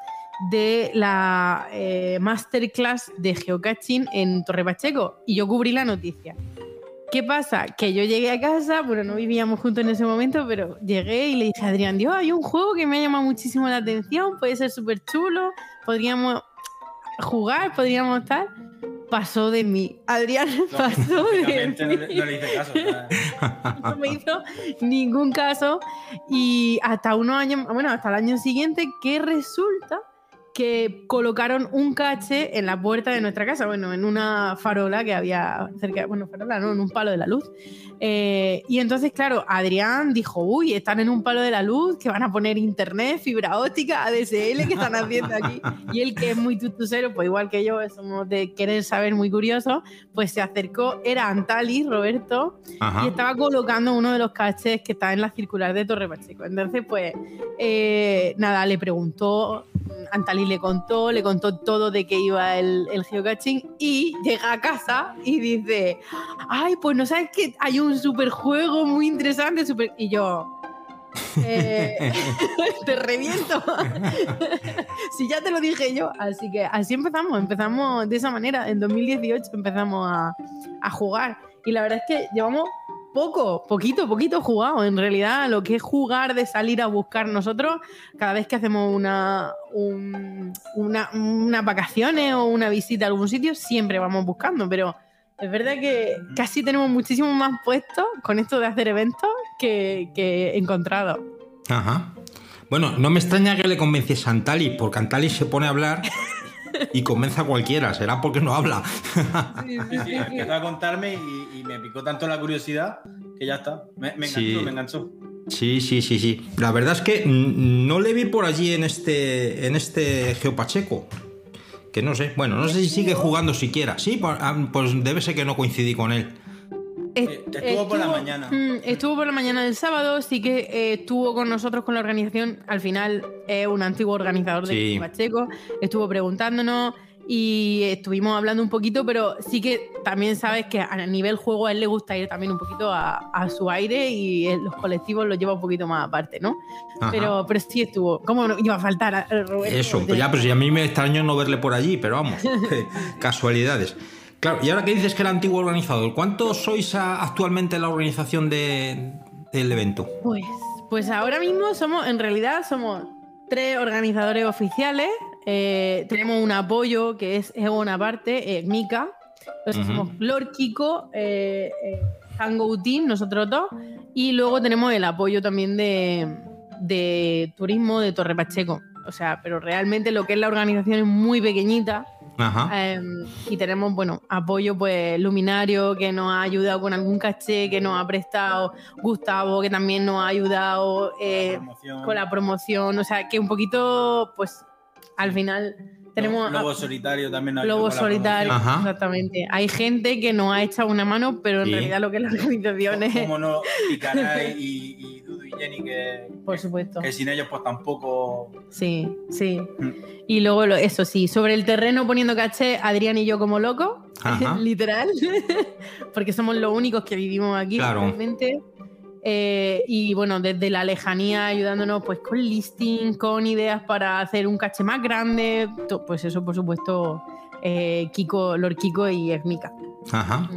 de la eh, masterclass de geocaching en Torre Pacheco y yo cubrí la noticia. ¿Qué pasa? Que yo llegué a casa, bueno, no vivíamos juntos en ese momento, pero llegué y le dije a Adrián, Dios, hay un juego que me ha llamado muchísimo la atención, puede ser súper chulo, podríamos jugar, podríamos estar. Pasó de mí. Adrián pasó de no, mí. no le hice caso. No me hizo ningún caso. Y hasta unos años, bueno, hasta el año siguiente, que resulta que colocaron un cache en la puerta de nuestra casa, bueno, en una farola que había cerca, bueno, farola, no, en un palo de la luz. Eh, y entonces, claro, Adrián dijo, uy, están en un palo de la luz, que van a poner internet, fibra óptica, ADSL, que están haciendo aquí. Y él, que es muy tutusero, pues igual que yo, somos de querer saber muy curioso, pues se acercó, era Antali, Roberto, Ajá. y estaba colocando uno de los caches que está en la circular de Torre Pacheco. Entonces, pues, eh, nada, le preguntó Antalí le contó, le contó todo de que iba el, el geocaching y llega a casa y dice, ay, pues no sabes que hay un superjuego muy interesante, super... y yo... eh, te reviento. si ya te lo dije yo. Así que así empezamos, empezamos de esa manera. En 2018 empezamos a, a jugar. Y la verdad es que llevamos poco, poquito, poquito jugado. En realidad, lo que es jugar de salir a buscar nosotros, cada vez que hacemos una, un- una, unas vacaciones o una visita a algún sitio, siempre vamos buscando. Pero es verdad que casi tenemos muchísimo más puestos con esto de hacer eventos que, que encontrados. Ajá. Bueno, no me extraña que le convenciese a Antali, porque Antali se pone a hablar y convence a cualquiera. Será porque no habla. Sí, sí, empezó a contarme y, y me picó tanto la curiosidad que ya está. Me, me enganchó, Sí. me enganchó. Sí, sí, sí, sí. La verdad es que no le vi por allí en este, en este Geopacheco. Que no sé. Bueno, no sé si sigue jugando siquiera. Sí, ah, pues debe ser que no coincidí con él. Estuvo por la mañana. Mm, estuvo por la mañana del sábado, sí que eh, estuvo con nosotros con la organización. Al final es un antiguo organizador de Sí. Pacheco. Estuvo preguntándonos y estuvimos hablando un poquito, pero sí que también sabes que a nivel juego a él le gusta ir también un poquito a, a su aire y en los colectivos lo lleva un poquito más aparte, ¿no? Ajá. Pero, pero sí estuvo. ¿Cómo no iba a faltar a? Eso, pues ya, pues ya a mí me extrañó no verle por allí, pero vamos, casualidades. Claro, y ahora que dices que era antiguo organizador, ¿cuántos sois a- actualmente en la organización de- del evento? Pues, pues ahora mismo somos, en realidad somos tres organizadores oficiales. eh, tenemos un apoyo que es Ego Bonaparte, eh, Mika. Entonces somos Lord Kiko, eh, eh, Team, nosotros dos. Y luego tenemos el apoyo también de, de turismo de Torre Pacheco. O sea, pero realmente lo que es la organización es muy pequeñita. Ajá. Eh, y tenemos, bueno, apoyo, pues, Luminario, que nos ha ayudado con algún caché, que nos ha prestado Gustavo, que también nos ha ayudado eh, con la promoción. O sea, que un poquito, pues, al final tenemos... Lobo solitario también. nos Lobo la solitario, exactamente. Hay gente que nos ha echado una mano, pero en Sí. realidad lo que es la organización es... Como no, y Caray y, y Y que, Por supuesto. que sin ellos pues tampoco... Sí, sí. Y luego, lo- eso sí, sobre el terreno poniendo caché, Adrián y yo como locos, literal, porque somos los únicos que vivimos aquí Claro. realmente. Eh, y bueno, desde la lejanía ayudándonos pues con listing, con ideas para hacer un caché más grande, pues eso por supuesto eh, Kiko, Lord Kiko y Esmica. Ajá.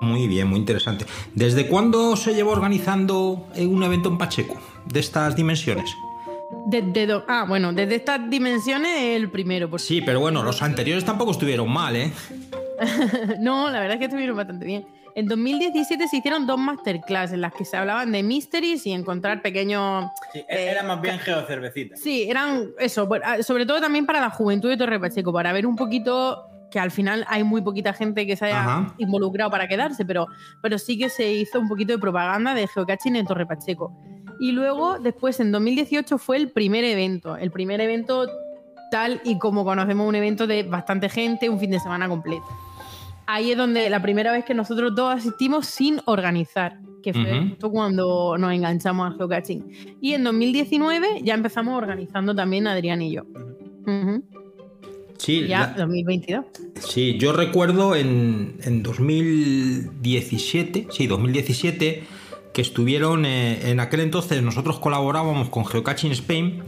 Muy bien, muy interesante. ¿Desde cuándo se lleva organizando eh, un evento en Pacheco de estas dimensiones? Desde do- ah, bueno, desde estas dimensiones el primero. Por Sí, pero bueno, los anteriores tampoco estuvieron mal, ¿eh? no, la verdad es que estuvieron bastante bien. En 2017 se hicieron dos masterclass en las que se hablaban de mysteries y encontrar pequeños. Sí, era más bien geocervecita. Sí, eran eso, ah, sobre todo también para la juventud de Torre Pacheco, para ver un poquito que al final hay muy poquita gente que se haya Ajá. involucrado para quedarse, pero, pero sí que se hizo un poquito de propaganda de geocaching en Torre Pacheco. Y luego, después, en 2018 fue el primer evento, el primer evento tal y como conocemos un evento de bastante gente, un fin de semana completo. Ahí es donde la primera vez que nosotros dos asistimos sin organizar, que fue justo cuando nos enganchamos al geocaching. Y en 2019 ya empezamos organizando también Adrián y yo. Ujú. Sí, Ya, la- 2022. Sí, yo recuerdo en, en 2017, sí, 2017, que estuvieron, eh, en aquel entonces nosotros colaborábamos con Geocaching Spain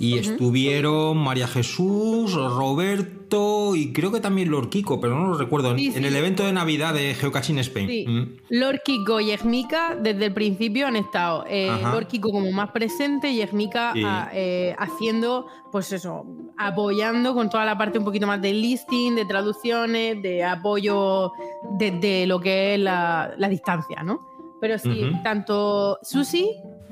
y estuvieron María Jesús, Roberto y creo que también Lord Kiko, pero no lo recuerdo, en- Sí, en sí. el evento de Navidad de Geocaching Spain. Sí. Mm. Lord Kiko y Esmica desde el principio han estado. eh, Kiko como más presente y Esmica Sí. a- eh, haciendo, pues eso, apoyando con toda la parte un poquito más de listing, de traducciones, de apoyo desde lo que es la, la distancia, ¿no? Pero sí, tanto Susi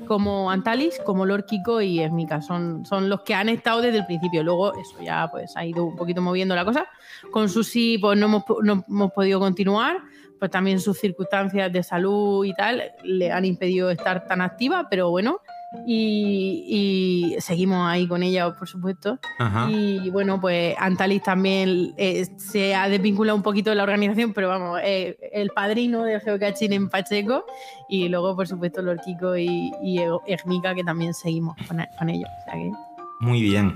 como Antalis, como Lord Kiko y Esmica son, son los que han estado desde el principio. Luego eso ya pues ha ido un poquito moviendo la cosa. Con Susi pues no hemos, no hemos podido continuar, pues también sus circunstancias de salud y tal le han impedido estar tan activa, pero bueno, y, y seguimos ahí con ella, por supuesto. Ajá. Y bueno, pues Antalis también eh, se ha desvinculado un poquito de la organización, pero vamos, eh, el padrino de Geocaching en Pacheco. Y luego, por supuesto, Lord Kiko y, y Ermica, que también seguimos con, con ellos. O sea que- Muy bien.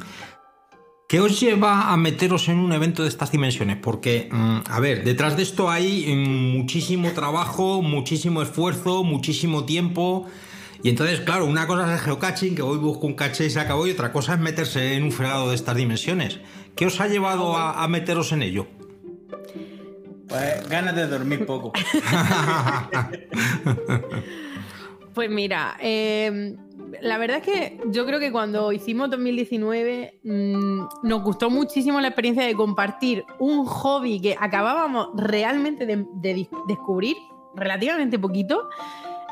¿Qué os lleva a meteros en un evento de estas dimensiones? Porque, mm, a ver, detrás de esto hay mm, muchísimo trabajo, muchísimo esfuerzo, muchísimo tiempo. Y entonces, claro, una cosa es el geocaching, que hoy busco un caché y se acabó, y otra cosa es meterse en un fregado de estas dimensiones. ¿Qué os ha llevado a, a meteros en ello? Pues ganas de dormir poco. Pues mira, eh, la verdad es que yo creo que cuando hicimos 2019 mm, nos gustó muchísimo la experiencia de compartir un hobby que acabábamos realmente de, de descubrir relativamente poquito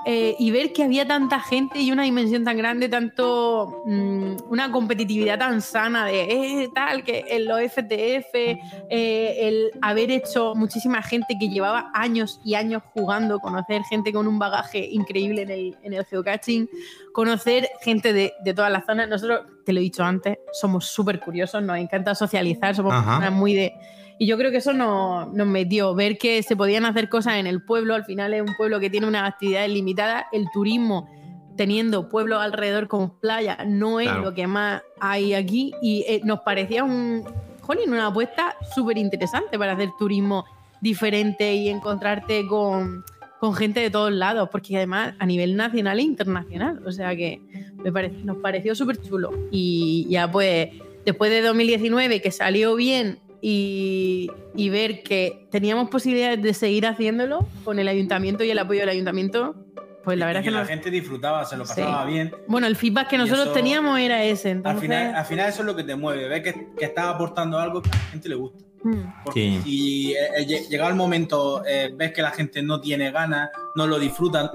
eh, y ver que había tanta gente y una dimensión tan grande, tanto mm, una competitividad tan sana de eh, tal, que en los FTF, eh, el haber hecho muchísima gente que llevaba años y años jugando, conocer gente con un bagaje increíble en el, en el geocaching, conocer gente de, de todas las zonas. Nosotros, te lo he dicho antes, somos súper curiosos, nos encanta socializar, somos Ajá. personas muy de... Y yo creo que eso nos, nos metió, ver que se podían hacer cosas en el pueblo, al final es un pueblo que tiene unas actividades limitadas, el turismo teniendo pueblos alrededor con playa no es Claro. lo que más hay aquí y eh, nos parecía un, jolín, una apuesta súper interesante para hacer turismo diferente y encontrarte con, con gente de todos lados, porque además a nivel nacional e internacional, o sea que me pare- nos pareció súper chulo. Y ya pues, después de 2019 que salió bien y, y ver que teníamos posibilidades de seguir haciéndolo con el ayuntamiento y el apoyo del ayuntamiento, pues la verdad Y es que la nos- gente disfrutaba, se lo Sí. pasaba bien. Bueno, el feedback que Y nosotros eso- teníamos era ese, Al entonces... final, al final eso es lo que te mueve, ves que, que estás aportando algo que a la gente le gusta. Mm. Porque si eh, eh, llegado el momento eh, ves que la gente no tiene ganas, no lo disfrutan,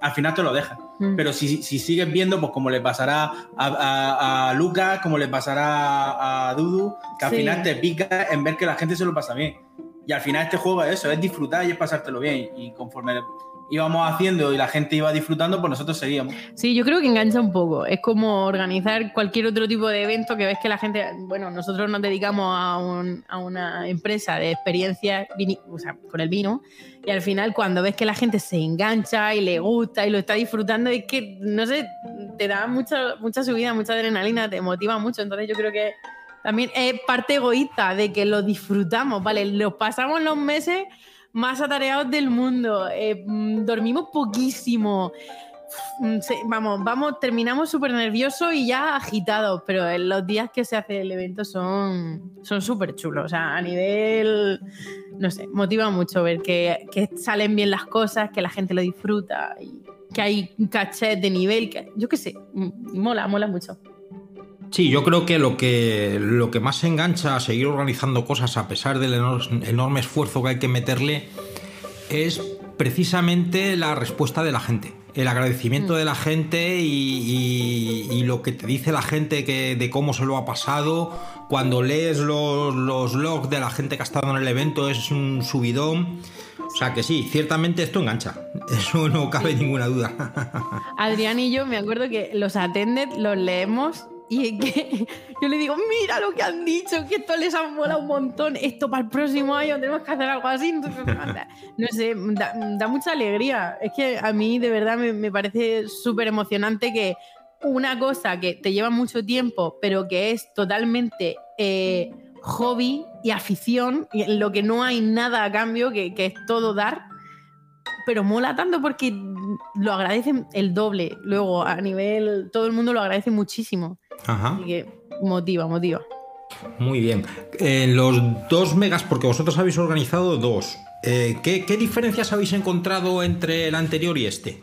al final te lo dejas. Mm. Pero si, si sigues viendo, pues como le pasará a, a- a Lucas, como le pasará a Dudu, que al Sí. final te pica en ver que la gente se lo pasa bien. Y al final este juego es eso, es disfrutar y es pasártelo bien. Y conforme íbamos haciendo y la gente iba disfrutando, pues nosotros seguíamos. Sí, yo creo que engancha un poco. Es como organizar cualquier otro tipo de evento que ves que la gente, bueno, nosotros nos dedicamos a, un- a una empresa de experiencias o sea, con el vino y al final cuando ves que la gente se engancha y le gusta y lo está disfrutando, es que, no sé, te da mucha, mucha subida, mucha adrenalina, te motiva mucho. Entonces yo creo que también es parte egoísta de que lo disfrutamos, ¿vale? Los pasamos los meses más atareados del mundo, eh, mm, dormimos poquísimo. Mm, Vamos, vamos, terminamos súper nerviosos y ya agitados, pero los días que se hace el evento son son súper chulos. O sea, a nivel, no sé, motiva mucho ver que, salen bien las cosas, que la gente lo disfruta y que hay caché de nivel, que yo qué sé, mola, mola mucho. Sí, yo creo que lo que lo que más engancha a seguir organizando cosas a pesar del enor- enorme esfuerzo que hay que meterle es precisamente la respuesta de la gente. El agradecimiento de la gente y, y- y lo que te dice la gente que, de cómo se lo ha pasado. Cuando lees los, los logs de la gente que ha estado en el evento es un subidón. O sea que sí, ciertamente esto engancha. Eso no cabe ninguna duda. Adrián y yo me acuerdo que los attended los leemos y yo le digo, mira lo que han dicho, que esto les ha molado un montón, esto para el próximo año tenemos que hacer algo así. No sé, da, da mucha alegría. Es que a mí de verdad me, me parece súper emocionante que una cosa que te lleva mucho tiempo, pero que es totalmente eh, hobby y afición, y en lo que no hay nada a cambio, que, que es todo dar, pero mola tanto porque lo agradecen el doble. Luego, a nivel, todo el mundo lo agradece muchísimo. Ajá. Así que motiva, motiva. Muy bien. En los dos megas, porque vosotros habéis organizado dos, eh, ¿qué, qué diferencias habéis encontrado entre el anterior y este?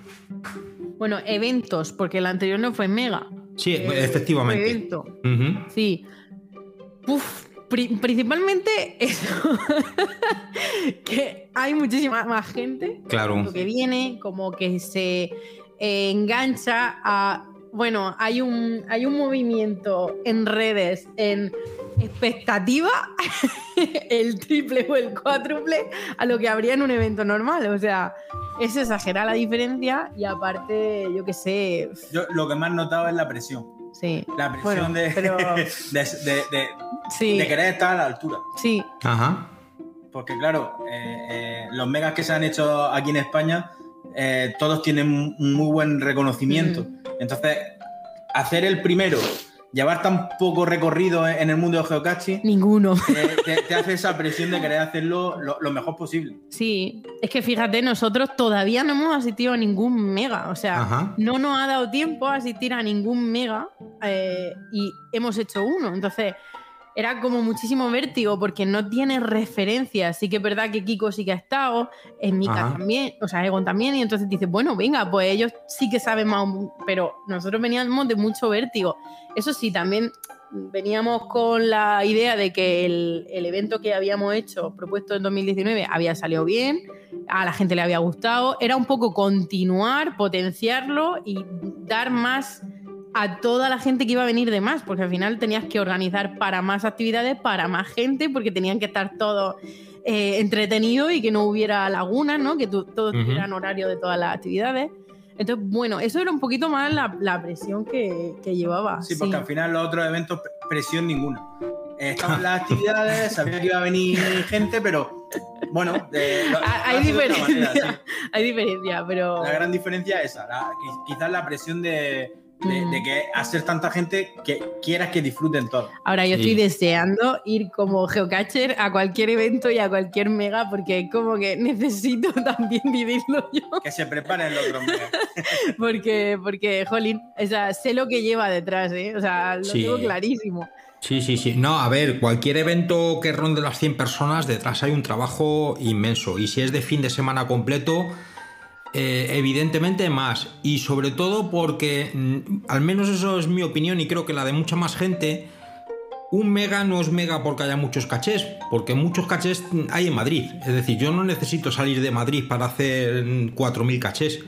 Bueno, eventos, porque el anterior no fue mega. Sí, Eh, efectivamente. evento. Sí. Uf, pri- principalmente eso. que hay muchísima más gente. Claro. Que viene, como que se eh, engancha a. Bueno, hay un, hay un movimiento en redes, en expectativa, el triple o el cuádruple a lo que habría en un evento normal. O sea, es exagerar la diferencia y aparte, yo qué sé. Yo lo que más notaba es la presión. Sí. La presión Bueno, de, pero- de, de- de- Sí. de querer estar a la altura. Sí. Ajá. Porque claro, eh, eh, los megas que se han hecho aquí en España, eh, todos tienen un muy buen reconocimiento. Entonces, hacer el primero llevar tan poco recorrido en el mundo del geocaching, Ninguno. te, te- te hace esa presión de querer hacerlo lo, lo mejor posible. Sí, es que fíjate, nosotros todavía no hemos asistido a ningún mega. O sea, Ajá. no nos ha dado tiempo a asistir a ningún mega eh, y hemos hecho uno. Entonces, era como muchísimo vértigo porque no tiene referencia. Sí que es verdad que Kiko sí que ha estado, en Mika Ajá. también, o sea, Egon también. Y entonces dices, bueno, venga, pues ellos sí que saben más, pero nosotros veníamos de mucho vértigo. Eso sí, también veníamos con la idea de que el, el evento que habíamos hecho, propuesto en 2019, había salido bien, a la gente le había gustado. Era un poco continuar, potenciarlo y dar más a toda la gente que iba a venir de más, porque al final tenías que organizar para más actividades, para más gente, porque tenían que estar todos eh, entretenidos y que no hubiera lagunas, ¿no? Que tu- todos tuvieran horario de todas las actividades. Entonces, bueno, eso era un poquito más la, la presión que, que llevaba. Sí, porque al final los otros eventos, pre- presión ninguna. Estaban las actividades, sabía que iba a venir gente, pero bueno, de- lo- Ah, lo hay diferencia, manera, sí. hay diferencia, pero... La gran diferencia es esa, la- quizás la presión de, de- de que a ser tanta gente que quieras que disfruten todo. Ahora yo Sí. estoy deseando ir como geocacher a cualquier evento y a cualquier mega porque es como que necesito también vivirlo yo. Que se preparen los megas. Porque, porque, jolín, o sea, sé lo que lleva detrás, ¿eh? O sea, lo Sí. tengo clarísimo. Sí, sí, sí. No, a ver, cualquier evento que ronde las 100 personas, detrás hay un trabajo inmenso. Y si es de fin de semana completo, eh, evidentemente más. Y sobre todo porque, mm, al menos eso es mi opinión y creo que la de mucha más gente, un mega no es mega porque haya muchos cachés, porque muchos cachés hay en Madrid. Es decir, yo no necesito salir de Madrid para hacer mm, 4.000 cachés.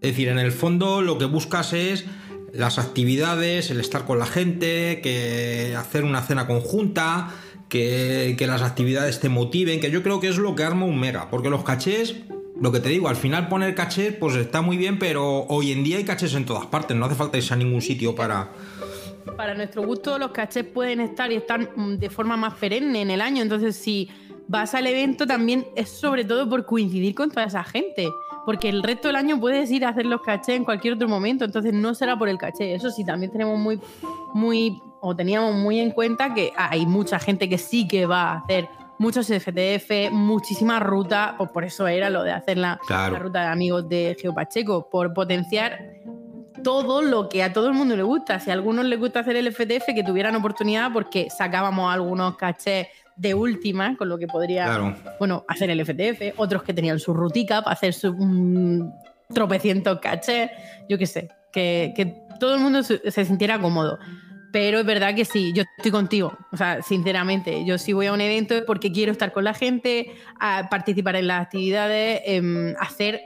Es decir, en el fondo lo que buscas es las actividades, el estar con la gente, que hacer una cena conjunta, que, que las actividades te motiven, que yo creo que es lo que arma un mega, porque los cachés, lo que te digo, al final poner cachés pues está muy bien, pero hoy en día hay cachés en todas partes, no hace falta irse a ningún sitio para... Para nuestro gusto, los cachés pueden estar y están mm, de forma más perenne en el año. Entonces, si vas al evento, también es sobre todo por coincidir con toda esa gente. Porque el resto del año puedes ir a hacer los cachés en cualquier otro momento. Entonces, no será por el caché. Eso sí, también tenemos muy, muy, o teníamos muy en cuenta que hay mucha gente que sí que va a hacer muchos FTF, muchísimas rutas. Pues por eso era lo de hacer la, Claro. la ruta de amigos de Geopacheco, por potenciar todo lo que a todo el mundo le gusta. Si a algunos les gusta hacer el FTF, que tuvieran oportunidad porque sacábamos algunos cachés de última, con lo que podría Claro. bueno, hacer el FTF, otros que tenían su rutica para hacer su mm, tropecientos cachés, yo qué sé, que, que todo el mundo se, se sintiera cómodo. Pero es verdad que sí, yo estoy contigo. O sea, sinceramente, yo si voy a un evento porque quiero estar con la gente, a participar en las actividades, em, hacer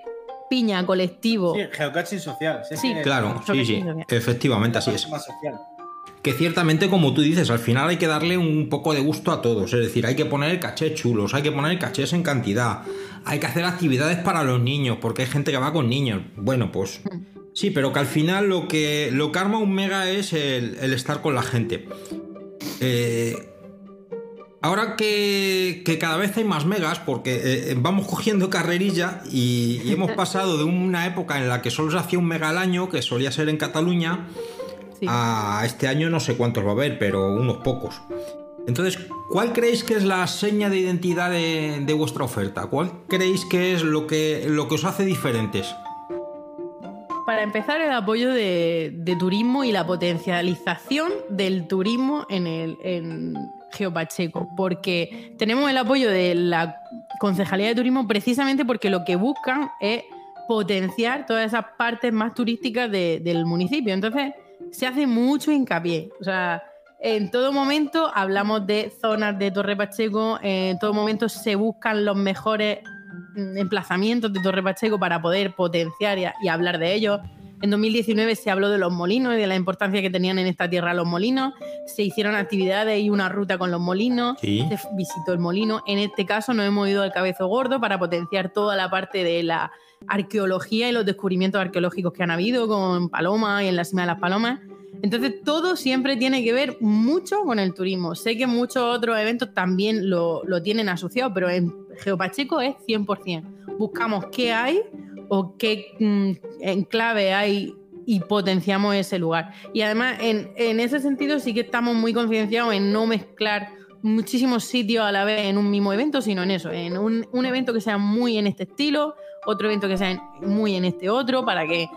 piña colectivo. Sí, geocaching social. sí, Sí, sí, Claro, sí, sí, social. efectivamente así es. Más social. Que ciertamente, como tú dices, al final hay que darle un poco de gusto a todos. Es decir, hay que poner cachés chulos, hay que poner cachés en cantidad, hay que hacer actividades para los niños, porque hay gente que va con niños. Bueno, pues sí, pero que al final lo que, lo que arma un mega es el, el estar con la gente. Eh, ahora que, que cada vez hay más megas, porque eh, vamos cogiendo carrerilla y, y hemos pasado de una época en la que solo se hacía un mega al año, que solía ser en Cataluña, a este año no sé cuántos va a haber, pero unos pocos. Entonces, ¿cuál creéis que es la seña de identidad de, de vuestra oferta? ¿Cuál creéis que es lo que, lo que os hace diferentes? Para empezar, el apoyo de, turismo y la potencialización del turismo en, el, en Geopacheco, porque tenemos el apoyo de la Concejalía de Turismo precisamente porque lo que buscan es potenciar todas esas partes más turísticas de- del municipio. Entonces, se hace mucho hincapié. O sea, en todo momento hablamos de zonas de Torre Pacheco, en todo momento se buscan los mejores emplazamientos de Torre Pacheco para poder potenciar y, y hablar de ellos. En 2019 se habló de los molinos y de la importancia que tenían en esta tierra los molinos. Se hicieron actividades y una ruta con los molinos. Sí. Se visitó el molino. En este caso nos hemos ido al Cabezo Gordo para potenciar toda la parte de la arqueología y los descubrimientos arqueológicos que han habido con Paloma y en la cima de las Palomas. Entonces todo siempre tiene que ver mucho con el turismo. Sé que muchos otros eventos también lo, lo tienen asociado, pero en Geopacheco es 100%. Buscamos qué hay o qué mm, enclave hay y potenciamos ese lugar. Y además, en, en ese sentido, sí que estamos muy concienciados en no mezclar muchísimos sitios a la vez en un mismo evento, sino en eso, en un, un evento que sea muy en este estilo, otro evento que sea muy en este otro, para que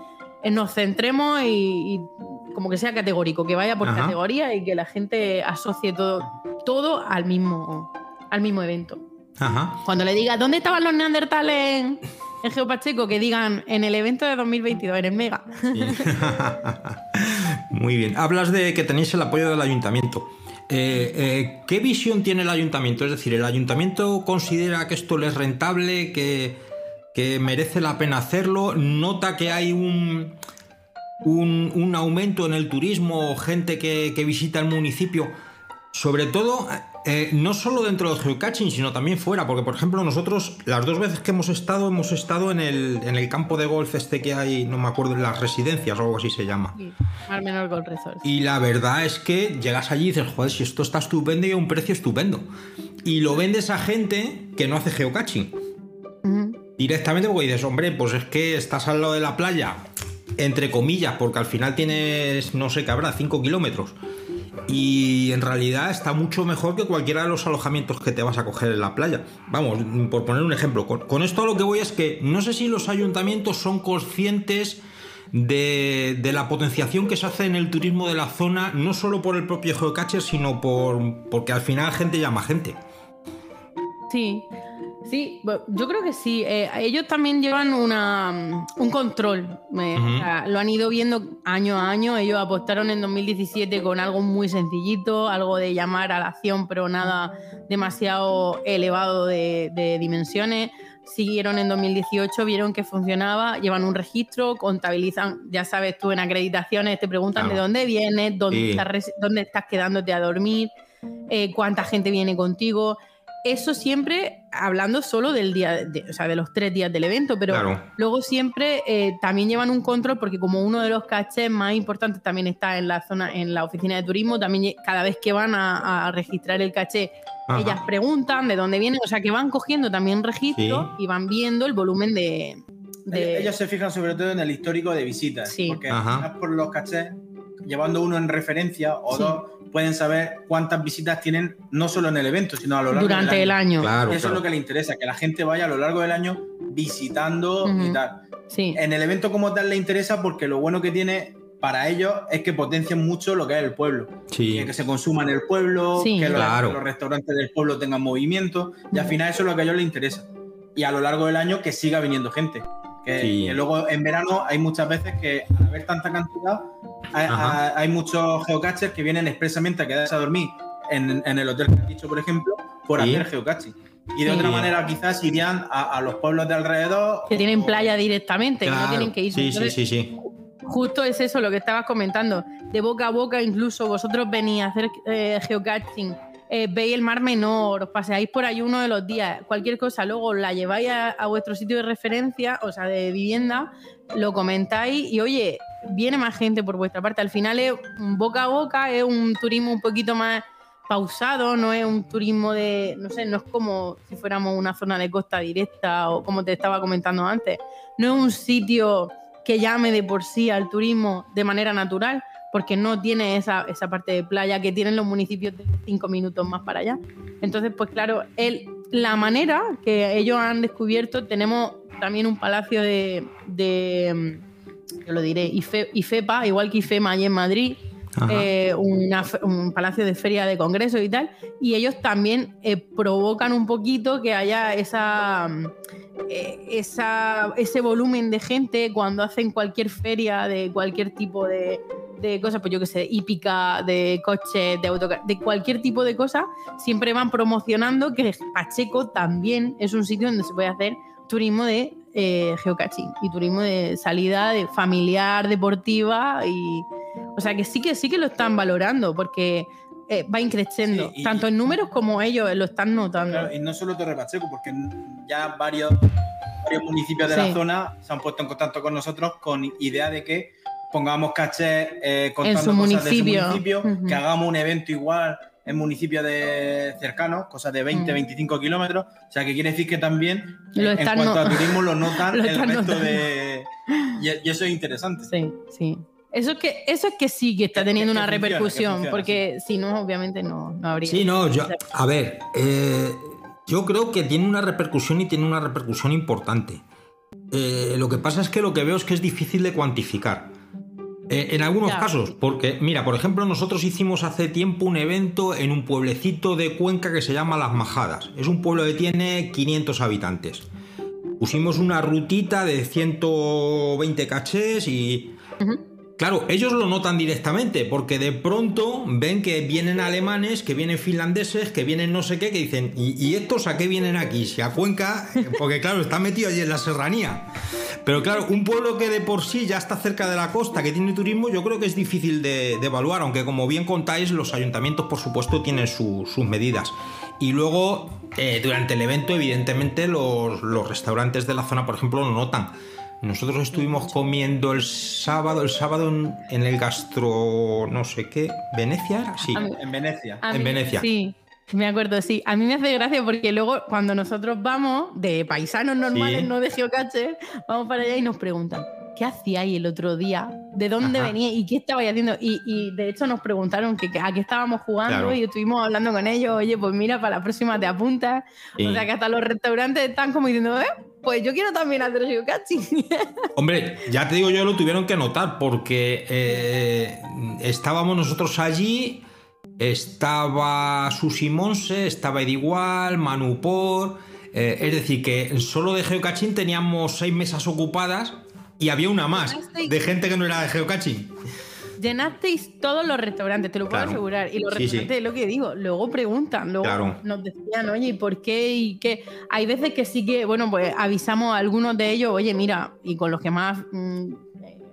eh, nos centremos y, y como que sea categórico, que vaya por Ajá. categoría y que la gente asocie todo, todo al mismo, al mismo evento. Ajá. Cuando le diga ¿dónde estaban los neandertales en, en Geopacheco? Que digan en el evento de 2022, en el Mega. Muy bien. Hablas de que tenéis el apoyo del ayuntamiento. Eh, eh, ¿Qué visión tiene el ayuntamiento? Es decir, ¿el ayuntamiento considera que esto le es rentable, que, que merece la pena hacerlo? ¿Nota que hay un, un, un aumento en el turismo, gente que, que visita el municipio? Sobre todo, eh, no solo dentro del geocaching, sino también fuera, porque por ejemplo nosotros las dos veces que hemos estado, hemos estado en el, en el campo de golf este que hay, no me acuerdo, en las residencias o algo así se llama. Al menor Gold Resort. Y la verdad es que llegas allí y dices, joder, si esto está estupendo y a un precio estupendo. Y lo vendes a gente que no hace geocaching. Directamente porque dices, hombre, pues es que estás al lado de la playa, entre comillas, porque al final tienes, no sé qué habrá, 5 kilómetros. Y en realidad está mucho mejor que cualquiera de los alojamientos que te vas a coger en la playa. Vamos, por poner un ejemplo. Con, esto lo que voy es que no sé si los ayuntamientos son conscientes de, la potenciación que se hace en el turismo de la zona, no solo por el propio geocacher, sino por porque al final gente llama gente. Sí, sí, yo creo que sí. Eh, ellos también llevan una, mm, un control. eh, Ujú. o sea, lo han ido viendo año a año. Ellos apostaron en 2017 con algo muy sencillito, algo de llamar a la acción, pero nada demasiado elevado de, de dimensiones. Siguieron en 2018, vieron que funcionaba, llevan un registro, contabilizan, ya sabes tú en acreditaciones, te preguntan Claro. de dónde vienes, dónde, Sí. estás, dónde estás quedándote a dormir, eh, cuánta gente viene contigo. Eso siempre hablando solo del día, de, o sea, de los tres días del evento, pero Claro. luego siempre eh, también llevan un control porque como uno de los cachés más importantes también está en la zona, en la oficina de turismo, también cada vez que van a, a registrar el caché, Ajá. ellas preguntan de dónde vienen, o sea que van cogiendo también registro y van viendo el volumen de... de- Ellos, se fijan sobre todo en el histórico de visitas. Sí. Porque Ajá. por los cachés, llevando uno en referencia o Sí. dos, pueden saber cuántas visitas tienen no solo en el evento, sino a lo largo Durante del el año. Claro, Eso claro. es lo que le interesa, que la gente vaya a lo largo del año visitando y Ujú. tal. Sí. En el evento como tal le interesa porque lo bueno que tiene para ellos es que potencian mucho lo que es el pueblo. Sí. Que, que se consuma en el pueblo, Sí. que los, Claro. que los restaurantes del pueblo tengan movimiento y al final eso es lo que a ellos les interesa. Y a lo largo del año que siga viniendo gente. Que, Sí. que luego en verano hay muchas veces que al haber tanta cantidad hay, muchos geocachers que vienen expresamente a quedarse a dormir en, en el hotel que has dicho, por ejemplo, por Sí. hacer geocaching. Y de Sí. otra manera quizás irían a, a los pueblos de alrededor. que tienen o- playa directamente, que no tienen que ir. Sí, sí, Entonces, sí, sí. Justo es eso lo que estabas comentando. De boca a boca, incluso vosotros venís a hacer eh, geocaching, eh, veis el mar menor, os paseáis por ahí uno de los días, cualquier cosa, luego la lleváis a, a vuestro sitio de referencia, o sea, de vivienda, lo comentáis y oye, viene más gente por vuestra parte. Al final es boca a boca, es un turismo un poquito más pausado, no es un turismo de, no sé, no es como si fuéramos una zona de costa directa o como te estaba comentando antes. No es un sitio que llame de por sí al turismo de manera natural, porque no tiene esa, esa parte de playa que tienen los municipios de cinco minutos más para allá. Entonces, pues claro, el, la manera que ellos han descubierto, tenemos también un palacio de, de mm, yo lo diré, IFE- IFEPA, igual que IFEMA allí en Madrid. Eh, un palacio de feria de congresos y tal, y ellos también eh, provocan un poquito que haya esa, mm, eh, esa, ese volumen de gente cuando hacen cualquier feria de cualquier tipo de, de cosas, pues yo que sé, hípica, de coches, de autocar, de cualquier tipo de cosa, siempre van promocionando que Pacheco también es un sitio donde se puede hacer turismo de eh, geocaching y turismo de salida de familiar, deportiva y o sea que sí que sí que lo están valorando porque eh, va increciendo Sí, tanto en números como ellos lo están notando. Claro, y no solo Torre Pacheco, porque ya varios, varios municipios de Sí. la zona se han puesto en contacto con nosotros con idea de que pongamos caché eh, contando su cosas municipio. de su municipio, que hagamos un evento igual en municipios de cercanos, cosas de 20, Mm. 25 kilómetros. O sea, que quiere decir que también, Lo en están cuanto no- a turismo, lo notan lo el resto notando. de, Y, y eso es interesante. Sí, sí. Eso es que, eso es que sí que está teniendo que una funciona, repercusión, funciona, porque si no, obviamente no, no habría. Sí, no, yo, a ver, eh, yo creo que tiene una repercusión y tiene una repercusión importante. Eh, lo que pasa es que lo que veo es que es difícil de cuantificar. Eh, en algunos Ya. casos, porque, mira, por ejemplo, nosotros hicimos hace tiempo un evento en un pueblecito de Cuenca que se llama Las Majadas. Es un pueblo que tiene 500 habitantes. Pusimos una rutita de 120 cachés y... Claro, ellos lo notan directamente porque de pronto ven que vienen alemanes, que vienen finlandeses, que vienen no sé qué, que dicen, ¿y, estos a qué vienen aquí? Si a Cuenca, porque claro, está metido allí en la serranía. Pero claro, un pueblo que de por sí ya está cerca de la costa, que tiene turismo, yo creo que es difícil de, evaluar, aunque como bien contáis, los ayuntamientos por supuesto tienen su- sus medidas. Y luego, eh, durante el evento, evidentemente, los, los restaurantes de la zona, por ejemplo, lo notan. Nosotros estuvimos comiendo el sábado, el sábado en, en el gastro, no sé qué, ¿Venecia? Sí. Mí- En Venecia. En Venecia. Sí, me acuerdo, sí. A mí me hace gracia porque luego cuando nosotros vamos de paisanos normales, Sí. no de geocaches, vamos para allá y nos preguntan, ¿qué hacíais el otro día? ¿De dónde Ajá. veníais y qué estabais haciendo? Y, y, de hecho nos preguntaron que, a qué estábamos jugando Claro. y estuvimos hablando con ellos, oye, pues mira, para la próxima te apuntas. Sí. O sea que hasta los restaurantes están como diciendo, eh, pues yo quiero también hacer geocaching. Hombre, ya te digo yo, lo tuvieron que notar porque eh, estábamos nosotros allí, estaba Susi Monse, estaba Edigual, Manu Por, eh, es decir, que solo de geocaching teníamos seis mesas ocupadas y había una más de gente que no era de geocaching. Llenasteis todos los restaurantes, te lo puedo Claro. asegurar. Y los Sí, sí. restaurantes, es lo que digo, luego preguntan, luego Claro. nos decían, oye, ¿y por qué? Y que hay veces que sí que, bueno, pues avisamos a algunos de ellos, oye, mira, y con los que más, mm,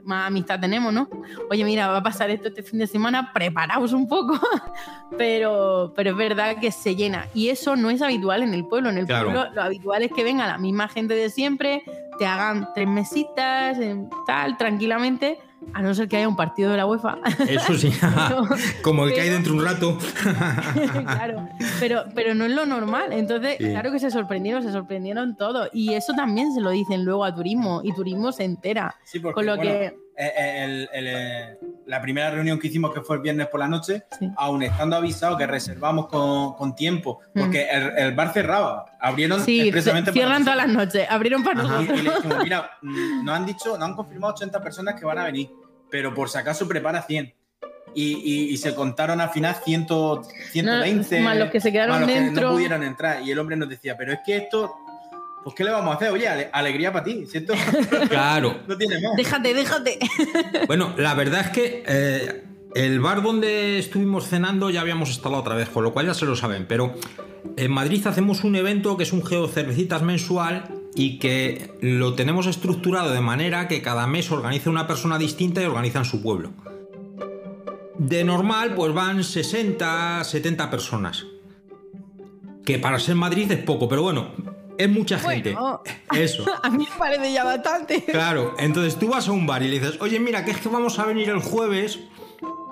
más amistad tenemos, ¿no? Oye, mira, va a pasar esto este fin de semana, preparaos un poco. pero, pero es verdad que se llena. Y eso no es habitual en el pueblo. En el Claro. pueblo lo habitual es que venga la misma gente de siempre, te hagan tres mesitas, en tal, tranquilamente, a no ser que haya un partido de la UEFA. Eso sí, como el que hay dentro de un rato. claro, pero, pero no es lo normal. Entonces, Sí. claro que se sorprendieron, se sorprendieron todos. Y eso también se lo dicen luego a turismo, y turismo se entera. Sí, porque, con lo bueno, que. Eh, eh, el- el, eh, la primera reunión que hicimos, que fue el viernes por la noche, aún estando avisado que reservamos con, con tiempo, porque el, el bar cerraba, abrieron. Sí, expresamente cierran todas las noches, abrieron para Ajá. Nosotros. y le dijimos, mira, nos han dicho, nos han confirmado 80 personas que van a venir, pero por si acaso prepara 100. Y, y- y se contaron al final 100, 120 más los que se quedaron más los que dentro. no pudieron entrar. Y el hombre nos decía, pero es que esto, pues ¿qué le vamos a hacer? Oye, ale- alegría para ti, ¿cierto? Claro. no tiene más. Déjate, déjate. Bueno, la verdad es que eh, el bar donde estuvimos cenando ya habíamos estado otra vez, con lo cual ya se lo saben, pero en Madrid hacemos un evento que es un Geo Cervecitas mensual y que lo tenemos estructurado de manera que cada mes organiza una persona distinta y organiza en su pueblo. De normal, pues van 60, 70 personas. Que para ser Madrid es poco, pero bueno, es mucha gente. Bueno, Eso. a mí me parece ya bastante. Claro, entonces tú vas a un bar y le dices, oye, mira, que es que vamos a venir el jueves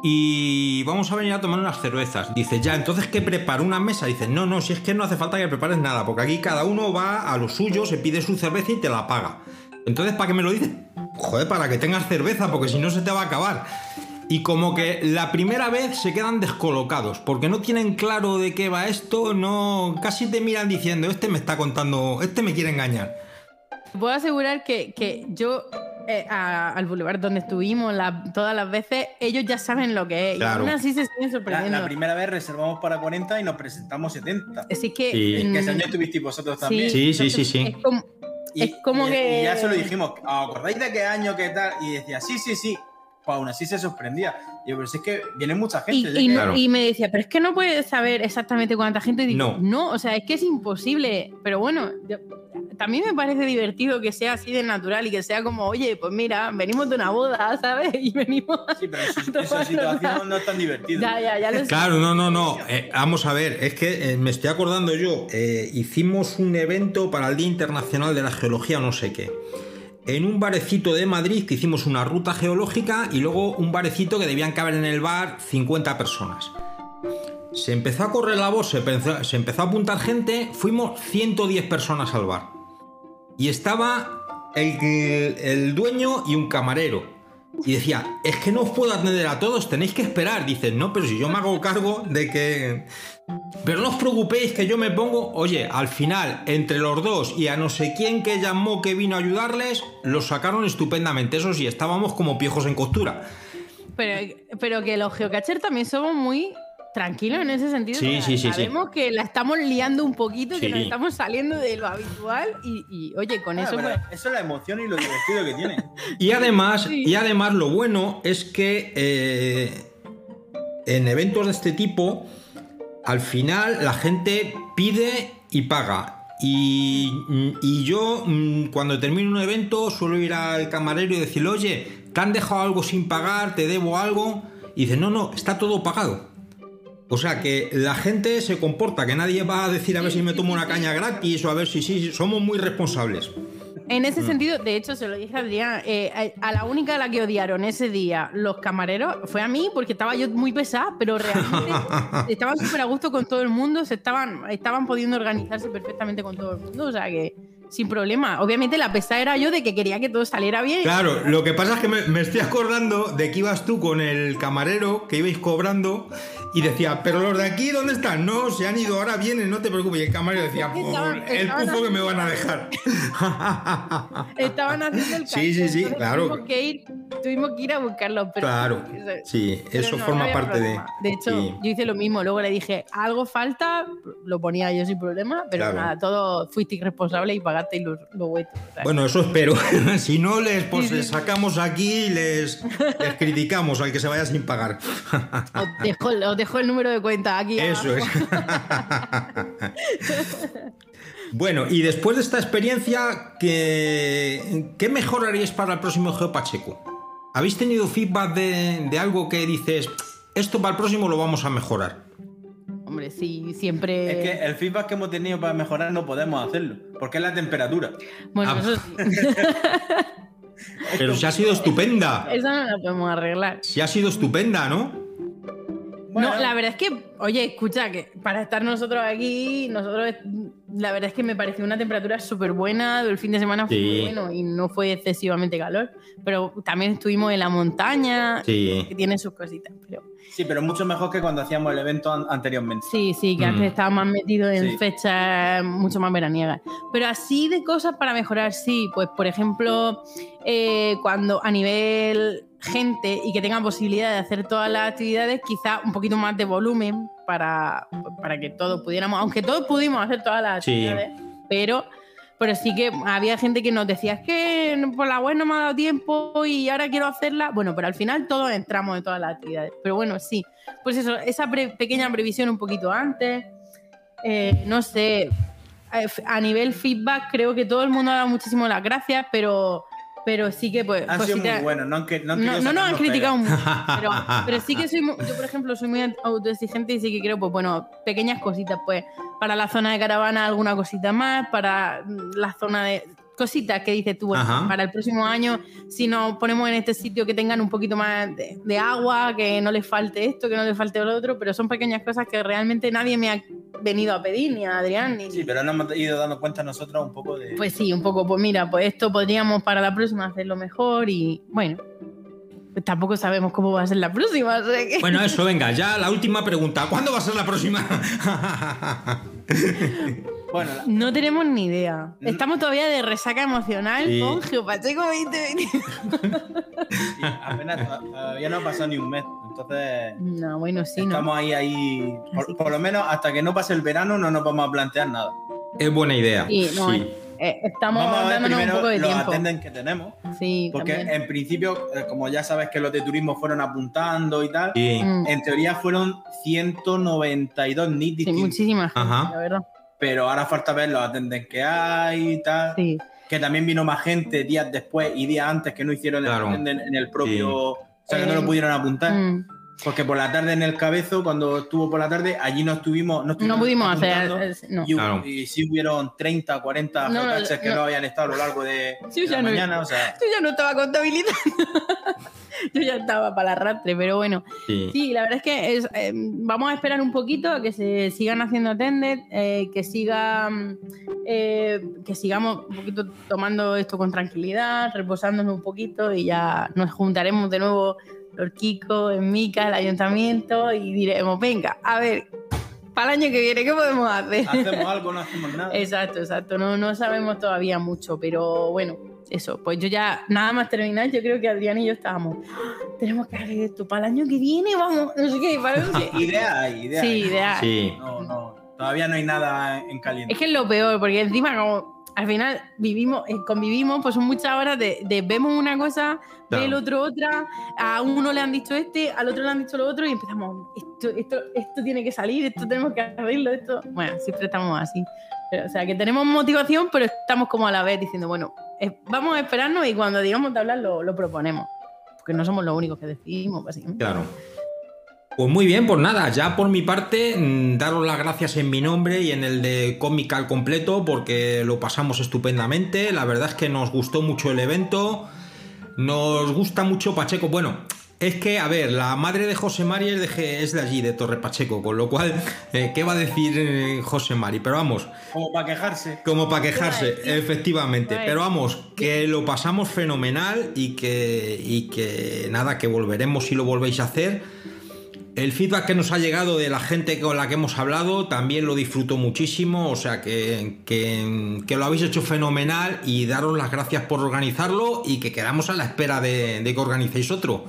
y vamos a venir a tomar unas cervezas. Dice, ya, entonces que preparo una mesa. Dice, no, no, si es que no hace falta que prepares nada, porque aquí cada uno va a lo suyo, se pide su cerveza y te la paga. Entonces, ¿para qué me lo dices? Joder, para que tengas cerveza, porque si no se te va a acabar. Y como que la primera vez se quedan descolocados, porque no tienen claro de qué va esto, no, casi te miran diciendo, este me está contando, este me quiere engañar. Puedo asegurar que, que yo, eh, a- al boulevard donde estuvimos la- todas las veces, ellos ya saben lo que es. Claro. Y aún así se siguen La, sorprendiendo. la primera vez reservamos para 40 y nos presentamos 70. Así que. Sí. Que ese año estuvisteis vosotros sí, también. Sí, sí, sí, entonces sí. Es como, Y, es como y- que. y ya se lo dijimos, ¿os acordáis de qué año, qué tal? Y decía, sí, sí, sí. Pues aún así se sorprendía. Y yo, pero si es que viene mucha Y, gente. y no- que- y me decía, pero es que no puedes saber exactamente cuánta gente. Y digo, No. no, o sea, es que es imposible. Pero bueno, yo- también me parece divertido que sea así de natural y que sea como, oye, pues mira, venimos de una boda, ¿sabes? Y venimos. Sí, pero en su, a tomarnos situación una- no es tan divertido. Ya, ya, ya sé. Claro, no, no, no. Eh, vamos a ver, es que eh, me estoy acordando yo. eh, hicimos un evento para el Día Internacional de la Geología, o no sé qué. En un barecito de Madrid que hicimos una ruta geológica y luego un barecito que debían caber en el bar 50 personas. Se empezó a correr la voz, se empezó, a apuntar gente, fuimos 110 personas al bar. Y estaba el dueño y un camarero. Y decía, es que no os puedo atender a todos, tenéis que esperar. Dices, no, pero si yo me hago cargo de que... Pero no os preocupéis que yo me pongo, oye, al final, entre los dos y a no sé quién que llamó que vino a ayudarles, los sacaron estupendamente. Eso sí, estábamos como piejos en costura. Pero, pero que los geocachers también somos muy tranquilos en ese sentido. Sí, porque sí, sí, sí. Sabemos que la estamos liando un poquito, que nos estamos saliendo de lo habitual y, y, oye, con Ah, eso... pues, eso es la emoción y lo divertido que tiene. Y además, y además lo bueno es que eh, en eventos de este tipo, al final la gente pide y paga. Y, y yo mm, cuando termino un evento suelo ir al camarero y decirle, oye, ¿te han dejado algo sin pagar? ¿Te debo algo? Y dice, no, no, está todo pagado. O sea que la gente se comporta, que nadie va a decir a ver si me tomo una caña gratis o a ver si sí, somos muy responsables. En ese Mm. sentido, de hecho, se lo dije a Adrián, eh, a a la única a la que odiaron ese día los camareros fue a mí, porque estaba yo muy pesada, pero realmente estaban súper a gusto con todo el mundo, se estaban, estaban pudiendo organizarse perfectamente con todo el mundo, o sea que sin problema. Obviamente la pesada era yo de que quería que todo saliera bien. Claro, lo que pasa es que me, me estoy acordando de que ibas tú con el camarero, que ibais cobrando, y decía, pero los de aquí, ¿dónde están? No, se han ido, ahora vienen, no te preocupes. Y el camarero decía, "Por Estaban- el estaban pufo que me van a dejar. Estaban haciendo el Sí, sí, sí, entonces claro. Tuvimos que, ir, tuvimos que ir a buscarlos. Pero, Claro, sí, eso no, no forma había parte de... problema. De hecho, sí. yo hice lo mismo. Luego le dije, algo falta, lo ponía yo sin problema, pero Claro. nada, todo fuiste irresponsable y pagaste los, los vuestros. o sea, Bueno, eso espero. si no, les, pues, les sacamos aquí y les, les criticamos al que se vaya sin pagar. os, dejo, os dejo el número de cuenta aquí. Eso es. Bueno, y después de esta experiencia, ¿qué, qué mejoraríais para el próximo GeoPacheco? ¿Habéis tenido feedback de, de algo que dices, esto para el próximo lo vamos a mejorar? Hombre, sí, siempre. Es que el feedback que hemos tenido para mejorar no podemos hacerlo, porque es la temperatura. Bueno, Ah. eso sí. Pero si ha sido estupenda. Eso no lo podemos arreglar. Si ha sido estupenda, ¿no? No, la verdad es que, oye, escucha, que para estar nosotros aquí, nosotros, la verdad es que me pareció una temperatura súper buena, el fin de semana fue Sí. muy bueno y no fue excesivamente calor, pero también estuvimos en la montaña, Sí. que tiene sus cositas, pero Sí, pero mucho mejor que cuando hacíamos el evento an- anteriormente. sí, sí, que Mm. antes estaba más metido en Sí. fechas mucho más veraniegas. Pero así de cosas para mejorar, sí, pues por ejemplo, eh, cuando a nivel gente y que tenga posibilidad de hacer todas las actividades, quizá un poquito más de volumen para, para que todos pudiéramos, aunque todos pudimos hacer todas las Sí. actividades, pero, pero sí que había gente que nos decía, es que por la web no me ha dado tiempo y ahora quiero hacerla. Bueno, pero al final todos entramos en todas las actividades. Pero bueno, sí, pues eso, esa pre- pequeña previsión un poquito antes, eh, no sé, eh, a nivel feedback creo que todo el mundo ha dado muchísimo las gracias, pero, pero sí que pues... Han sido cositas- muy buenos, no han, que- no han no, no criticado mucho, pero, pero sí que soy, yo por ejemplo soy muy autoexigente y sí que creo, pues bueno, pequeñas cositas, pues para la zona de caravana alguna cosita más, para mm, la zona de cositas que dices tú, bueno, para el próximo año, si nos ponemos en este sitio que tengan un poquito más de, de agua, que no les falte esto, que no les falte lo otro, pero son pequeñas cosas que realmente nadie me ha venido a pedir, ni a Adrián, ni, Sí, pero nos hemos ido dando cuenta nosotros un poco de. pues sí, un poco, pues mira, pues esto podríamos para la próxima hacerlo mejor y bueno, pues tampoco sabemos cómo va a ser la próxima. Bueno, eso, venga, ya la última pregunta. ¿Cuándo va a ser la próxima? Bueno, la- No tenemos ni idea. Estamos todavía de resaca emocional Sí. con Geopacheco 2020. apenas to- todavía no ha pasado ni un mes. Entonces. No, bueno, sí, ¿no? Estamos ahí, ahí. Por, por lo menos hasta que no pase el verano no nos vamos a plantear nada. Es buena idea. Sí, no, sí. eh, estamos Vamos a ver dándonos un primero poco de los tiempo. que tenemos. Sí, Porque también. en principio, eh, como ya sabes que los de turismo fueron apuntando y tal, Sí. Mm. en teoría fueron 192 NIT Sí, distintos. muchísima gente, Ajá. la verdad. Pero ahora falta ver los attendants que hay y tal. Sí. Que también vino más gente días después y días antes que no hicieron Claro. el en el propio. Sí. O sea, que no Eh, lo pudieron apuntar. Mm. Porque por la tarde en el cabezo, cuando estuvo por la tarde, allí no estuvimos. No, pudimos hacer. No. Y, Claro. y sí hubieron 30, 40 No, que no. no habían estado a lo largo de, Sí, de ya la no- mañana. O sea, Yo ya no estaba contabilizando. yo ya estaba para el arrastre, pero bueno. Sí. Sí, la verdad es que es, eh, vamos a esperar un poquito a que se sigan haciendo attended, eh, que sigan, eh, que sigamos un poquito tomando esto con tranquilidad, reposándonos un poquito y ya nos juntaremos de nuevo los Kiko, en Mica, el ayuntamiento y diremos, venga, a ver, para el año que viene, ¿qué podemos hacer? Hacemos algo, no hacemos nada. Exacto, exacto. No, no sabemos todavía mucho, pero bueno, eso. Pues yo ya, nada más terminar, yo creo que Adrián y yo estábamos. "Ah, Tenemos que hacer esto para el año que viene, vamos, no sé qué, para no sé qué". Idea hay, idea Sí, idea hay. Sí. No, no, todavía no hay nada en caliente. Es que es lo peor, porque encima como al final vivimos, eh, convivimos, pues son muchas horas de, de vemos una cosa, ve el Claro. otro otra, a uno le han dicho este, al otro le han dicho lo otro y empezamos, esto, esto, esto tiene que salir, esto tenemos que hacerlo, esto. Bueno, siempre estamos así. Pero, o sea, que tenemos motivación, pero estamos como a la vez diciendo, bueno, eh, vamos a esperarnos y cuando digamos de hablar lo, lo proponemos. Porque no somos los únicos que decidimos, básicamente. Claro. Pues muy bien, pues nada, ya por mi parte, mm, daros las gracias en mi nombre y en el de Cómic al completo, porque lo pasamos estupendamente. La verdad es que nos gustó mucho el evento. Nos gusta mucho Pacheco. Bueno, es que, a ver, la madre de José Mari es de, es de allí, de Torre Pacheco, con lo cual, eh, ¿qué va a decir eh, José Mari? Pero vamos, Como para quejarse. como para quejarse, efectivamente. Pero vamos, que lo pasamos fenomenal y que, y que nada, que volveremos si lo volvéis a hacer. El feedback que nos ha llegado de la gente con la que hemos hablado también lo disfruto muchísimo, o sea que, que- que lo habéis hecho fenomenal y daros las gracias por organizarlo y que quedamos a la espera de, de que organicéis otro.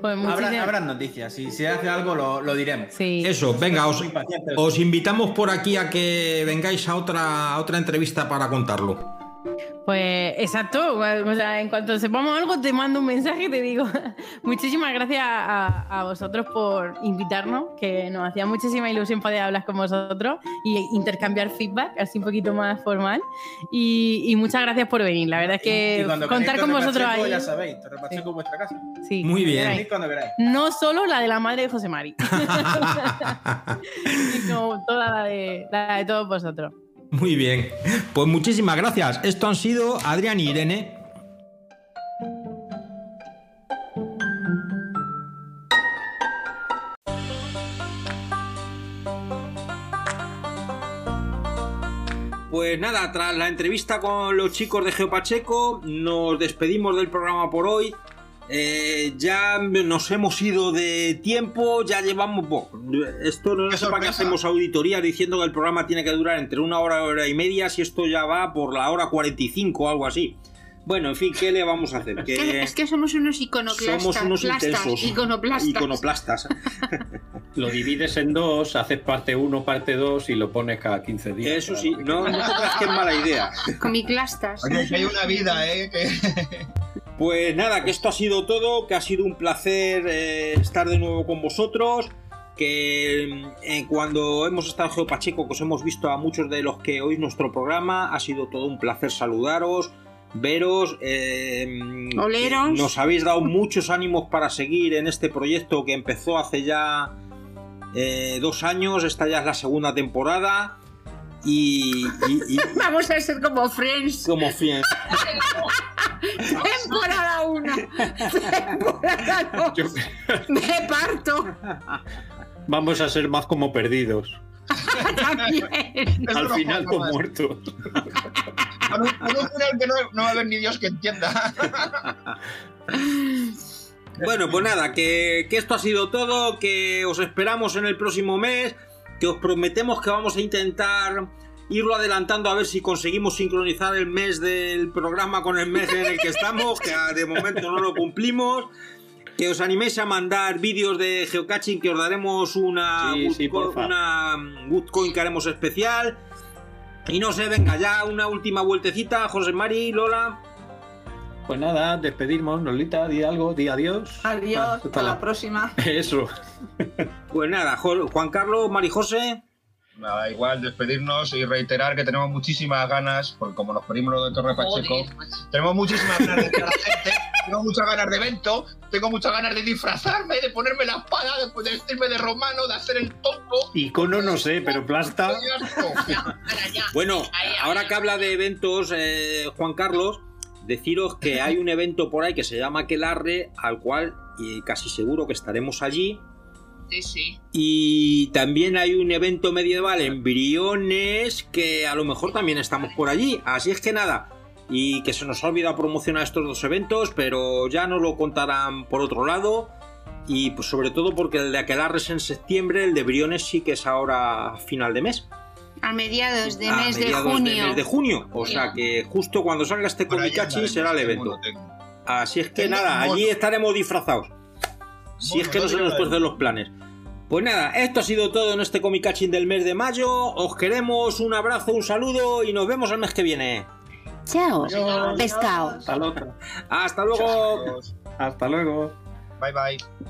Pues Habrá, habrá noticias. Si se hace algo, lo, lo diremos. Sí. Eso, venga, os invitamos por aquí a que vengáis a otra, a otra entrevista para contarlo. Pues exacto, o sea, en cuanto sepamos algo te mando un mensaje y te digo muchísimas gracias a, a vosotros por invitarnos, que nos hacía muchísima ilusión poder hablar con vosotros y intercambiar feedback así un poquito más formal y, y muchas gracias por venir, la verdad es que contar con vosotros ahí, Ya sabéis, Torre Pacheco, vuestra casa. sí, Muy bien. cuando queráis. No solo la de la madre de José Mari, sino toda la de, la de todos vosotros. Muy bien, pues muchísimas gracias. Esto han sido Adrián y Irene. Pues nada, tras la entrevista con los chicos de Geopacheco, nos despedimos del programa por hoy. Eh, ya nos hemos ido de tiempo, ya llevamos. esto no sé para qué hacemos auditoría diciendo que el programa tiene que durar entre una hora y hora y media, si esto ya va por la hora 45 o algo así. Bueno, en fin, ¿qué le vamos a hacer? Es que, es que somos unos iconoclastas. somos unos plastas, intensos. iconoplastas. Iconoplastas. Lo divides en dos, haces parte 1, parte 2 y lo pones cada 15 días. Eso sí, no, no te creas que es mala idea. Comiclastas. Oye, que hay una vida, ¿eh? Que... Pues nada, que esto ha sido todo, que ha sido un placer eh, estar de nuevo con vosotros. Que eh, cuando hemos estado en Geopacheco, que os hemos visto a muchos de los que oís nuestro programa, ha sido todo un placer saludaros, veros. eh, Oleros. Nos habéis dado muchos ánimos para seguir en este proyecto que empezó hace ya dos años. Esta ya es la segunda temporada. Y, y- y- Vamos a ser como Friends. como fiel. Temporada 1. Temporada 2. Me parto. Vamos a ser más como perdidos. Al final, más. muertos. Con un, con un final que no, no va a haber ni Dios que entienda. Bueno, pues nada, que, que esto ha sido todo, que os esperamos en el próximo mes, que os prometemos que vamos a intentar irlo adelantando a ver si conseguimos sincronizar el mes del programa con el mes en el que estamos, que de momento no lo cumplimos. Que os animéis a mandar vídeos de geocaching, que os daremos una, Sí, good sí, una coin que haremos especial. Y no sé, venga, ya una última vueltecita, José Mari, Lola. Pues nada, despedirnos, Lolita, di algo, di adiós. Adiós, Ah, hasta la próxima. Eso. Pues nada, Juan Carlos, Mari José. Nada, igual despedirnos y reiterar que tenemos muchísimas ganas, porque como nos pedimos lo de Torre Pacheco, Joder, tenemos muchísimas ganas de ver a la gente, tengo muchas ganas de evento, tengo muchas ganas de disfrazarme, de ponerme la espada, de, de vestirme de romano, de hacer el tonto. Icono no sé, pero plasta. Bueno, ahora que habla de eventos, eh, Juan Carlos, deciros que hay un evento por ahí que se llama Aquelarre, al cual y casi seguro que estaremos allí. Sí, sí. Y también hay un evento medieval en Briones que a lo mejor también estamos por allí. Así es que nada. Y que se nos ha olvidado promocionar estos dos eventos, pero ya nos lo contarán por otro lado. Y pues sobre todo porque el de Aquelarre es en septiembre, el de Briones sí que es ahora final de mes. A mediados de a mes de mediados junio. mes de junio. O sea que justo cuando salga este Comicachi será el evento. Así es que Tengo nada, allí estaremos disfrazados. Si es que no se nos pueden los planes. Pues nada, esto ha sido todo en este Comicaching del mes de mayo. Os queremos, un abrazo, un saludo y nos vemos el mes que viene. Chao, pescado. Hasta luego. Hasta luego. Hasta luego. Bye bye.